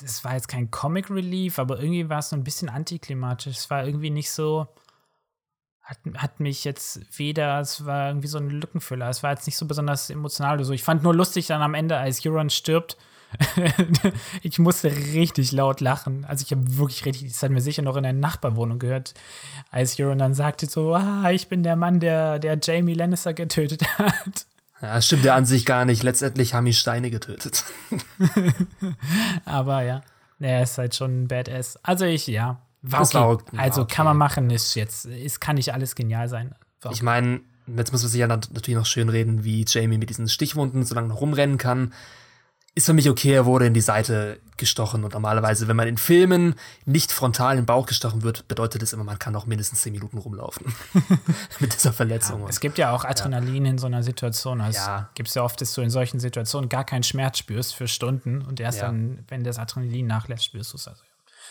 das war jetzt kein Comic Relief, aber irgendwie war es so ein bisschen antiklimatisch. Es war irgendwie nicht so, hat, hat mich jetzt weder, es war irgendwie so ein Lückenfüller, es war jetzt nicht so besonders emotional oder so. Ich fand nur lustig dann am Ende, als Euron stirbt. ich musste richtig laut lachen. Also ich habe wirklich richtig, das hat mir sicher noch in der Nachbarwohnung gehört, als Euron dann sagte so, ah, ich bin der Mann, der, der Jamie Lannister getötet hat. Ja, stimmt ja an sich gar nicht. Letztendlich haben ihn Steine getötet. Aber ja, er ist halt schon ein Badass. Also ich, ja, war okay. War okay. Also okay. kann man machen, ist jetzt, ist, kann nicht alles genial sein. War ich meine, jetzt muss man sich ja natürlich noch schön reden, wie Jamie mit diesen Stichwunden so lange noch rumrennen kann. Ist für mich okay, er wurde in die Seite gestochen. Und normalerweise, wenn man in Filmen nicht frontal in den Bauch gestochen wird, bedeutet das immer, man kann noch mindestens zehn Minuten rumlaufen. mit dieser Verletzung. Ja, es gibt ja auch Adrenalin ja. in so einer Situation. Also ja. gibt es ja oft, dass du in solchen Situationen gar keinen Schmerz spürst für Stunden und erst dann, wenn das Adrenalin nachlässt, spürst du es. Also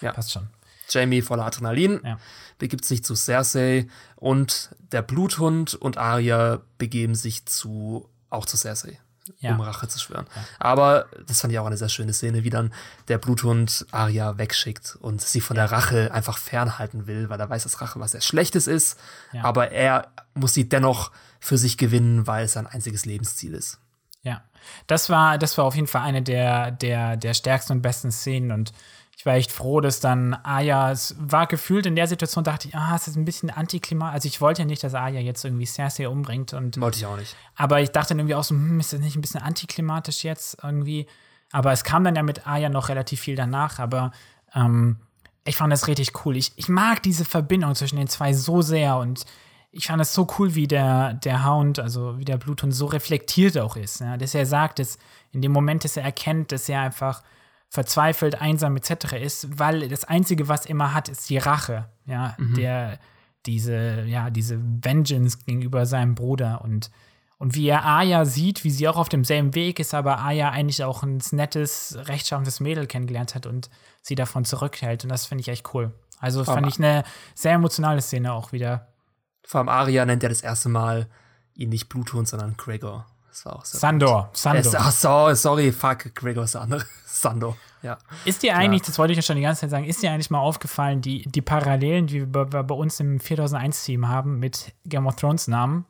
ja. passt schon. Jamie voller Adrenalin ja. begibt sich zu Cersei und der Bluthund und Arya begeben sich zu auch zu Cersei. Ja. um Rache zu schwören. Ja. Aber das fand ich auch eine sehr schöne Szene, wie dann der Bluthund Arya wegschickt und sie von der Rache einfach fernhalten will, weil er weiß, dass Rache was sehr Schlechtes ist. Aber er muss sie dennoch für sich gewinnen, weil es sein einziges Lebensziel ist. Ja, das war, das war auf jeden Fall eine der, der, der stärksten und besten Szenen und ich war echt froh, dass dann Aya, es war gefühlt in der Situation, dachte ich, ah, es ist ein bisschen antiklimat. Also ich wollte ja nicht, dass Aya jetzt irgendwie Cersei umbringt. Und, wollte ich auch nicht. Aber ich dachte dann irgendwie auch so, hm, ist das nicht ein bisschen antiklimatisch jetzt irgendwie? Aber es kam dann ja mit Aya noch relativ viel danach. Aber ähm, ich fand das richtig cool. Ich, ich mag diese Verbindung zwischen den zwei so sehr und ich fand es so cool, wie der, der Hound, also wie der Bluthund so reflektiert auch ist. Ja? Dass er sagt, dass in dem Moment, dass er erkennt, dass er einfach verzweifelt, einsam etc. ist, weil das Einzige, was er immer hat, ist die Rache, ja, mhm. der, diese, ja, diese Vengeance gegenüber seinem Bruder und, und wie er Aya sieht, wie sie auch auf demselben Weg ist, aber Aya eigentlich auch ein nettes, rechtschaffendes Mädel kennengelernt hat und sie davon zurückhält und das finde ich echt cool. Also Vor fand ich eine sehr emotionale Szene auch wieder. Vor allem Arya nennt ja das erste Mal ihn nicht Bluthund, sondern Gregor. Das war auch so. Sandor. Sandor. ach so, sorry, fuck, Gregor ist andere. Sandor. Ja. Ist dir eigentlich, ja. das wollte ich ja schon die ganze Zeit sagen, ist dir eigentlich mal aufgefallen, die, die Parallelen, die wir bei, bei uns im 4001-Team haben mit Game of Thrones Namen?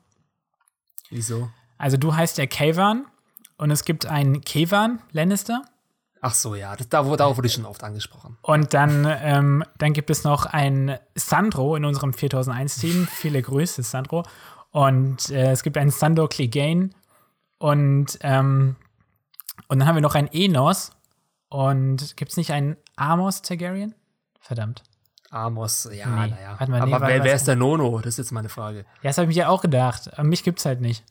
Wieso? Also du heißt ja Kavan und es gibt einen Kevan Lannister. Ach so, ja, das, da, darauf wurde ich schon oft angesprochen. Und dann, ähm, dann gibt es noch einen Sandro in unserem 4001-Team. Viele Grüße, Sandro. Und äh, es gibt einen Sandor Clegane und, ähm, und dann haben wir noch einen Enos. Und gibt es nicht einen Amos Targaryen? Verdammt. Amos, ja, nee. naja. Aber nee, wer, wer ist der Nono? Das ist jetzt meine Frage. Ja, das habe ich mir ja auch gedacht. Aber mich gibt es halt nicht.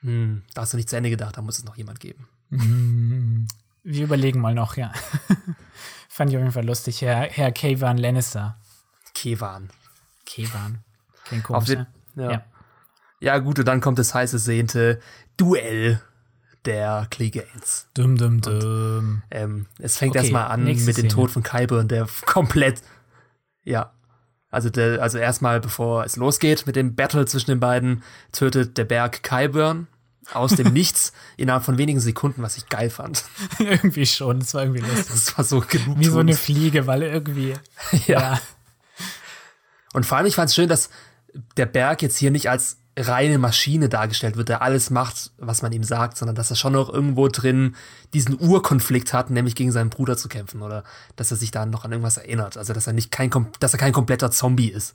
Hm, da hast du nicht zu Ende gedacht, da muss es noch jemand geben. Hm, wir überlegen mal noch, ja. Fand ich auf jeden Fall lustig. Herr, Herr Kevan Lannister. Kevan. Kevan. Klingt komisch, den, ja. ja. Ja, gut, und dann kommt das heiße sehnte Duell der Cleganes. Dum, dum, dum. ähm, es fängt okay, erstmal an mit dem Tod von Kyburn, der komplett, ja, also, der, also erstmal, bevor es losgeht mit dem Battle zwischen den beiden, tötet der Berg Kyburn aus dem Nichts innerhalb von wenigen Sekunden, was ich geil fand. irgendwie schon, das war irgendwie lustig. Das war so genug. Wie so eine Fliege, weil irgendwie. ja. ja. Und vor allem, ich fand es schön, dass der Berg jetzt hier nicht als reine Maschine dargestellt wird, der alles macht, was man ihm sagt, sondern dass er schon noch irgendwo drin diesen Urkonflikt hat, nämlich gegen seinen Bruder zu kämpfen oder dass er sich da noch an irgendwas erinnert. Also dass er nicht kein, dass er kein kompletter Zombie ist.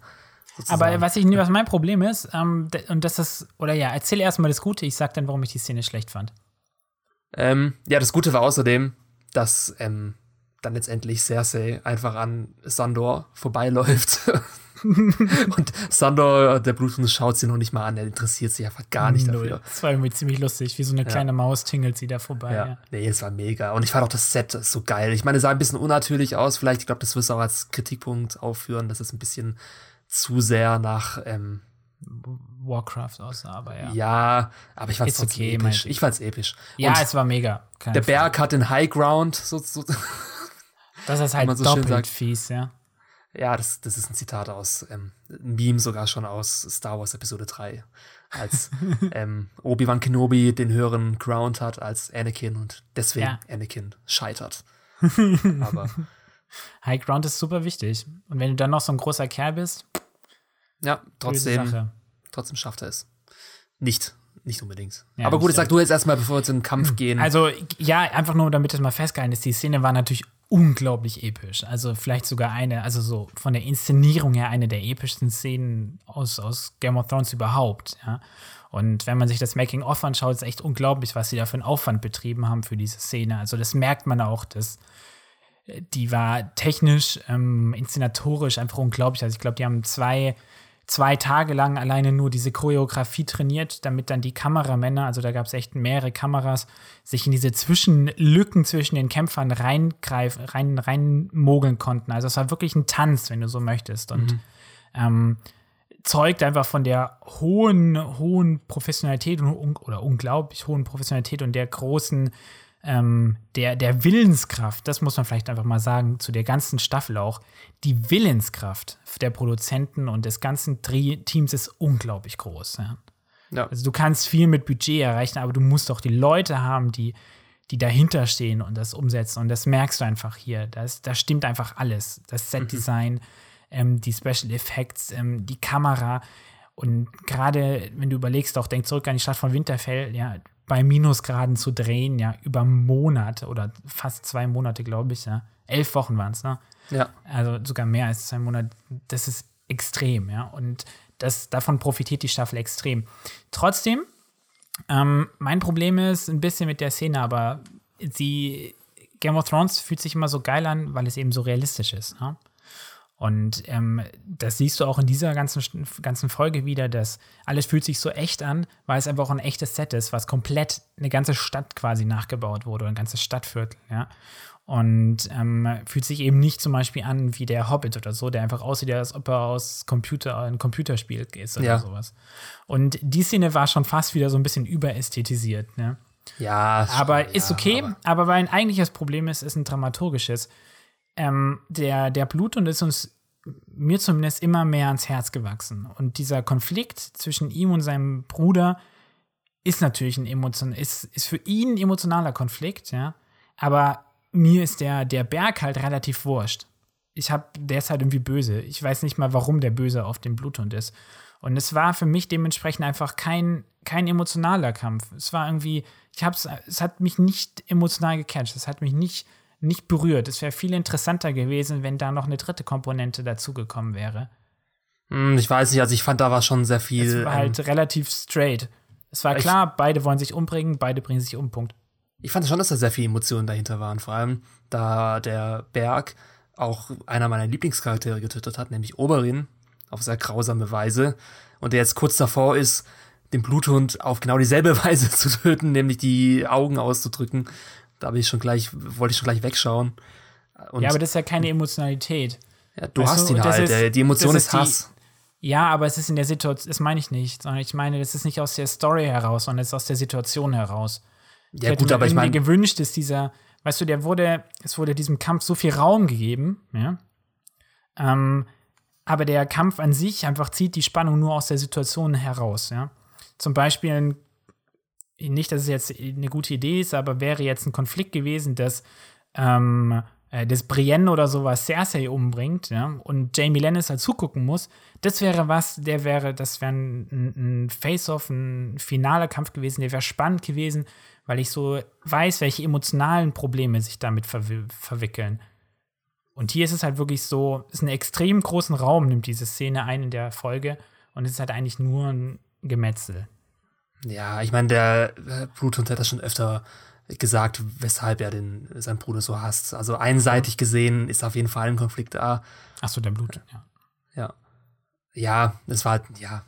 Sozusagen. Aber was ich was mein Problem ist, ähm, und das ist, oder ja, erzähl erstmal das Gute, ich sag dann, warum ich die Szene schlecht fand. Ähm, ja, das Gute war außerdem, dass ähm, dann letztendlich Cersei einfach an Sandor vorbeiläuft und Sandor, der Bluthund, schaut sie noch nicht mal an. Er interessiert sich einfach gar nicht Null. dafür. Das war irgendwie ziemlich lustig. Wie so eine ja. kleine Maus tingelt sie da vorbei. Ja. ja. Nee, es war mega. Und ich fand auch das Set so geil. Ich meine, es sah ein bisschen unnatürlich aus. Vielleicht, ich glaube, das wirst du auch als Kritikpunkt aufführen, dass es ein bisschen zu sehr nach ähm, Warcraft aussah, aber ja. Ja, aber ich fand es okay, episch. Ich fand es episch. Ja, Und es war mega. Keine der Frage. Berg hat den High Ground. So, so. Das ist halt so doppelt fies, ja. Ja, das, das ist ein Zitat aus, ähm, ein Meme sogar schon aus Star Wars Episode 3. Als ähm, Obi-Wan Kenobi den höheren Ground hat als Anakin und deswegen ja. Anakin scheitert. Aber High Ground ist super wichtig. Und wenn du dann noch so ein großer Kerl bist, ja, trotzdem, trotzdem schafft er es. Nicht, nicht unbedingt. Ja, Aber gut, sag du jetzt erstmal, bevor wir zum Kampf gehen. Also, ja, einfach nur, damit das mal festgehalten ist, die Szene war natürlich unglaublich episch. Also vielleicht sogar eine, also so von der Inszenierung her eine der epischsten Szenen aus, aus Game of Thrones überhaupt. Ja. Und wenn man sich das Making-of anschaut, ist echt unglaublich, was sie da für einen Aufwand betrieben haben für diese Szene. Also das merkt man auch, dass äh, die war technisch, ähm, inszenatorisch einfach unglaublich. Also ich glaube, die haben zwei zwei Tage lang alleine nur diese Choreografie trainiert, damit dann die Kameramänner, also da gab es echt mehrere Kameras, sich in diese Zwischenlücken zwischen den Kämpfern reingreifen, rein, reinmogeln konnten. Also es war wirklich ein Tanz, wenn du so möchtest. Und mhm. ähm, zeugt einfach von der hohen, hohen Professionalität oder unglaublich hohen Professionalität und der großen ähm, der, der Willenskraft, das muss man vielleicht einfach mal sagen, zu der ganzen Staffel auch, die Willenskraft der Produzenten und des ganzen Teams ist unglaublich groß. Ja. Ja. Also du kannst viel mit Budget erreichen, aber du musst auch die Leute haben, die, die dahinter stehen und das umsetzen. Und das merkst du einfach hier. Das, da stimmt einfach alles. Das Setdesign, mhm. ähm, die Special Effects, ähm, die Kamera. Und gerade wenn du überlegst, auch denk zurück an die Stadt von Winterfell, ja, bei Minusgraden zu drehen, ja, über Monate oder fast zwei Monate, glaube ich, ja. Elf Wochen waren es, ne? Ja. Also sogar mehr als zwei Monate. Das ist extrem, ja. Und das, davon profitiert die Staffel extrem. Trotzdem, ähm, mein Problem ist ein bisschen mit der Szene, aber sie, Game of Thrones fühlt sich immer so geil an, weil es eben so realistisch ist. Ne? Und ähm, das siehst du auch in dieser ganzen, ganzen Folge wieder, dass alles fühlt sich so echt an, weil es einfach auch ein echtes Set ist, was komplett eine ganze Stadt quasi nachgebaut wurde, ein ganzes Stadtviertel, ja. Und ähm, fühlt sich eben nicht zum Beispiel an wie der Hobbit oder so, der einfach aussieht, als ob er aus Computer, ein Computerspiel ist oder Ja. sowas. Und die Szene war schon fast wieder so ein bisschen überästhetisiert, ne? Ja. Aber schon, ist ja, okay, aber- aber, weil ein eigentliches Problem ist, ist ein dramaturgisches. Ähm, der, der Bluthund ist uns, mir zumindest, immer mehr ans Herz gewachsen. Und dieser Konflikt zwischen ihm und seinem Bruder ist natürlich ein emotion ist, ist für ihn ein emotionaler Konflikt, ja. Aber mir ist der, der Berg halt relativ wurscht. Ich hab, der ist halt irgendwie böse. Ich weiß nicht mal, warum der Böse auf dem Bluthund ist. Und es war für mich dementsprechend einfach kein, kein emotionaler Kampf. Es war irgendwie, ich hab's, es hat mich nicht emotional gecatcht. Es hat mich nicht, nicht berührt. Es wäre viel interessanter gewesen, wenn da noch eine dritte Komponente dazugekommen wäre. Hm, Ich weiß nicht, also ich fand, da war schon sehr viel. Es war ähm, halt relativ straight. Es war Ich- klar, beide wollen sich umbringen, beide bringen sich um, Punkt. Ich fand schon, dass da sehr viele Emotionen dahinter waren. Vor allem, da der Berg auch einer meiner Lieblingscharaktere getötet hat, nämlich Oberyn, auf sehr grausame Weise. Und der jetzt kurz davor ist, den Bluthund auf genau dieselbe Weise zu töten, nämlich die Augen auszudrücken. Da habe ich schon gleich, wollte ich schon gleich wegschauen. Und ja, aber das ist ja keine Emotionalität. ja, du weißt hast du, ihn halt. ist- der- die Emotion ist, ist die- Hass. Ja, aber es ist in der Situation, das meine ich nicht, sondern ich meine, das ist nicht aus der Story heraus, sondern es ist aus der Situation heraus. Ja, gut, aber ich meine, gewünscht ist dieser, weißt du, der wurde, es wurde diesem Kampf so viel Raum gegeben, ja. Ähm, aber der Kampf an sich einfach zieht die Spannung nur aus der Situation heraus, ja. Zum Beispiel, ein- nicht, dass es jetzt eine gute Idee ist, aber wäre jetzt ein Konflikt gewesen, dass ähm, äh, das Brienne oder sowas Cersei umbringt, ja, und Jamie Lannister zugucken muss, das wäre was, der wäre, das wäre ein, ein, Face-Off, ein finaler Kampf gewesen, der wäre spannend gewesen, weil ich so weiß, welche emotionalen Probleme sich damit verwi verwickeln. Und hier ist es halt wirklich so, es ist einen extrem großen Raum, nimmt diese Szene ein in der Folge und es ist halt eigentlich nur ein Gemetzel. Ja, ich meine, der äh, Bluthund hat das schon öfter gesagt, weshalb er den, seinen Bruder so hasst. Also einseitig gesehen ist auf jeden Fall ein Konflikt da. Achso, der Blut, ja. Ja. Ja, es war halt, ja.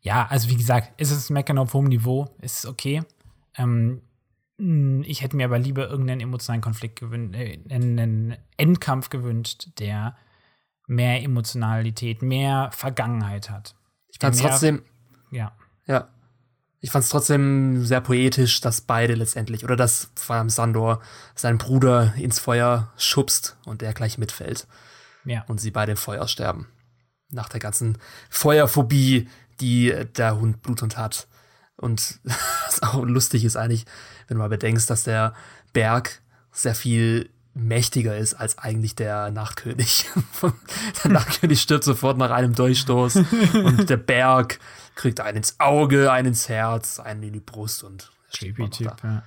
Ja, also wie gesagt, ist es Meckern auf hohem Niveau, ist okay. Ähm, mh, ich hätte mir aber lieber irgendeinen emotionalen Konflikt gewünscht, äh, einen Endkampf gewünscht, der mehr Emotionalität, mehr Vergangenheit hat. Ich fand es trotzdem, Ja. ja. Ich fand es trotzdem sehr poetisch, dass beide letztendlich, oder dass vor allem Sandor seinen Bruder ins Feuer schubst und der gleich mitfällt Ja. und sie beide im Feuer sterben. Nach der ganzen Feuerphobie, die der Hund Bluthund hat. Und was auch lustig ist eigentlich, wenn du mal bedenkst, dass der Berg sehr viel mächtiger ist als eigentlich der Nachtkönig. der Nachtkönig stirbt sofort nach einem Durchstoß und der Berg kriegt einen ins Auge, einen ins Herz, einen in die Brust und Creepy Typ, ja.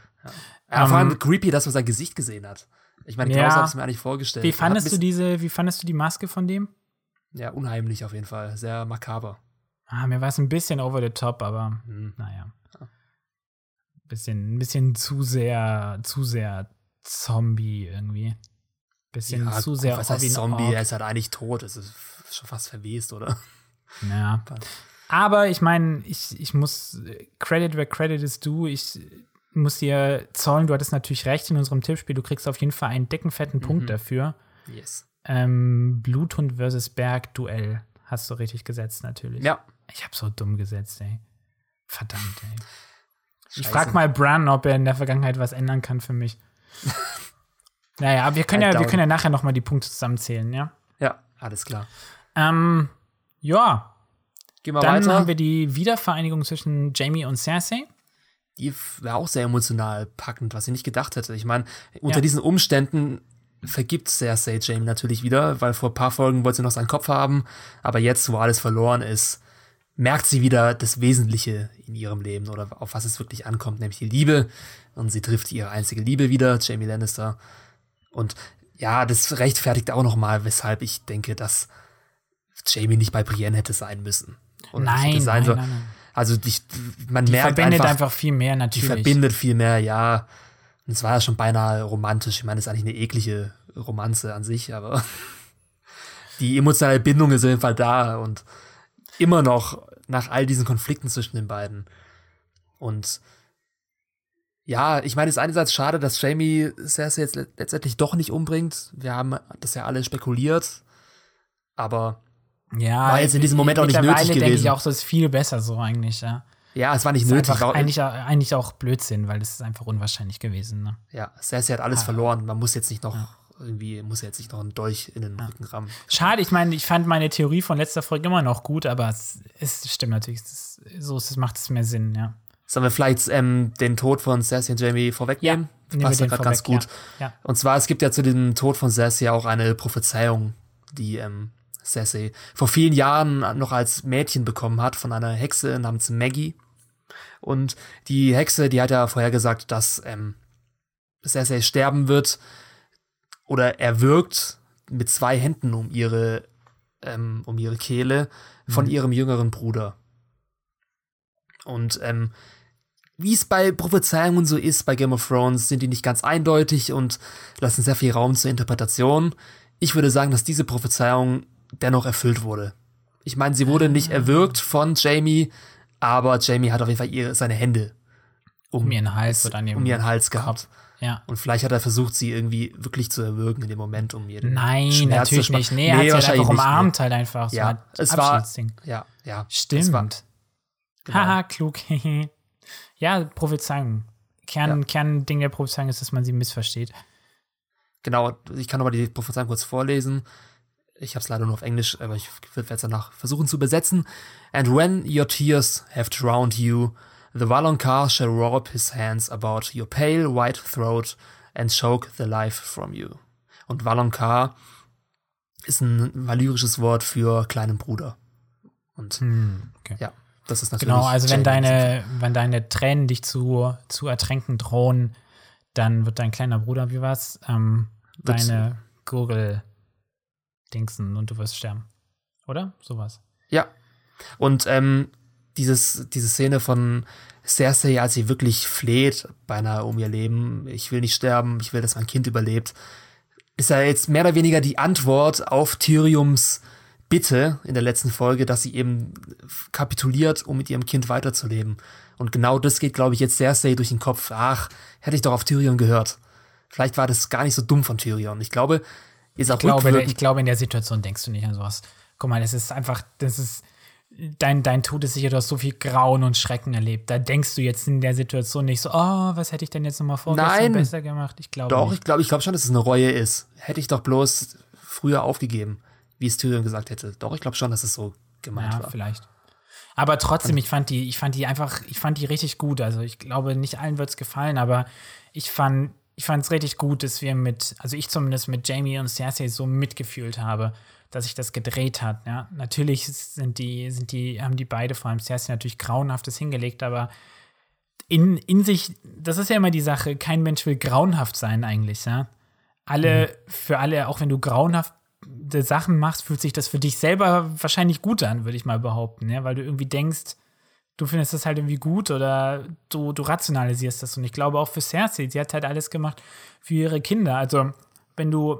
Ja, vor allem Ähm, creepy, dass man sein Gesicht gesehen hat. Ich meine, Ja. Klaus hat es mir eigentlich vorgestellt. Wie fandest du diese, wie fandest du die Maske von dem? Ja, unheimlich auf jeden Fall. Sehr makaber. Ah, mir war es ein bisschen over the top, aber Hm. naja. Bisschen, ein bisschen zu sehr, zu sehr Zombie irgendwie. Bisschen Ja, zu sehr was heißt Zombie? Ork. Er ist halt eigentlich tot. Es ist schon fast verwest, oder? Ja. Aber ich meine, ich, ich muss Credit where Credit is due. Ich muss dir zollen, du hattest natürlich recht in unserem Tippspiel. Du kriegst auf jeden Fall einen dicken, fetten Punkt Mhm. dafür. Yes. Ähm, Bluthund versus Berg Duell. Hast du richtig gesetzt, natürlich. Ja. Ich habe so dumm gesetzt, ey. Verdammt, ey. Ich Scheiße. frag mal Bran, ob er in der Vergangenheit was ändern kann für mich. naja, wir können ja, wir können ja nachher noch mal die Punkte zusammenzählen, ja? Ja, alles klar. Ähm, ja, Gehen wir dann weiter. haben wir die Wiedervereinigung zwischen Jamie und Cersei. die war auch sehr emotional packend, was ich nicht gedacht hätte. Ich meine, unter Ja. diesen Umständen vergibt Cersei Jamie natürlich wieder, weil vor ein paar Folgen wollte sie noch seinen Kopf haben, aber jetzt, wo alles verloren ist, merkt sie wieder das Wesentliche in ihrem Leben oder auf was es wirklich ankommt, nämlich die Liebe. Und sie trifft ihre einzige Liebe wieder, Jamie Lannister. Und ja, das rechtfertigt auch nochmal, weshalb ich denke, dass Jamie nicht bei Brienne hätte sein müssen. Oder nein, sein nein, nein, nein, Also die, man die merkt verbindet einfach, einfach, viel mehr natürlich. die verbindet viel mehr, ja. Und es war ja schon beinahe romantisch. Ich meine, es ist eigentlich eine eklige Romanze an sich, aber die emotionale Bindung ist auf jeden Fall da und immer noch nach all diesen Konflikten zwischen den beiden. Und ja, ich meine, es ist einerseits schade, dass Jamie Cersei jetzt letztendlich doch nicht umbringt. Wir haben das ja alle spekuliert. Aber ja, war jetzt in diesem Moment auch nicht nötig gewesen. denke ich auch, so ist viel besser so eigentlich, ja. Ja, es war nicht nötig. Einfach, eigentlich, eigentlich auch Blödsinn, weil es ist einfach unwahrscheinlich gewesen. Ne? Ja, Cersei hat alles ah, verloren. Man muss jetzt nicht noch ja. irgendwie, muss jetzt nicht noch einen Dolch in den ja. Rücken rammen. Schade, ich meine, ich fand meine Theorie von letzter Folge immer noch gut, aber es, es stimmt natürlich. Es, so es macht es mehr Sinn, ja. Sollen wir vielleicht ähm, den Tod von Cersei und Jamie vorwegnehmen? Ja, Passt ja gerade ganz gut. Ja. Ja. Und zwar, es gibt ja zu dem Tod von Cersei auch eine Prophezeiung, die ähm, Cersei vor vielen Jahren noch als Mädchen bekommen hat von einer Hexe namens Maggie. Und die Hexe, die hat ja vorher gesagt, dass ähm, Cersei sterben wird oder er wirkt mit zwei Händen um ihre ähm, um ihre Kehle von mhm. ihrem jüngeren Bruder. Und ähm, wie es bei Prophezeiungen so ist bei Game of Thrones, sind die nicht ganz eindeutig und lassen sehr viel Raum zur Interpretation. Ich würde sagen, dass diese Prophezeiung dennoch erfüllt wurde. Ich meine, sie wurde nicht erwürgt von Jamie, aber Jamie hat auf jeden Fall ihre, seine Hände um, um ihren Hals oder um ihren Hals gehabt. Ja. Und vielleicht hat er versucht, sie irgendwie wirklich zu erwürgen in dem Moment, um ihr Nein, Schmerz natürlich nicht. Nee, nee er hat sie halt einfach umarmt halt einfach. So ja, es war, ja, ja. Stimmt. Genau. Haha, klug. Ja, Prophezeiung. Kern, ja. Kernding der Prophezeiung ist, dass man sie missversteht. Genau, ich kann aber die Prophezeiung kurz vorlesen. Ich habe es leider nur auf Englisch, aber ich werde es danach versuchen zu übersetzen. And when your tears have drowned you, the Valonqar shall rob his hands about your pale white throat and choke the life from you. Und Valonqar ist ein valyrisches Wort für kleinen Bruder. Und hm, okay. ja. Das ist natürlich genau, also wenn deine, wenn deine Tränen dich zu, zu ertränken drohen, dann wird dein kleiner Bruder, wie was, ähm, deine Gurgel dingsen und du wirst sterben. Oder? Sowas. Ja. Und ähm, dieses, diese Szene von Cersei, als sie wirklich fleht, beinahe um ihr Leben, ich will nicht sterben, ich will, dass mein Kind überlebt, ist ja jetzt mehr oder weniger die Antwort auf Tyriums Bitte in der letzten Folge, dass sie eben kapituliert, um mit ihrem Kind weiterzuleben. Und genau das geht, glaube ich, jetzt sehr sehr durch den Kopf. Ach, hätte ich doch auf Tyrion gehört. Vielleicht war das gar nicht so dumm von Tyrion. Ich glaube, ist auch ich glaube, ich glaube, in der Situation denkst du nicht an sowas. Guck mal, das ist einfach, das ist, dein, dein Tod ist sicher, du hast so viel Grauen und Schrecken erlebt. Da denkst du jetzt in der Situation nicht so, oh, was hätte ich denn jetzt nochmal vorgestern besser gemacht? Ich glaube Doch, nicht. ich glaube ich glaube schon, dass es eine Reue ist. Hätte ich doch bloß früher aufgegeben wie es Tyrion gesagt hätte. Doch, ich glaube schon, dass es so gemeint ja, war. vielleicht. Aber trotzdem, ich fand die, ich fand die einfach, ich fand die richtig gut. Also ich glaube, nicht allen wird es gefallen, aber ich fand, ich fand es richtig gut, dass wir mit, also ich zumindest mit Jamie und Cersei so mitgefühlt habe, dass sich das gedreht hat. Ja, natürlich sind die, sind die, haben die beide, vor allem Cersei, natürlich grauenhaftes hingelegt, aber in, in sich, das ist ja immer die Sache, kein Mensch will grauenhaft sein eigentlich, ja. Alle, mhm. für alle, auch wenn du grauenhaft Sachen machst, fühlt sich das für dich selber wahrscheinlich gut an, würde ich mal behaupten, ja? weil du irgendwie denkst, du findest das halt irgendwie gut oder du, du rationalisierst das. Und ich glaube auch für Cersei, sie hat halt alles gemacht für ihre Kinder. Also, wenn du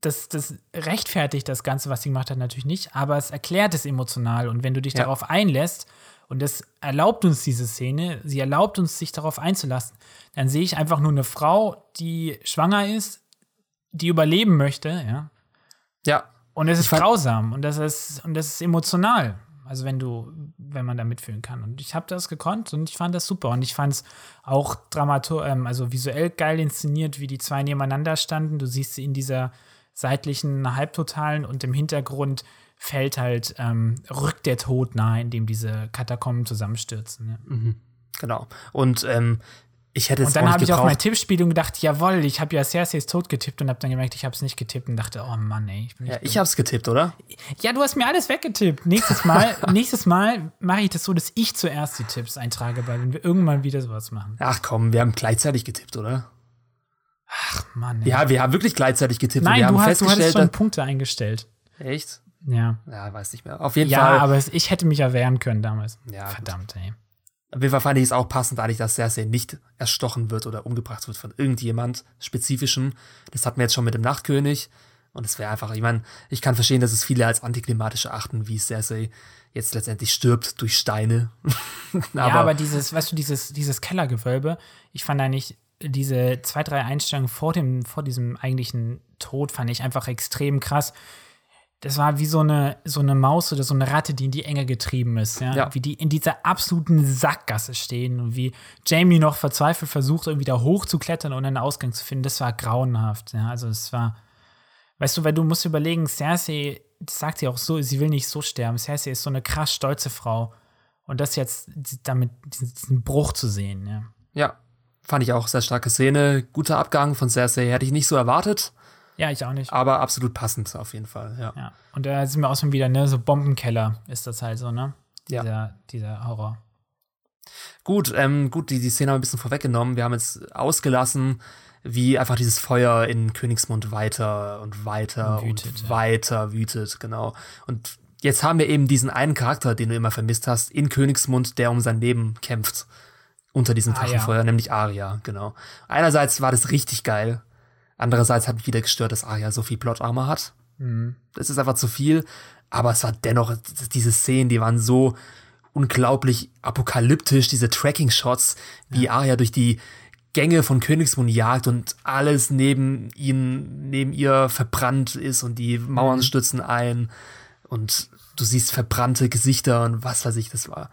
das, das rechtfertigt das Ganze, was sie gemacht hat, natürlich nicht, aber es erklärt es emotional. Und wenn du dich ja. darauf einlässt, und das erlaubt uns diese Szene, sie erlaubt uns, sich darauf einzulassen, dann sehe ich einfach nur eine Frau, die schwanger ist, die überleben möchte, ja, ja. Und es ist grausam und das ist, und das ist emotional. Also wenn du, wenn man da mitfühlen kann. Und ich habe das gekonnt und ich fand das super. Und ich fand es auch dramatur, ähm, also visuell geil inszeniert, wie die zwei nebeneinander standen. Du siehst sie in dieser seitlichen Halbtotalen und im Hintergrund fällt halt, ähm, rückt der Tod nahe, indem diese Katakomben zusammenstürzen. Ja. Mhm. Genau. Und ähm, Ich hätte es Und dann habe ich auf mein gebraucht. Tippspiel und gedacht, jawohl, ich habe ja Cerseis tot getippt und habe dann gemerkt, ich habe es nicht getippt und dachte, oh Mann, ey. Ich bin Ja, ich hab's getippt, oder? Ja, du hast mir alles weggetippt. Nächstes Mal, nächstes Mal mache ich das so, dass ich zuerst die Tipps eintrage, weil wenn wir irgendwann wieder sowas machen. Ach komm, wir haben gleichzeitig getippt, oder? Ach Mann. ey. Ja, wir haben wirklich gleichzeitig getippt. und Nein, wir haben du, hast, du hattest schon Punkte eingestellt. echt? Ja. Ja, weiß nicht mehr. Auf jeden Ja, Fall. aber es, ich hätte mich ja wehren können damals. Ja, gut. Verdammt, ey. Auf jeden Fall fand ich es auch passend, eigentlich, dass Cersei nicht erstochen wird oder umgebracht wird von irgendjemand Spezifischem. Das hatten wir jetzt schon mit dem Nachtkönig. Und es wäre einfach, ich meine, ich kann verstehen, dass es viele als antiklimatisch erachten, wie Cersei jetzt letztendlich stirbt durch Steine. ja, aber dieses, weißt du, dieses, dieses Kellergewölbe, ich fand eigentlich diese zwei, drei Einstellungen vor dem, vor diesem eigentlichen Tod fand ich einfach extrem krass. Das war wie so eine, so eine Maus oder so eine Ratte, die in die Enge getrieben ist, ja? Ja. Wie die in dieser absoluten Sackgasse stehen und wie Jamie noch verzweifelt versucht, irgendwie da hochzuklettern und einen Ausgang zu finden. Das war grauenhaft, ja. Also es war, weißt du, weil du musst überlegen, Cersei, das sagt sie auch so, sie will nicht so sterben. Cersei ist so eine krass stolze Frau. Und das jetzt damit, diesen, diesen Bruch zu sehen, ja. Ja, fand ich auch sehr starke Szene. Guter Abgang von Cersei hätte ich nicht so erwartet, Ja, ich auch nicht. aber absolut passend auf jeden Fall, ja. Ja. Und da sind wir auch schon wieder, ne, so Bombenkeller ist das halt so, ne? Ja. Dieser, dieser Horror. Gut, ähm, gut, die, die Szene haben wir ein bisschen vorweggenommen. Wir haben jetzt ausgelassen, wie einfach dieses Feuer in Königsmund weiter und weiter Wütet, und ja. weiter wütet, genau. Und jetzt haben wir eben diesen einen Charakter, den du immer vermisst hast, in Königsmund, der um sein Leben kämpft. Unter diesem Arya. Drachenfeuer, nämlich Arya, genau. Einerseits war das richtig geil. Andererseits hat mich wieder gestört, dass Arya so viel Plot-Armor hat. Mhm. Das ist einfach zu viel. Aber es war dennoch, diese Szenen, die waren so unglaublich apokalyptisch, diese Tracking-Shots, wie Arya durch die Gänge von Königsmund jagt und alles neben ihnen, neben ihr verbrannt ist und die Mauern Mhm. stürzen ein und du siehst verbrannte Gesichter und was weiß ich, das war,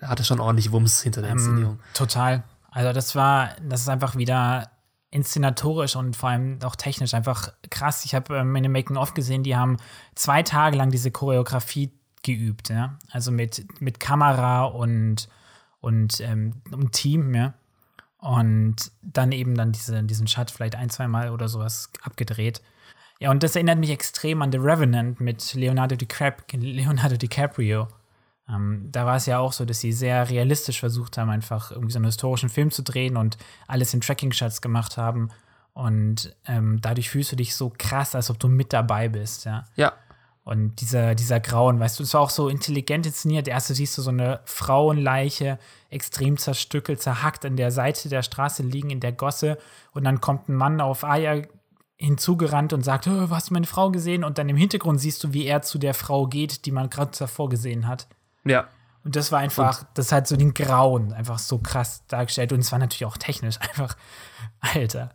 hatte schon ordentlich Wumms hinter der Inszenierung. Ähm, total. Also das war, das ist einfach wieder inszenatorisch und vor allem auch technisch einfach krass. Ich habe ähm, in dem Making-of gesehen, die haben zwei Tage lang diese Choreografie geübt, ja. Also mit, mit Kamera und, und, ähm, Team, ja. Und dann eben dann diese, diesen Shot vielleicht ein, zwei Mal oder sowas abgedreht. Ja, und das erinnert mich extrem an The Revenant mit Leonardo, DiCap Leonardo DiCaprio. Ähm, da war es ja auch so, dass sie sehr realistisch versucht haben, einfach irgendwie so einen historischen Film zu drehen und alles in Tracking-Shots gemacht haben. Und ähm, dadurch fühlst du dich so krass, als ob du mit dabei bist, ja. Ja, Und dieser, dieser Grauen, weißt du, es war auch so intelligent inszeniert. Erst siehst du so eine Frauenleiche, extrem zerstückelt, zerhackt an der Seite der Straße liegen, in der Gosse. Und dann kommt ein Mann auf Aya hinzugerannt und sagt, "Oh, hast du meine Frau gesehen? Und dann im Hintergrund siehst du, wie er zu der Frau geht, die man gerade davor gesehen hat. Ja. Und das war einfach, das hat so den Grauen einfach so krass dargestellt. Und es war natürlich auch technisch einfach, Alter.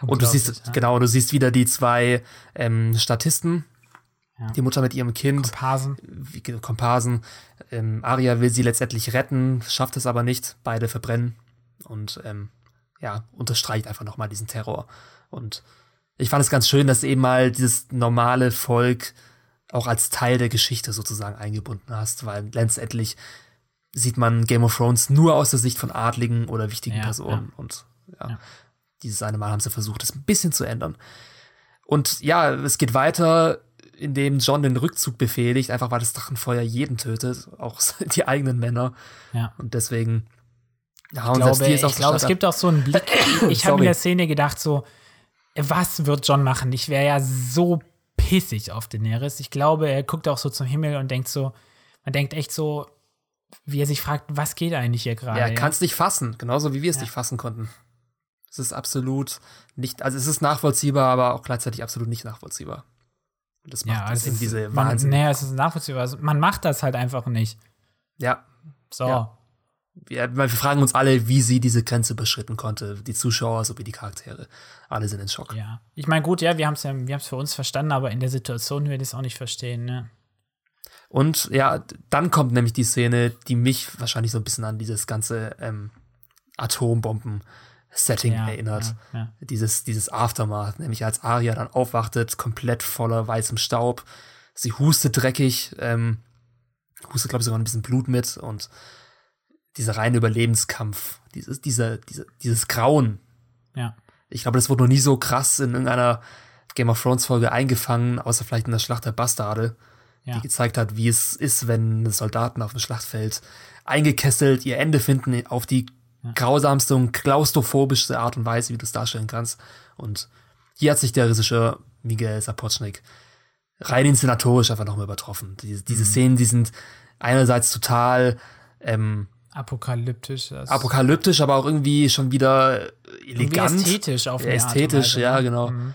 Und du siehst, ja. genau, du siehst wieder die zwei ähm, Statisten, Ja. die Mutter mit ihrem Kind. Komparsen. wie Komparsen. Ähm, Arya will sie letztendlich retten, schafft es aber nicht. Beide verbrennen und ähm, ja, unterstreicht einfach nochmal diesen Terror. Und ich fand es ganz schön, dass eben mal dieses normale Volk auch als Teil der Geschichte sozusagen eingebunden hast, weil letztendlich sieht man Game of Thrones nur aus der Sicht von Adligen oder wichtigen Ja, Personen. Und ja, Ja. dieses eine Mal haben sie versucht, es ein bisschen zu ändern. Und ja, es geht weiter, indem John den Rückzug befehligt, einfach weil das Drachenfeuer jeden tötet, auch die eigenen Männer. Ja. Und deswegen, ja, Ich und glaube, jetzt auf ich glaube, es gibt auch so einen Blick. Ich habe in der Szene gedacht, so, was wird John machen? Ich wäre ja so pissig auf Daenerys. Ich glaube, er guckt auch so zum Himmel und denkt so, man denkt echt so, wie er sich fragt, was geht eigentlich hier gerade? Ja, er ja? kann es nicht fassen, genauso wie wir es Ja. nicht fassen konnten. Es ist absolut nicht, also es ist nachvollziehbar, aber auch gleichzeitig absolut nicht nachvollziehbar. Und das macht ja, es ist, diese man, Wahnsinn. naja, es ist nachvollziehbar. Also, man macht das halt einfach nicht. Ja, So. Ja. Wir, wir fragen uns alle, wie sie diese Grenze überschritten konnte. Die Zuschauer sowie die Charaktere. Alle sind in Schock. Ja. Ich meine, gut, ja, wir haben es ja, wir für uns verstanden, aber in der Situation würde ich es auch nicht verstehen, ne? Und ja, dann kommt nämlich die Szene, die mich wahrscheinlich so ein bisschen an dieses ganze ähm, Atombomben-Setting Ja, erinnert. ja, ja. Dieses, dieses Aftermath, nämlich als Arya dann aufwachtet, komplett voller weißem Staub. Sie hustet dreckig, ähm, hustet, glaube ich, sogar ein bisschen Blut mit und dieser reine Überlebenskampf, dieses, diese, diese, dieses Grauen. Ja. Ich glaube, das wurde noch nie so krass in irgendeiner Game of Thrones Folge eingefangen, außer vielleicht in der Schlacht der Bastarde, Ja. die gezeigt hat, wie es ist, wenn Soldaten auf dem Schlachtfeld eingekesselt ihr Ende finden auf die grausamste und klaustrophobischste Art und Weise, wie du es darstellen kannst. Und hier hat sich der Regisseur Miguel Sapochnik rein inszenatorisch einfach nochmal übertroffen. Diese, diese Szenen, die sind einerseits total ähm, Apokalyptisch. apokalyptisch, aber auch irgendwie schon wieder irgendwie elegant. ästhetisch auf Ja, ästhetisch, Weise, ja, ne? genau. Mhm.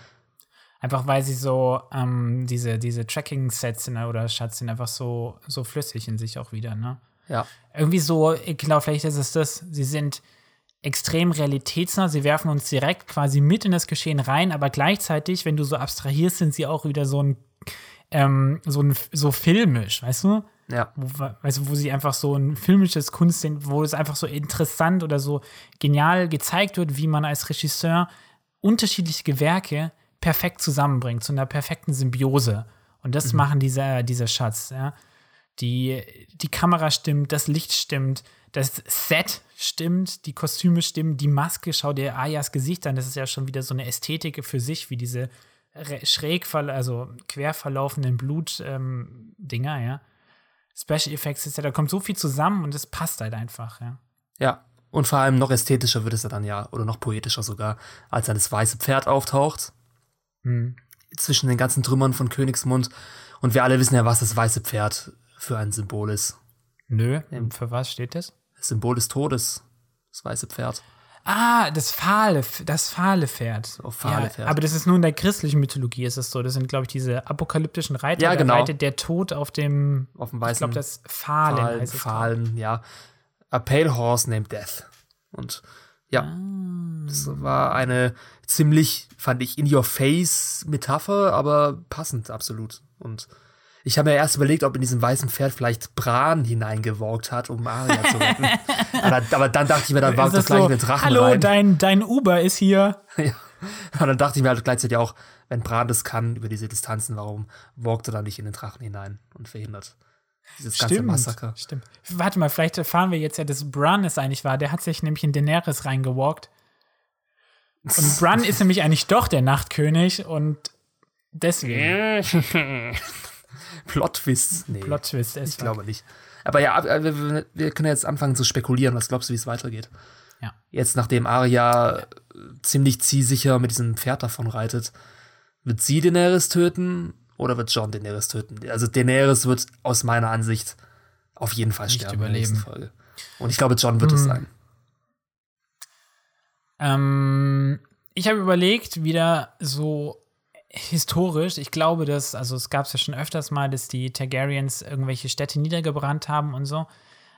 Einfach weil sie so ähm, diese, diese Tracking-Sets oder Shots sind einfach so, so flüssig in sich auch wieder, ne? Ja. Irgendwie so, ich glaube, vielleicht ist es das, sie sind extrem realitätsnah, sie werfen uns direkt quasi mit in das Geschehen rein, aber gleichzeitig, wenn du so abstrahierst, sind sie auch wieder so ein, ähm, so ein, so filmisch, weißt du? Ja. wo, du, wo sie einfach so ein filmisches Kunst sind, wo es einfach so interessant oder so genial gezeigt wird, wie man als Regisseur unterschiedliche Gewerke perfekt zusammenbringt, zu einer perfekten Symbiose. Und das machen diese, diese Shots, ja. Die, die Kamera stimmt, das Licht stimmt, das Set stimmt, die Kostüme stimmen, die Maske, schau dir Ayas Gesicht an, das ist ja schon wieder so eine Ästhetik für sich, wie diese schräg, also quer verlaufenden Blut-Dinger, ähm, ja. Special Effects ist ja, da kommt so viel zusammen und es passt halt einfach, ja. Ja. Und vor allem noch ästhetischer wird es ja dann ja, oder noch poetischer sogar, als dann das weiße Pferd auftaucht. Hm. Zwischen den ganzen Trümmern von Königsmund. Und wir alle wissen ja, was das weiße Pferd für ein Symbol ist. Nö, für was steht das? Das Symbol des Todes. Das weiße Pferd. Ah, das fahle, das fahle Pferd. Oh, fahle ja, Pferd. Aber das ist nur in der christlichen Mythologie, ist es so. Das sind, glaube ich, diese apokalyptischen Reiter. Ja, genau. reitet der Tod auf dem, Auf dem ich weißen glaube, das Fahlen Pfahlen, heißt es. Pfahlen, ja. A pale horse named death. Und ja, Ah. das war eine ziemlich, fand ich, in-your-face-Metapher, aber passend, absolut. Und ich habe mir erst überlegt, ob in diesem weißen Pferd vielleicht Bran hineingewalkt hat, um Arya zu retten. aber, aber dann dachte ich mir, dann war doch das gleich so, eine Drachen Hallo, rein. dein, dein Uber ist hier. Ja. Und dann dachte ich mir halt gleichzeitig auch, wenn Bran das kann über diese Distanzen, warum walkt er dann nicht in den Drachen hinein und verhindert dieses ganze Massaker? Stimmt. Warte mal, vielleicht erfahren wir jetzt ja, dass Bran es eigentlich war. Der hat sich nämlich in Daenerys reingewalkt. Und Bran ist nämlich eigentlich doch der Nachtkönig und deswegen. Plot-Twists? Nee, Plot-Twist. es ich glaube nicht. Aber ja, wir, wir können jetzt anfangen zu spekulieren. Was glaubst du, wie es weitergeht? Ja. Jetzt, nachdem Arya äh, ziemlich zielsicher mit diesem Pferd davon reitet, wird sie Daenerys töten oder wird John Daenerys töten? Also Daenerys wird aus meiner Ansicht auf jeden Fall Nicht sterben in der nächsten überleben. Folge. Und ich glaube, John wird es Hm. sein. Ähm, ich habe überlegt, wieder so historisch, ich glaube, dass, also es gab es ja schon öfters mal, dass die Targaryens irgendwelche Städte niedergebrannt haben und so.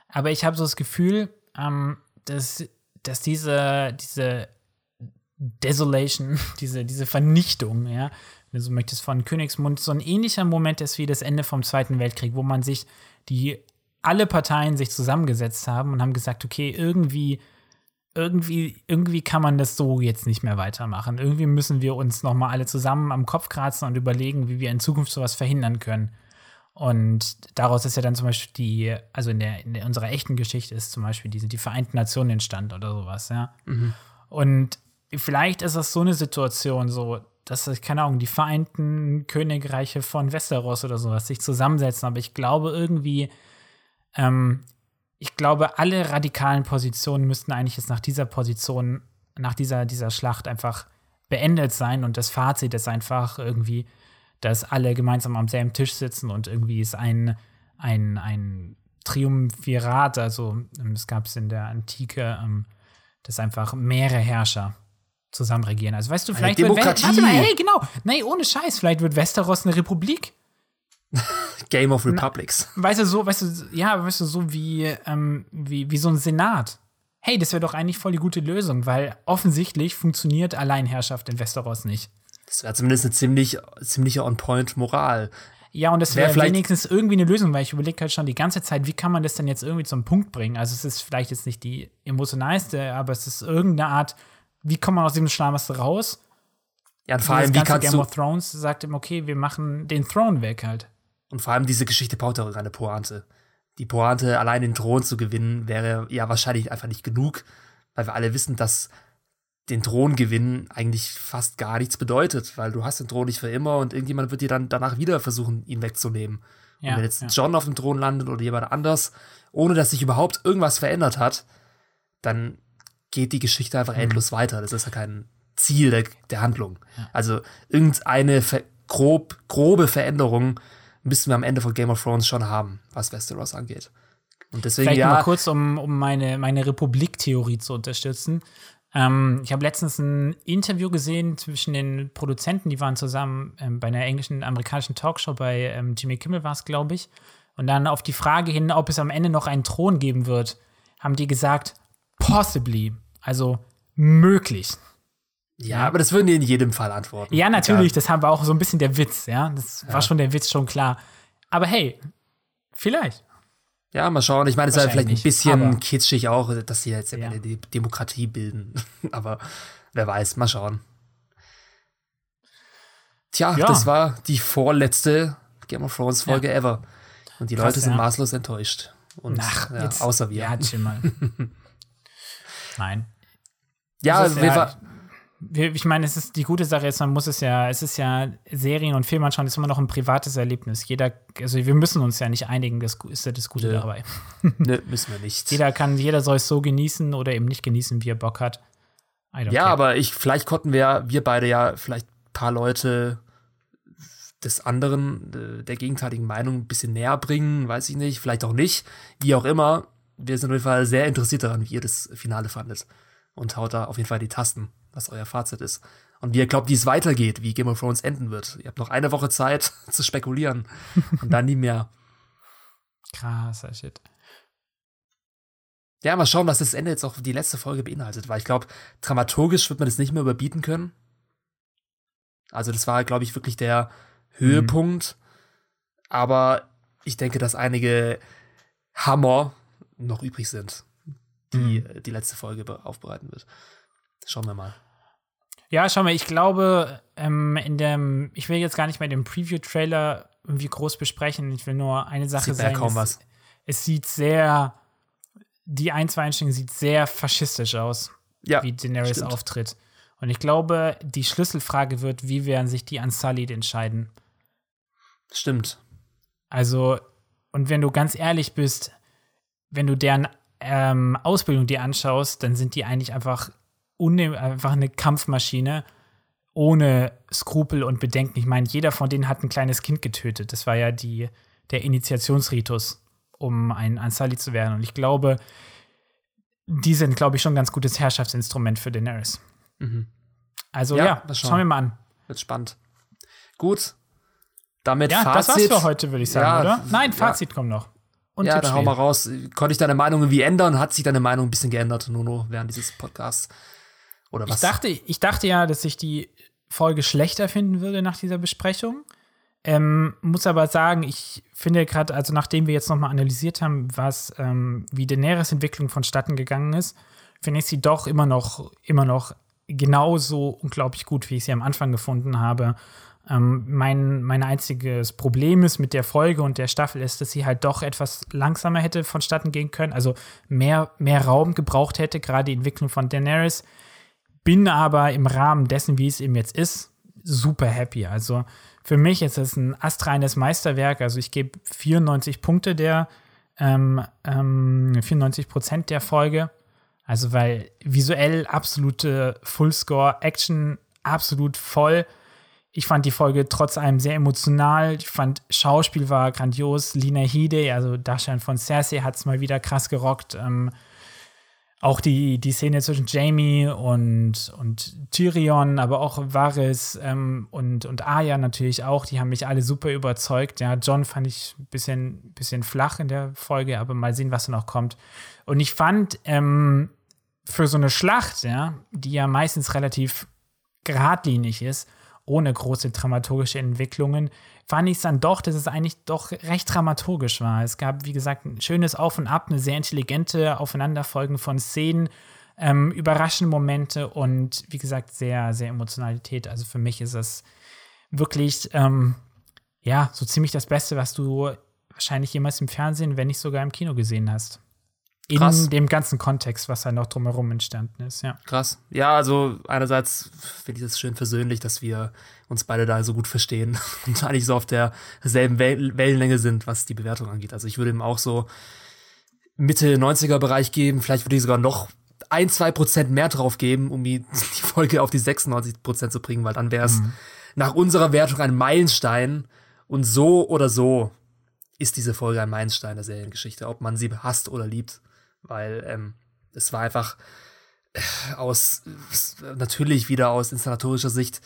Aber ich habe so das Gefühl, ähm, dass, dass diese, diese Desolation, diese, diese Vernichtung, ja, wenn du so möchtest, von Königsmund so ein ähnlicher Moment ist wie das Ende vom Zweiten Weltkrieg, wo man sich die alle Parteien sich zusammengesetzt haben und haben gesagt, okay, irgendwie irgendwie, irgendwie kann man das so jetzt nicht mehr weitermachen. Irgendwie müssen wir uns noch mal alle zusammen am Kopf kratzen und überlegen, wie wir in Zukunft sowas verhindern können. Und daraus ist ja dann zum Beispiel die, also in, der, in unserer echten Geschichte ist zum Beispiel diese, die Vereinten Nationen entstand oder sowas, ja. Und vielleicht ist das so eine Situation, so, dass, keine Ahnung, die Vereinten Königreiche von Westeros oder sowas sich zusammensetzen, aber ich glaube irgendwie, ähm, ich glaube, alle radikalen Positionen müssten eigentlich jetzt nach dieser Position, nach dieser, dieser Schlacht einfach beendet sein. Und das Fazit ist einfach irgendwie, dass alle gemeinsam am selben Tisch sitzen und irgendwie ist ein, ein, ein Triumvirat, also ähm, es gab es in der Antike, ähm, dass einfach mehrere Herrscher zusammen regieren. Also weißt du, Eine vielleicht wird Demokratie. Warte mal, hey, genau. Nee, ohne Scheiß, vielleicht wird Westeros eine Republik. Game of Republics. Weißt du, so, weißt du, ja, weißt du, so wie, ähm, wie, wie so ein Senat. Hey, das wäre doch eigentlich voll die gute Lösung, weil offensichtlich funktioniert Alleinherrschaft in Westeros nicht. Das wäre zumindest eine ziemlich, ziemliche On-Point-Moral. Ja, und das Wär wäre vielleicht- wenigstens irgendwie eine Lösung, weil ich überlege halt schon die ganze Zeit, wie kann man das denn jetzt irgendwie zum Punkt bringen? Also es ist vielleicht jetzt nicht die emotionalste, aber es ist irgendeine Art, wie kommt man aus diesem Schlamassel raus? Ja, und vor allem, wie kannst Game du, of Thrones sagt ihm, okay, wir machen den Throne weg halt. Und vor allem diese Geschichte braucht auch eine Pointe. Die Pointe, allein den Thron zu gewinnen, wäre ja wahrscheinlich einfach nicht genug, weil wir alle wissen, dass den Thron gewinnen eigentlich fast gar nichts bedeutet, weil du hast den Thron nicht für immer und irgendjemand wird dir dann danach wieder versuchen, ihn wegzunehmen. Ja, und wenn jetzt ja. John auf dem Thron landet oder jemand anders, ohne dass sich überhaupt irgendwas verändert hat, dann geht die Geschichte einfach mhm. endlos weiter. Das ist ja kein Ziel der, der Handlung. Ja. Also irgendeine grob, grobe Veränderung müssen wir am Ende von Game of Thrones schon haben, was Westeros angeht. Und deswegen Vielleicht ja. mal kurz, um, um meine, meine Republik-Theorie zu unterstützen. Ähm, ich habe letztens ein Interview gesehen zwischen den Produzenten, die waren zusammen ähm, bei einer englischen, amerikanischen Talkshow bei ähm, Jimmy Kimmel war es, glaube ich. Und dann auf die Frage hin, ob es am Ende noch einen Thron geben wird, haben die gesagt, possibly, also möglich. Ja, aber das würden die in jedem Fall antworten. Ja, natürlich, das haben wir auch so ein bisschen der Witz, ja. Das ja. war schon der Witz, schon klar. Aber hey, vielleicht. Ja, mal schauen. Ich meine, es ist halt vielleicht ein bisschen kitschig auch, dass sie jetzt ja. eine Demokratie bilden. Aber wer weiß, mal schauen. Tja, ja. das war die vorletzte Game of Thrones Folge ja. ever. Und die Krass, Leute sind maßlos enttäuscht. Und Ach, jetzt, außer wir. Ja, chill mal. Nein. Ja, wir, ja, ich meine, es ist die gute Sache ist, man muss es ja, es ist ja Serien und Filme anschauen, ist immer noch ein privates Erlebnis. Jeder, also wir müssen uns ja nicht einigen, das ist ja das Gute Nö. dabei. Nö, müssen wir nicht. Jeder kann, jeder soll es so genießen oder eben nicht genießen, wie er Bock hat. Ja, care. aber ich, vielleicht konnten wir, wir beide ja vielleicht ein paar Leute des anderen, der gegenteiligen Meinung ein bisschen näher bringen, weiß ich nicht, vielleicht auch nicht, wie auch immer. Wir sind auf jeden Fall sehr interessiert daran, wie ihr das Finale fandet. Und haut da auf jeden Fall die Tasten was euer Fazit ist. Und wie ihr glaubt, wie es weitergeht, wie Game of Thrones enden wird. Ihr habt noch eine Woche Zeit zu spekulieren. Und dann nie mehr. Krasser Shit. Ja, mal schauen, was das Ende jetzt auch die letzte Folge beinhaltet, weil ich glaube, dramaturgisch wird man das nicht mehr überbieten können. Also, das war, glaube ich, wirklich der Höhepunkt. Mhm. Aber ich denke, dass einige Hammer noch übrig sind, die mhm. die letzte Folge aufbereiten wird. Schauen wir mal. Ja, schau mal, ich glaube, ähm, in dem, ich will jetzt gar nicht mehr den Preview-Trailer irgendwie groß besprechen. Ich will nur eine Sache sieht sagen. Ja kaum es, was. es sieht sehr, die ein, zwei Einstellungen sieht sehr faschistisch aus, ja, wie Daenerys stimmt. auftritt. Und ich glaube, die Schlüsselfrage wird, wie werden sich die Unsullied entscheiden? Stimmt. Also, und wenn du ganz ehrlich bist, wenn du deren ähm, Ausbildung dir anschaust, dann sind die eigentlich einfach einfach eine Kampfmaschine ohne Skrupel und Bedenken. Ich meine, jeder von denen hat ein kleines Kind getötet. Das war ja die, der Initiationsritus, um ein Ansali zu werden. Und ich glaube, die sind, glaube ich, schon ein ganz gutes Herrschaftsinstrument für Daenerys. Mhm. Also ja, ja schauen wir mal an. Wird spannend. Gut. Damit ja, Fazit. das war's für heute, würde ich sagen, ja, oder? Nein, Fazit ja. kommt noch. Und ja, dann hau mal raus. Konnte ich deine Meinung irgendwie ändern? Hat sich deine Meinung ein bisschen geändert, Nuno, während dieses Podcasts? Oder was? Ich dachte, ich dachte ja, dass ich die Folge schlechter finden würde nach dieser Besprechung. Ähm, muss aber sagen, ich finde gerade, also nachdem wir jetzt nochmal analysiert haben, was, ähm, wie Daenerys Entwicklung vonstatten gegangen ist, finde ich sie doch immer noch, immer noch genauso unglaublich gut, wie ich sie am Anfang gefunden habe. Ähm, mein, mein einziges Problem ist mit der Folge und der Staffel ist, dass sie halt doch etwas langsamer hätte vonstatten gehen können, also mehr, mehr Raum gebraucht hätte, gerade die Entwicklung von Daenerys bin aber im Rahmen dessen, wie es eben jetzt ist, super happy. Also für mich ist es ein astreines Meisterwerk. Also ich gebe 94 Punkte der, ähm, ähm, 94 Prozent der Folge. Also weil visuell absolute Fullscore, Action absolut voll. Ich fand die Folge trotz allem sehr emotional. Ich fand, Schauspiel war grandios. Lina Hide, also Darsteller von Cersei, hat es mal wieder krass gerockt. Ähm, auch die, die Szene zwischen Jamie und, und Tyrion, aber auch Varys ähm, und, und Arya natürlich auch, die haben mich alle super überzeugt. Ja, John fand ich ein bisschen, bisschen flach in der Folge, aber mal sehen, was da noch kommt. Und ich fand ähm, für so eine Schlacht, ja, die ja meistens relativ geradlinig ist, ohne große dramaturgische Entwicklungen, fand ich es dann doch, dass es eigentlich doch recht dramaturgisch war. Es gab, wie gesagt, ein schönes Auf und Ab, eine sehr intelligente Aufeinanderfolgen von Szenen, ähm, überraschende Momente und wie gesagt, sehr, sehr Emotionalität. Also für mich ist es wirklich, ähm, ja, so ziemlich das Beste, was du wahrscheinlich jemals im Fernsehen, wenn nicht sogar im Kino gesehen hast. In Krass. dem ganzen Kontext, was da noch drumherum entstanden ist, ja. Krass. Ja, also einerseits finde ich es schön versöhnlich, dass wir uns beide da so gut verstehen und eigentlich so auf derselben Wel Wellenlänge sind, was die Bewertung angeht. Also ich würde ihm auch so Mitte 90er Bereich geben. Vielleicht würde ich sogar noch ein, zwei Prozent mehr drauf geben, um die, die Folge auf die 96 Prozent zu bringen, weil dann wäre es nach unserer Wertung ein Meilenstein. Und so oder so ist diese Folge ein Meilenstein der Seriengeschichte, ob man sie hasst oder liebt. Weil ähm, es war einfach äh, aus, natürlich wieder aus inszenatorischer Sicht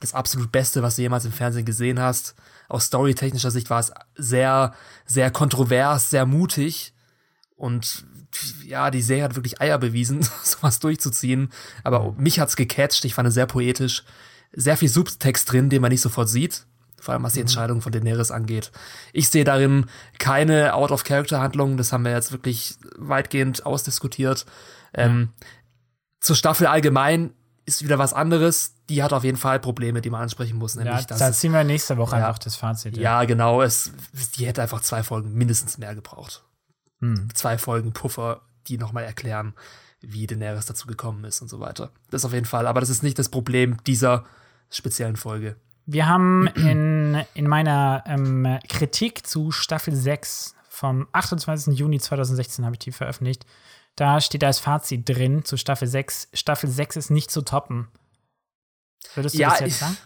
das absolut Beste, was du jemals im Fernsehen gesehen hast. Aus storytechnischer Sicht war es sehr, sehr kontrovers, sehr mutig. Und ja, die Serie hat wirklich Eier bewiesen, sowas durchzuziehen. Aber mich hat's gecatcht. Ich fand es sehr poetisch. Sehr viel Subtext drin, den man nicht sofort sieht. Vor allem, was die Entscheidung von Daenerys angeht. Ich sehe darin keine Out-of-Character-Handlung. Das haben wir jetzt wirklich weitgehend ausdiskutiert. Ähm, zur Staffel allgemein ist wieder was anderes. Die hat auf jeden Fall Probleme, die man ansprechen muss. Nämlich, Ja, da ziehen wir nächste Woche Ja. einfach das Fazit. ja, genau. Es, die hätte einfach zwei Folgen mindestens mehr gebraucht. Hm. Zwei Folgen Puffer, die nochmal erklären, wie Daenerys dazu gekommen ist und so weiter. Das auf jeden Fall. Aber das ist nicht das Problem dieser speziellen Folge. Wir haben in, in meiner ähm, Kritik zu Staffel 6 vom 28. Juni 2016 habe ich die veröffentlicht. Da steht als Fazit drin zu Staffel 6. Staffel 6 ist nicht zu toppen. Würdest du Ja, das jetzt ich- sagen?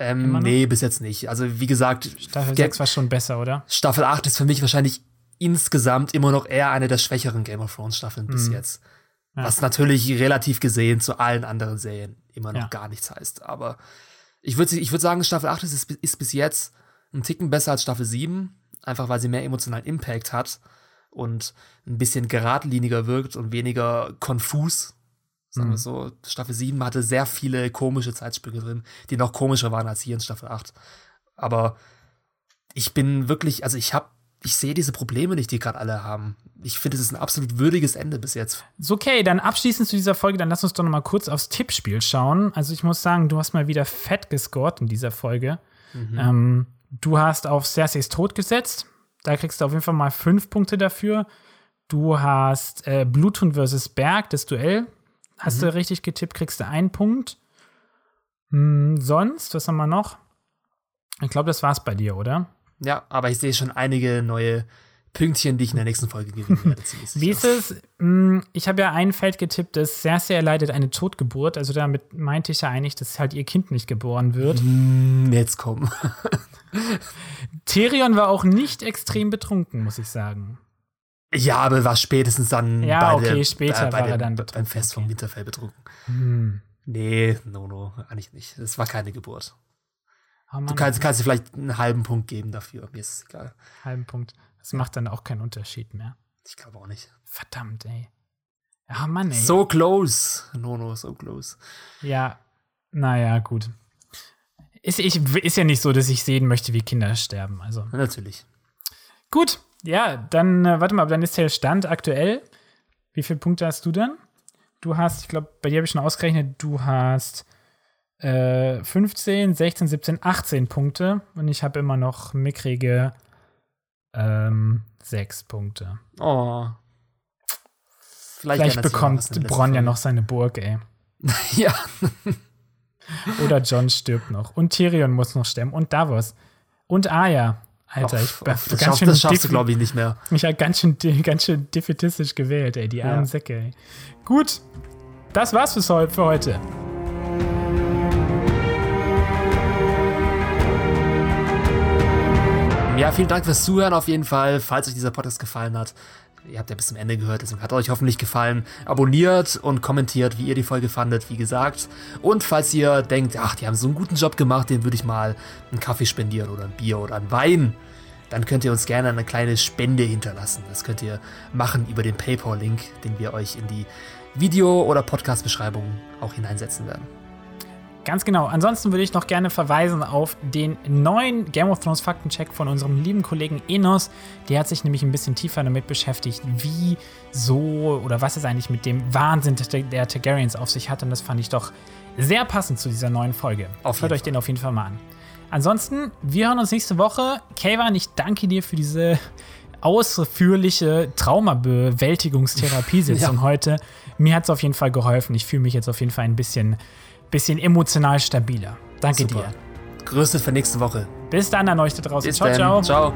Ähm, nee, bis jetzt nicht. Also, wie gesagt, Staffel Ge- 6 war schon besser, oder? Staffel 8 ist für mich wahrscheinlich insgesamt immer noch eher eine der schwächeren Game of Thrones Staffeln bis Mhm. jetzt. Ja. Was natürlich relativ gesehen zu allen anderen Serien immer noch Ja. gar nichts heißt. Aber ich würde ich würd sagen, Staffel 8 ist, ist bis jetzt ein Ticken besser als Staffel 7. Einfach weil sie mehr emotionalen Impact hat und ein bisschen geradliniger wirkt und weniger konfus. Sagen Mhm. wir so. Staffel 7 hatte sehr viele komische Zeitsprünge drin, die noch komischer waren als hier in Staffel 8. Aber ich bin wirklich, also ich habe, ich sehe diese Probleme nicht, die gerade alle haben. Ich finde, es ist ein absolut würdiges Ende bis jetzt. So, okay, dann abschließend zu dieser Folge, dann lass uns doch noch mal kurz aufs Tippspiel schauen. Also ich muss sagen, du hast mal wieder fett gescored in dieser Folge. Ähm, du hast auf Cerseis Tod gesetzt. Da kriegst du auf jeden Fall mal fünf Punkte dafür. Du hast äh, Bluthund versus Berg, das Duell. Hast du richtig getippt, kriegst du einen Punkt. Hm, sonst, was haben wir noch? Ich glaube, das war's bei dir, oder? Ja, aber ich sehe schon einige neue Pünktchen, die ich in der nächsten Folge gewinnen werde. Wie ist es? Hm, Ich habe ja ein Feld getippt, das Cersei erleidet eine Totgeburt. Also damit meinte ich ja eigentlich, dass halt ihr Kind nicht geboren wird. Hm, Jetzt komm. Tyrion war auch nicht extrem betrunken, muss ich sagen. Ja, aber war spätestens dann Ja, bei okay, der, später äh, bei war er dem, dann beim Fest vom. Winterfell betrunken. Hm. Nee, no, no, eigentlich nicht. Es war keine Geburt. Oh Du kannst, kannst dir vielleicht einen halben Punkt geben dafür. Mir ist es egal. halben Punkt. Das macht dann auch keinen Unterschied mehr. Ich glaube auch nicht. Verdammt, ey. Ja, Mann, ey. So close. No, no, so close. Ja, naja, gut. Ist, ich, ist ja nicht so, dass ich sehen möchte, wie Kinder sterben. Also Natürlich. gut, ja, dann äh, warte mal, dann ist der Stand aktuell. Wie viele Punkte hast du dann? Du hast, ich glaube, bei dir habe ich schon ausgerechnet, du hast äh, 15, 16, 17, 18 Punkte und ich habe immer noch mickrige ähm, 6 Punkte. Oh. Vielleicht noch bekommt Bronn ja noch seine Burg, ey. Ja. Oder John stirbt noch. Und Tyrion muss noch sterben. Und Davos. Und Arya. Alter, ich bin och, das, schaffst, das schaffst du, glaube ich, nicht mehr. Ich habe ganz schön, ganz schön defetistisch gewählt, ey. Die armen Ja. Säcke, ey. Gut. Das war's für heute. Ja, vielen Dank fürs Zuhören auf jeden Fall. Falls euch dieser Podcast gefallen hat, ihr habt ja bis zum Ende gehört, deswegen hat er euch hoffentlich gefallen. Abonniert und kommentiert, wie ihr die Folge fandet, wie gesagt. Und falls ihr denkt, ach, die haben so einen guten Job gemacht, den würde ich mal einen Kaffee spendieren oder ein Bier oder ein Wein, dann könnt ihr uns gerne eine kleine Spende hinterlassen. Das könnt ihr machen über den PayPal-Link, den wir euch in die Video- oder Podcast-Beschreibung auch hineinsetzen werden. Ganz genau. Ansonsten würde ich noch gerne verweisen auf den neuen Game of Thrones Faktencheck von unserem lieben Kollegen Enos. Der hat sich nämlich ein bisschen tiefer damit beschäftigt, wie so oder was es eigentlich mit dem Wahnsinn der Targaryens auf sich hat. Und das fand ich doch sehr passend zu dieser neuen Folge. Auf Hört euch den auf jeden Fall mal an. Ansonsten, wir hören uns nächste Woche. Kayvan, ich danke dir für diese ausführliche Traumabewältigungstherapiesitzung ja. heute. Mir hat es auf jeden Fall geholfen. Ich fühle mich jetzt auf jeden Fall ein bisschen, bisschen emotional stabiler. Danke Super. dir. Grüße für nächste Woche. Bis dann an euch da draußen. Bis ciao, denn. ciao. Ciao.